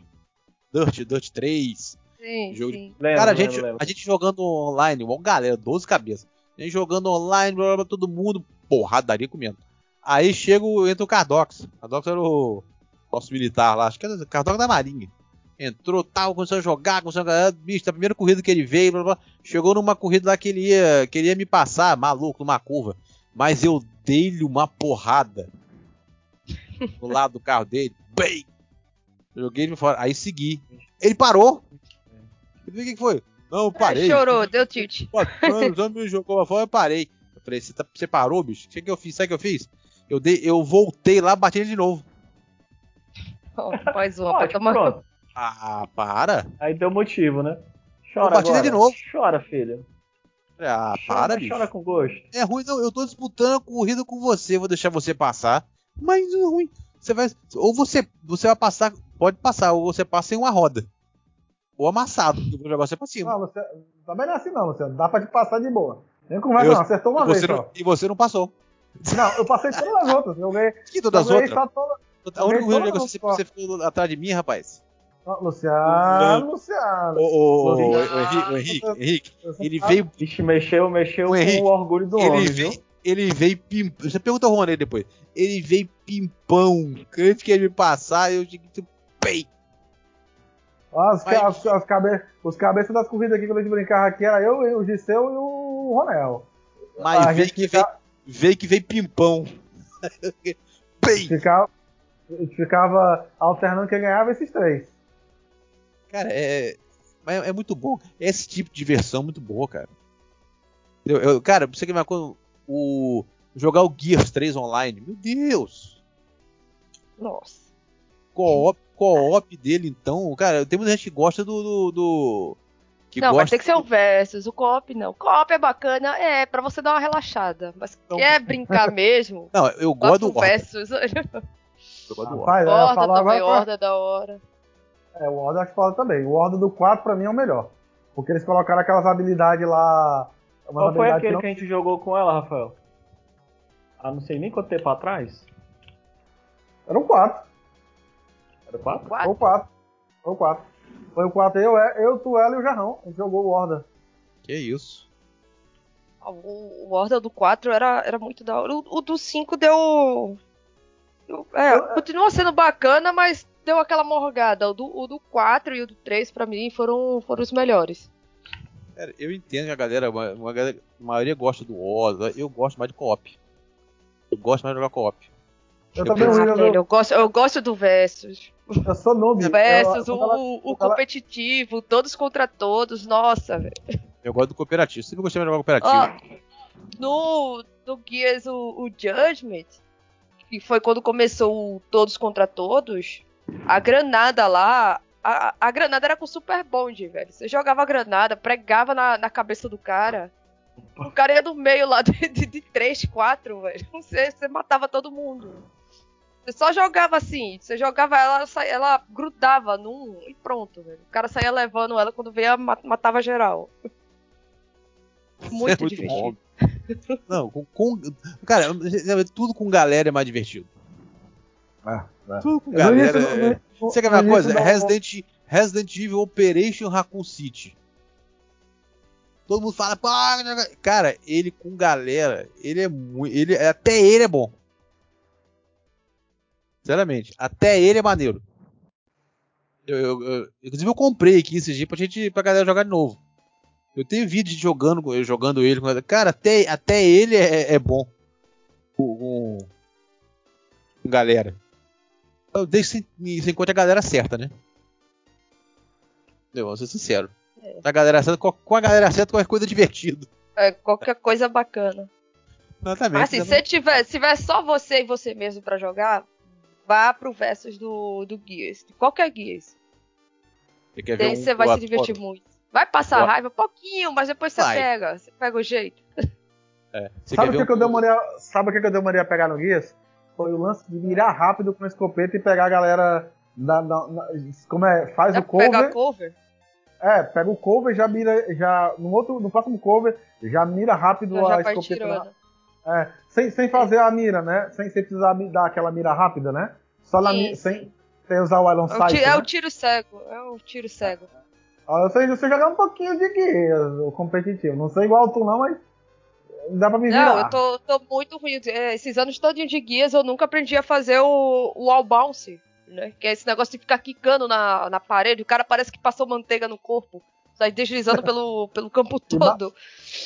Dirt, Dirt 3. Sim, jogo sim. De... Cara, a, gente, lembro. a gente jogando online, uma galera, 12 cabeças. A gente jogando online, blá, blá, todo mundo, porradaria comendo. Aí chega entra o Cardox. Cardox era o nosso militar lá, acho que era o Cardox da Marinha entrou, tal, começou a jogar, começou a jogar, bicho, a primeira corrida que ele veio, blá, blá, chegou numa corrida lá que ele ia, queria me passar, maluco, numa curva, mas eu dei-lhe uma porrada do lado do carro dele, bem, joguei ele fora, aí segui, ele parou, o que, foi? Não, eu parei. É, chorou, deu tilt. Já me jogou pra fora, eu parei. Eu falei, você, tá, você parou, bicho? O que, que eu fiz? Sabe o que eu fiz? Eu, dei, eu voltei lá, bati ele de novo. Oh, faz uma, Pode, tomar. Ah, para. Aí deu motivo, né? Chora agora. de novo. Chora, filho. Ah, para, bicho. Chora com gosto. É ruim, não. Eu tô disputando a corrida com você, vou deixar você passar. Mas ruim. Você vai. Ou você, você vai passar. Pode passar, ou você passa em uma roda. Ou amassado. Eu vou jogar você pra cima. Não, você. Também não é assim não, Luciano. Dá pra te passar de boa. Nem conversa, eu, não. Acertou uma vez. Não, só. E você não passou. Não, eu passei todas as outras. Eu ganhei. Que todas as outras? A única corrida que você, você ficou atrás de mim, rapaz. Luciano, Luciano. O, o, o, o Henrique, o Henrique, ele veio. Vixe, mexeu, mexeu o Henrique, com o orgulho do homem, veio, viu? Ele veio pimpão. Você pergunta ao Rony depois. Ele veio pimpão. Antes que ele me passar, eu digo pei. As, Mas... as, as cabe... Os cabeças das corridas aqui, quando a gente brincava aqui, era eu, o Giseu e o Ronel. Mas a veio que, veio, veio que veio pimpão. [laughs] pei. Ficava, ficava alternando quem ganhava esses três. Cara, é, é, é muito bom. Esse tipo de diversão é muito boa, cara. Eu, eu, cara, você que me o jogar o Gears 3 online. Meu Deus! Nossa. Co-op, co-op dele, então. Cara, tem muita gente que gosta do. do, do que não, gosta... vai ter que ser o Versus, o co-op não. Co-op é bacana, é, pra você dar uma relaxada. Mas não. quer brincar [laughs] mesmo? Não, eu gosto do Versus. [laughs] eu gosto do Rapaz, é, Horda também, agora, da hora. É, o Horda acho foda também. O Horda do 4 pra mim é o melhor. Porque eles colocaram aquelas habilidades lá. Qual foi aquele que, não... que a gente jogou com ela, Rafael? Ah, não sei nem quanto tempo atrás. Era o 4. Era o 4? Foi o 4. Foi o 4. Foi o 4. Eu, eu, tu, ela e o Jarrão. A gente jogou o Horda. Que isso. Ah, o, o Horda do 4 era, era muito da hora. O, o do 5 deu. É, continua sendo bacana, mas deu aquela morgada. O do, o do 4 e o do 3, pra mim, foram, foram os melhores. Cara, eu entendo que a galera, uma, uma galera, a maioria gosta do Horda. Eu gosto mais de co-op. Eu gosto mais de jogar co-op. Eu, eu, também eu, eu, gosto, eu gosto do Versus. Eu sou noob. [laughs] Versus, o, ela, o, competitivo, ela... todos contra todos, nossa, velho. Eu gosto do cooperativo, sempre gostei de jogar cooperativo. no, no Gears, o, o Judgment, que foi quando começou o Todos contra Todos, a granada lá, a, a granada era com super bond, velho. Você jogava a granada, pregava na, na cabeça do cara. O cara ia do meio lá de, de, de 3, 4, velho. Você, você matava todo mundo. Você só jogava assim, você jogava ela, ela grudava num e pronto, velho. O cara saía levando ela quando veio, matava geral. Muito, é muito divertido. Bom. Não, com, com, Cara, tudo com galera é mais divertido. É, é. Tudo com galera. É... Você quer ver uma coisa? Resident, Resident Evil Operation Raccoon City. Todo mundo fala, cara, ele com galera, ele é muito, ele até ele é bom. Sinceramente, até ele é maneiro. Eu, eu, eu, inclusive eu comprei aqui esse dia pra gente pra galera jogar de novo. Eu tenho vídeo de jogando, jogando ele. Cara, até, até ele é, é bom. Com, com galera. Eu deixo se encontre a galera certa, né? Eu vou ser sincero. É. A galera certa, com a galera certa, qualquer coisa é divertido. É, qualquer coisa bacana. Exatamente. Assim, se tiver, se tiver só você e você mesmo para jogar, vá pro versus do, do Gears. De qualquer Gears. Você quer Daí um você vai se divertir muito. Vai passar raiva um pouquinho, mas depois você vai. pega. Você pega o jeito. É. Sabe o que, um... que, eu demorei a, sabe o que, que eu demorei a pegar no Gears? Foi o lance de mirar rápido com a escopeta e pegar a galera. Como é? Faz o cover. Pegar cover? É, pega o cover, já mira, já no outro, no próximo cover, já mira rápido já a escopeta. Na, é, sem, sem fazer a mira, né? Sem, sem precisar dar aquela mira rápida, né? Só na sem, sem usar o Iron Sight. É, né? o tiro cego, é o tiro cego. Eu sei, você jogar um pouquinho de Gears, o competitivo. Não sei igual tu não, mas dá pra me virar. Não, eu tô, tô muito ruim. É, esses anos todinho de guias eu nunca aprendi a fazer o, o all bounce né? Que é esse negócio de ficar quicando na, na parede, o cara parece que passou manteiga no corpo. Sai deslizando [laughs] pelo, pelo campo todo.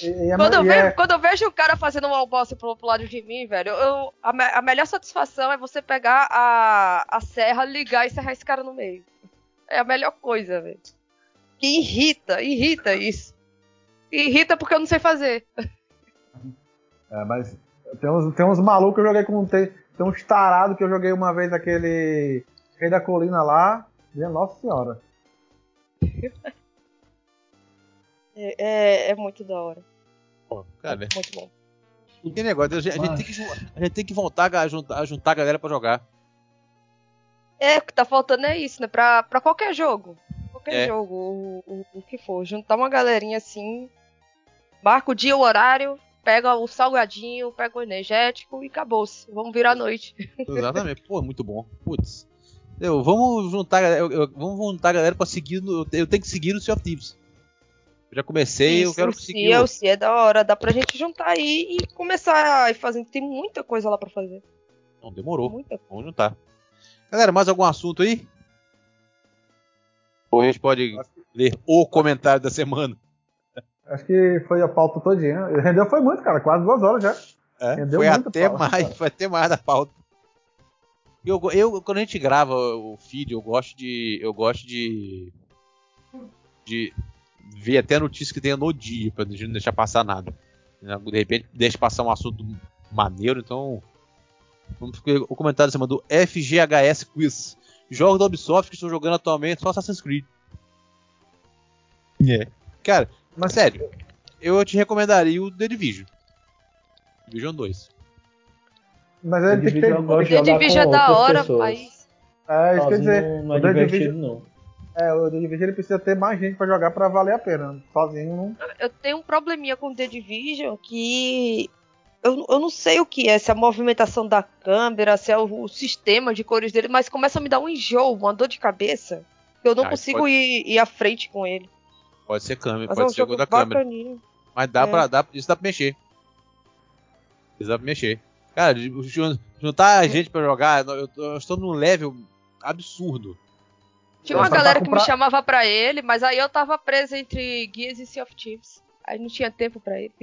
E, e quando, eu vejo, é... quando eu vejo o cara fazendo um alboce pro, pro lado de mim, velho, eu, a, a, melhor satisfação é você pegar a, a serra, ligar e serrar esse cara no meio. É a melhor coisa, velho. Que irrita, irrita isso. Irrita porque eu não sei fazer. [laughs] É, mas tem uns, tem uns malucos que eu joguei com. Tem, tem uns tarados que eu joguei uma vez aquele. Rei da Colina lá, minha Nossa Senhora. [laughs] É, é, é, muito da hora. Pô, cara, é muito bom. Que negócio, a gente, a gente, tem, que, a gente tem que voltar a juntar, a juntar a galera pra jogar. É, o que tá faltando é isso, né? Pra, pra qualquer jogo. Qualquer é. jogo, o, o, o, que for. Juntar uma galerinha assim. Marca o dia, o horário, pega o salgadinho, pega o energético e acabou-se. Vamos virar a noite. [laughs] Exatamente. Pô, muito bom. Putz. Eu, vamos juntar, eu, eu, vamos juntar a galera pra seguir. No, eu tenho que seguir no Sea of Thieves. Eu já comecei, Isso, eu quero seguir. É o Sea é da hora, dá pra gente juntar aí e começar a fazer. Tem muita coisa lá pra fazer. Não, demorou. Muita. Vamos juntar. Galera, mais algum assunto aí? Ou a gente pode ler o comentário da semana? Acho que foi a pauta todinha. Rendeu foi muito, cara. Quase duas horas já. É, foi até pauta, mais, cara. foi até mais da pauta. Eu, eu, quando a gente grava o feed, eu gosto de. Eu gosto de. De ver até a notícia que tenha no dia, pra não deixar passar nada. De repente, deixa passar um assunto maneiro, então. Vamos ver o comentário cima do FGHS Quiz. Jogos da Ubisoft que estou jogando atualmente só Assassin's Creed. É. Cara, mas sério, eu te recomendaria o The Division. Division 2. Mas ele tem que ter. The Division é da hora, mas. É, isso quer dizer. Não, é o Division, não. É, o The Division ele precisa ter mais gente pra jogar pra valer a pena. Sozinho não. Eu tenho um probleminha com o The Division que. Eu, eu não sei o que é, se é a movimentação da câmera, se é o, o sistema de cores dele, mas começa a me dar um enjoo, uma dor de cabeça. Eu não ah, consigo pode... ir, ir à frente com ele. Pode ser câmera, Mas pode é um ser jogo da câmera. Mas dá é. pra. Dá, isso dá pra mexer. Isso dá pra mexer. Cara, juntar a gente pra jogar, eu, eu estou num level absurdo. Tinha uma galera que me chamava pra ele, mas aí eu tava preso entre Guias e Sea of Thieves. Aí não tinha tempo pra ele.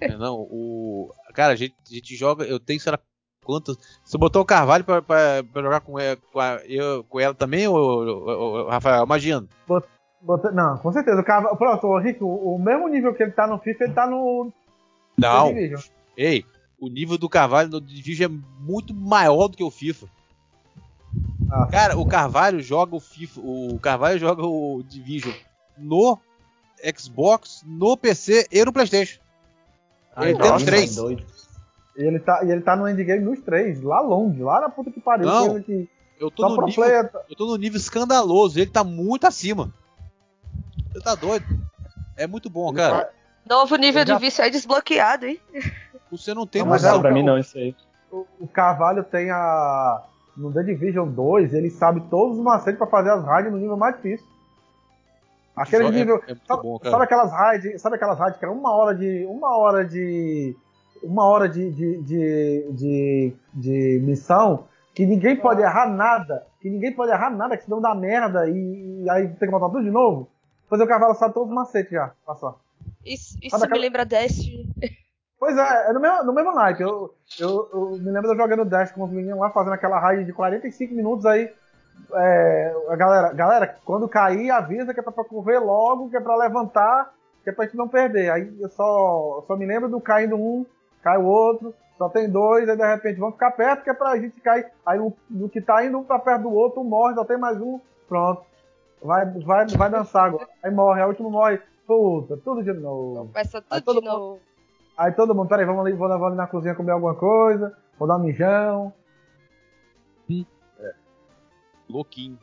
É, não, o. Cara, a gente, a gente joga. Eu tenho, sei lá, quantas. Você botou o Carvalho pra, pra, pra jogar com, ela, com, a, eu, com ela também, ou, Rafael? Imagina. Bota, não, com certeza. O Carvalho, pronto, o Rico, o mesmo nível que ele tá no FIFA, ele tá no. Não. Ei, o nível do Carvalho no Division é muito maior do que o FIFA. Ah. Cara, o Carvalho joga o FIFA, o Carvalho joga o Division no Xbox, no PC e no PlayStation. Ah, ele tem os três. E ele tá, e ele tá no endgame nos três, lá longe, lá na puta que pariu. Não, que eu, tô no nível, eu tô no nível escandaloso, ele tá muito acima. Você tá doido? É muito bom, cara. Novo nível já... de vício é desbloqueado, hein? Você não tem não, mas é, pra mim não, isso aí. O, o Carvalho tem a. No The Division 2, ele sabe todos os macetes pra fazer as raids no nível mais difícil. Aquele Só nível. É, é sabe, bom, sabe, aquelas raids. Sabe aquelas raids que era uma hora de. Uma hora de. Uma hora de, de, de, de, de missão que ninguém pode errar nada. Que ninguém pode errar nada, que senão dá merda e, e aí tem que botar tudo de novo. Fazer o cavalo sabe todos os macetes já. Passou. Isso, isso me aquela... lembra Destiny. Pois é, é no mesmo, no mesmo night. Eu, eu, eu me lembro de eu jogando Destiny com os meninos lá, fazendo aquela raid de 45 minutos aí. É, a galera, galera, quando cair, avisa que é pra correr logo, que é pra levantar, que é pra gente não perder. Aí eu só, só me lembro do caindo um, cai o outro, só tem dois, aí de repente vão ficar perto, que é pra gente cair. Aí no que tá indo um pra perto do outro, um morre, só tem mais um, pronto. Vai, vai, vai dançar agora. Aí morre, a última morre. Puta, tudo de novo. Começa tudo aí, todo de mundo, Aí todo mundo, peraí, vamos ali, vou, vou ali na cozinha comer alguma coisa, vou dar um mijão. Hum. É. Louquinho.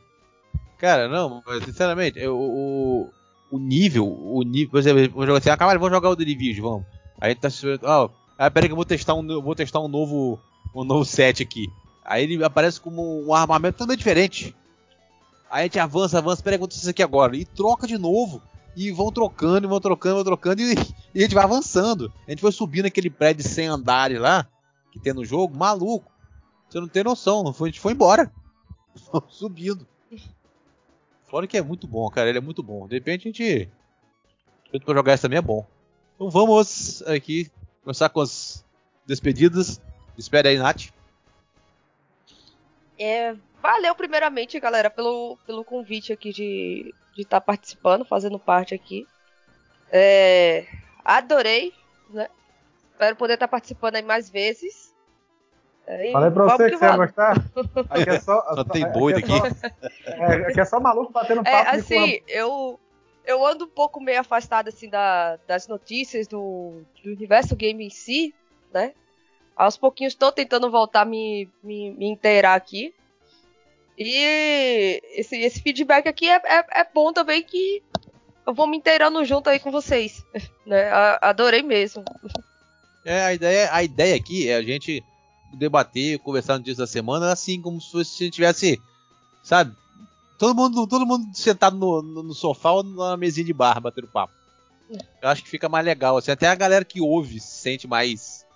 Cara, não, sinceramente, eu, o, o nível, o nível, por exemplo, vou jogar assim, ah, cara, vamos jogar o The Division, vamos. Aí tá ó, oh, ah, peraí que eu vou testar um, vou testar um novo, um novo set aqui. Aí ele aparece como um armamento totalmente diferente. Aí a gente avança, avança, acontece isso aqui agora. E troca de novo. E vão trocando, vão trocando, vão trocando. [laughs] E, e, a gente vai avançando. A gente foi subindo aquele prédio sem andares lá, que tem no jogo, maluco. Você não tem noção, a gente foi embora. [laughs] Subindo. Fora que é muito bom, cara. Ele é muito bom. De repente a gente. Pra jogar isso também é bom. Então vamos aqui começar com as despedidas. Espere aí, Nath. É, valeu primeiramente, galera, pelo, pelo convite aqui de estar tá participando, fazendo parte aqui. É, adorei, né? Espero poder estar tá participando aí mais vezes. É, Falei pra você que, que você ia gostar. [laughs] Aqui é só, só tem boi aqui. É, aqui é só maluco batendo é, papo. É, assim, eu, eu ando um pouco meio afastado assim, da, das notícias do, do universo game em si, né? Aos pouquinhos estou tentando voltar a me, me, me inteirar aqui. E esse, esse feedback aqui é, é, é, bom também que eu vou me inteirando junto aí com vocês. [laughs] Né? Adorei mesmo. É, a ideia, a ideia aqui é a gente debater, conversar no dia da semana, assim como se a gente tivesse, sabe, todo mundo, todo mundo sentado no, no, no sofá ou na mesinha de bar, batendo papo. Eu acho que fica mais legal, assim, até a galera que ouve se sente mais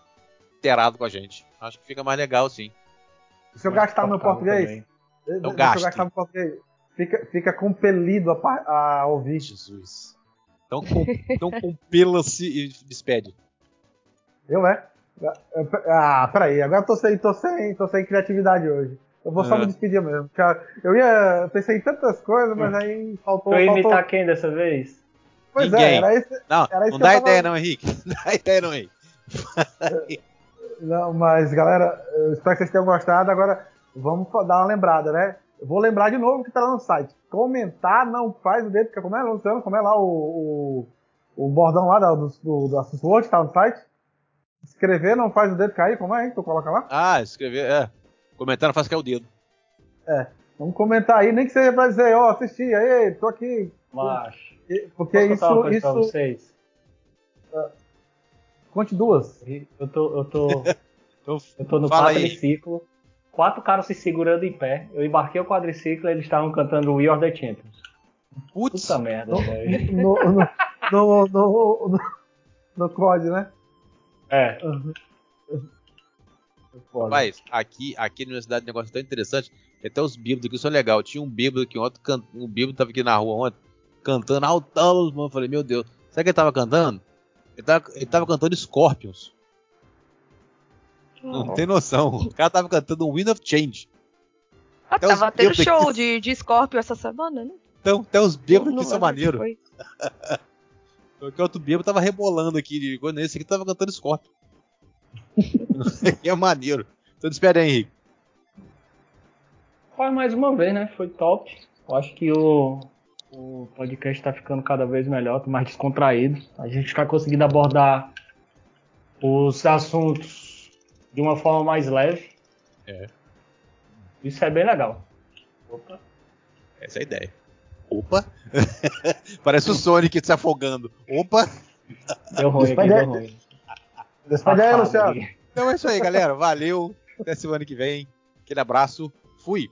inteirado com a gente. Acho que fica mais legal, sim. Se eu gastar meu português, também. Então gasto. Fica, fica compelido a, a ouvir. Jesus. Então, com, então compela-se e despede. Eu, né? Ah, peraí, agora eu tô sem, tô sem, tô sem criatividade hoje. Eu vou só é. me despedir mesmo. Eu ia. Eu pensei em tantas coisas, mas aí faltou. Eu ia imitar faltou... quem dessa vez? Pois é, Ninguém. é, era isso. Não, era isso não dá ideia, não, Henrique. [laughs] Não dá ideia, não, Henrique. Não, mas galera, espero que vocês tenham gostado. Agora vamos dar uma lembrada, né? Eu vou lembrar de novo que tá lá no site. Comentar não faz o dedo. Como é, Luciano? Como é lá o, o, o bordão lá do, do, do Assus Word, tá no site? Escrever não faz o dedo cair, como é, hein? Tu coloca lá? Ah, escrever, é. Comentar não faz cair o dedo. É. Vamos comentar aí, nem que seja pra dizer, ó, oh, assisti, aí, tô aqui. Macho. Porque isso. isso... vocês? Uh, conte duas. Eu tô. Eu tô. [laughs] eu tô no quadriciclo. Quatro caras se segurando em pé. Eu embarquei o quadriciclo e eles estavam cantando We Are the Champions. Putz. Puta merda, velho. No, no, no, no, no, no COD, né? É. Rapaz, aqui, aqui na universidade um negócio tão interessante. Até os bíblicos aqui são legal. Tinha um bíblico que ontem, um bíblico tava aqui na rua ontem, cantando altão, mano. Falei, meu Deus, sabe o que ele tava cantando? Ele tava, ele tava cantando Scorpions. Não tem noção. O cara tava cantando um Wind of Change. Ah, até tava tendo show aqui... de, de Scorpion essa semana, né? Então, até os bêbados aqui são maneiros. [laughs] Porque outro bêbado tava rebolando aqui de coisa. Esse aqui tava cantando Scorpion. [laughs] é maneiro. Então espera aí, Henrique. Mais uma vez, né? Foi top. Eu acho que o, o podcast está ficando cada vez melhor, tá mais descontraído. A gente está conseguindo abordar os assuntos de uma forma mais leve. É. Isso é bem legal. Opa. Essa é a ideia. Opa! [laughs] Parece o Sonic se afogando. Opa! Deu ruim aqui, deu ruim. Luciano. Então é isso aí, galera. Valeu. Até semana que vem. Aquele abraço. Fui.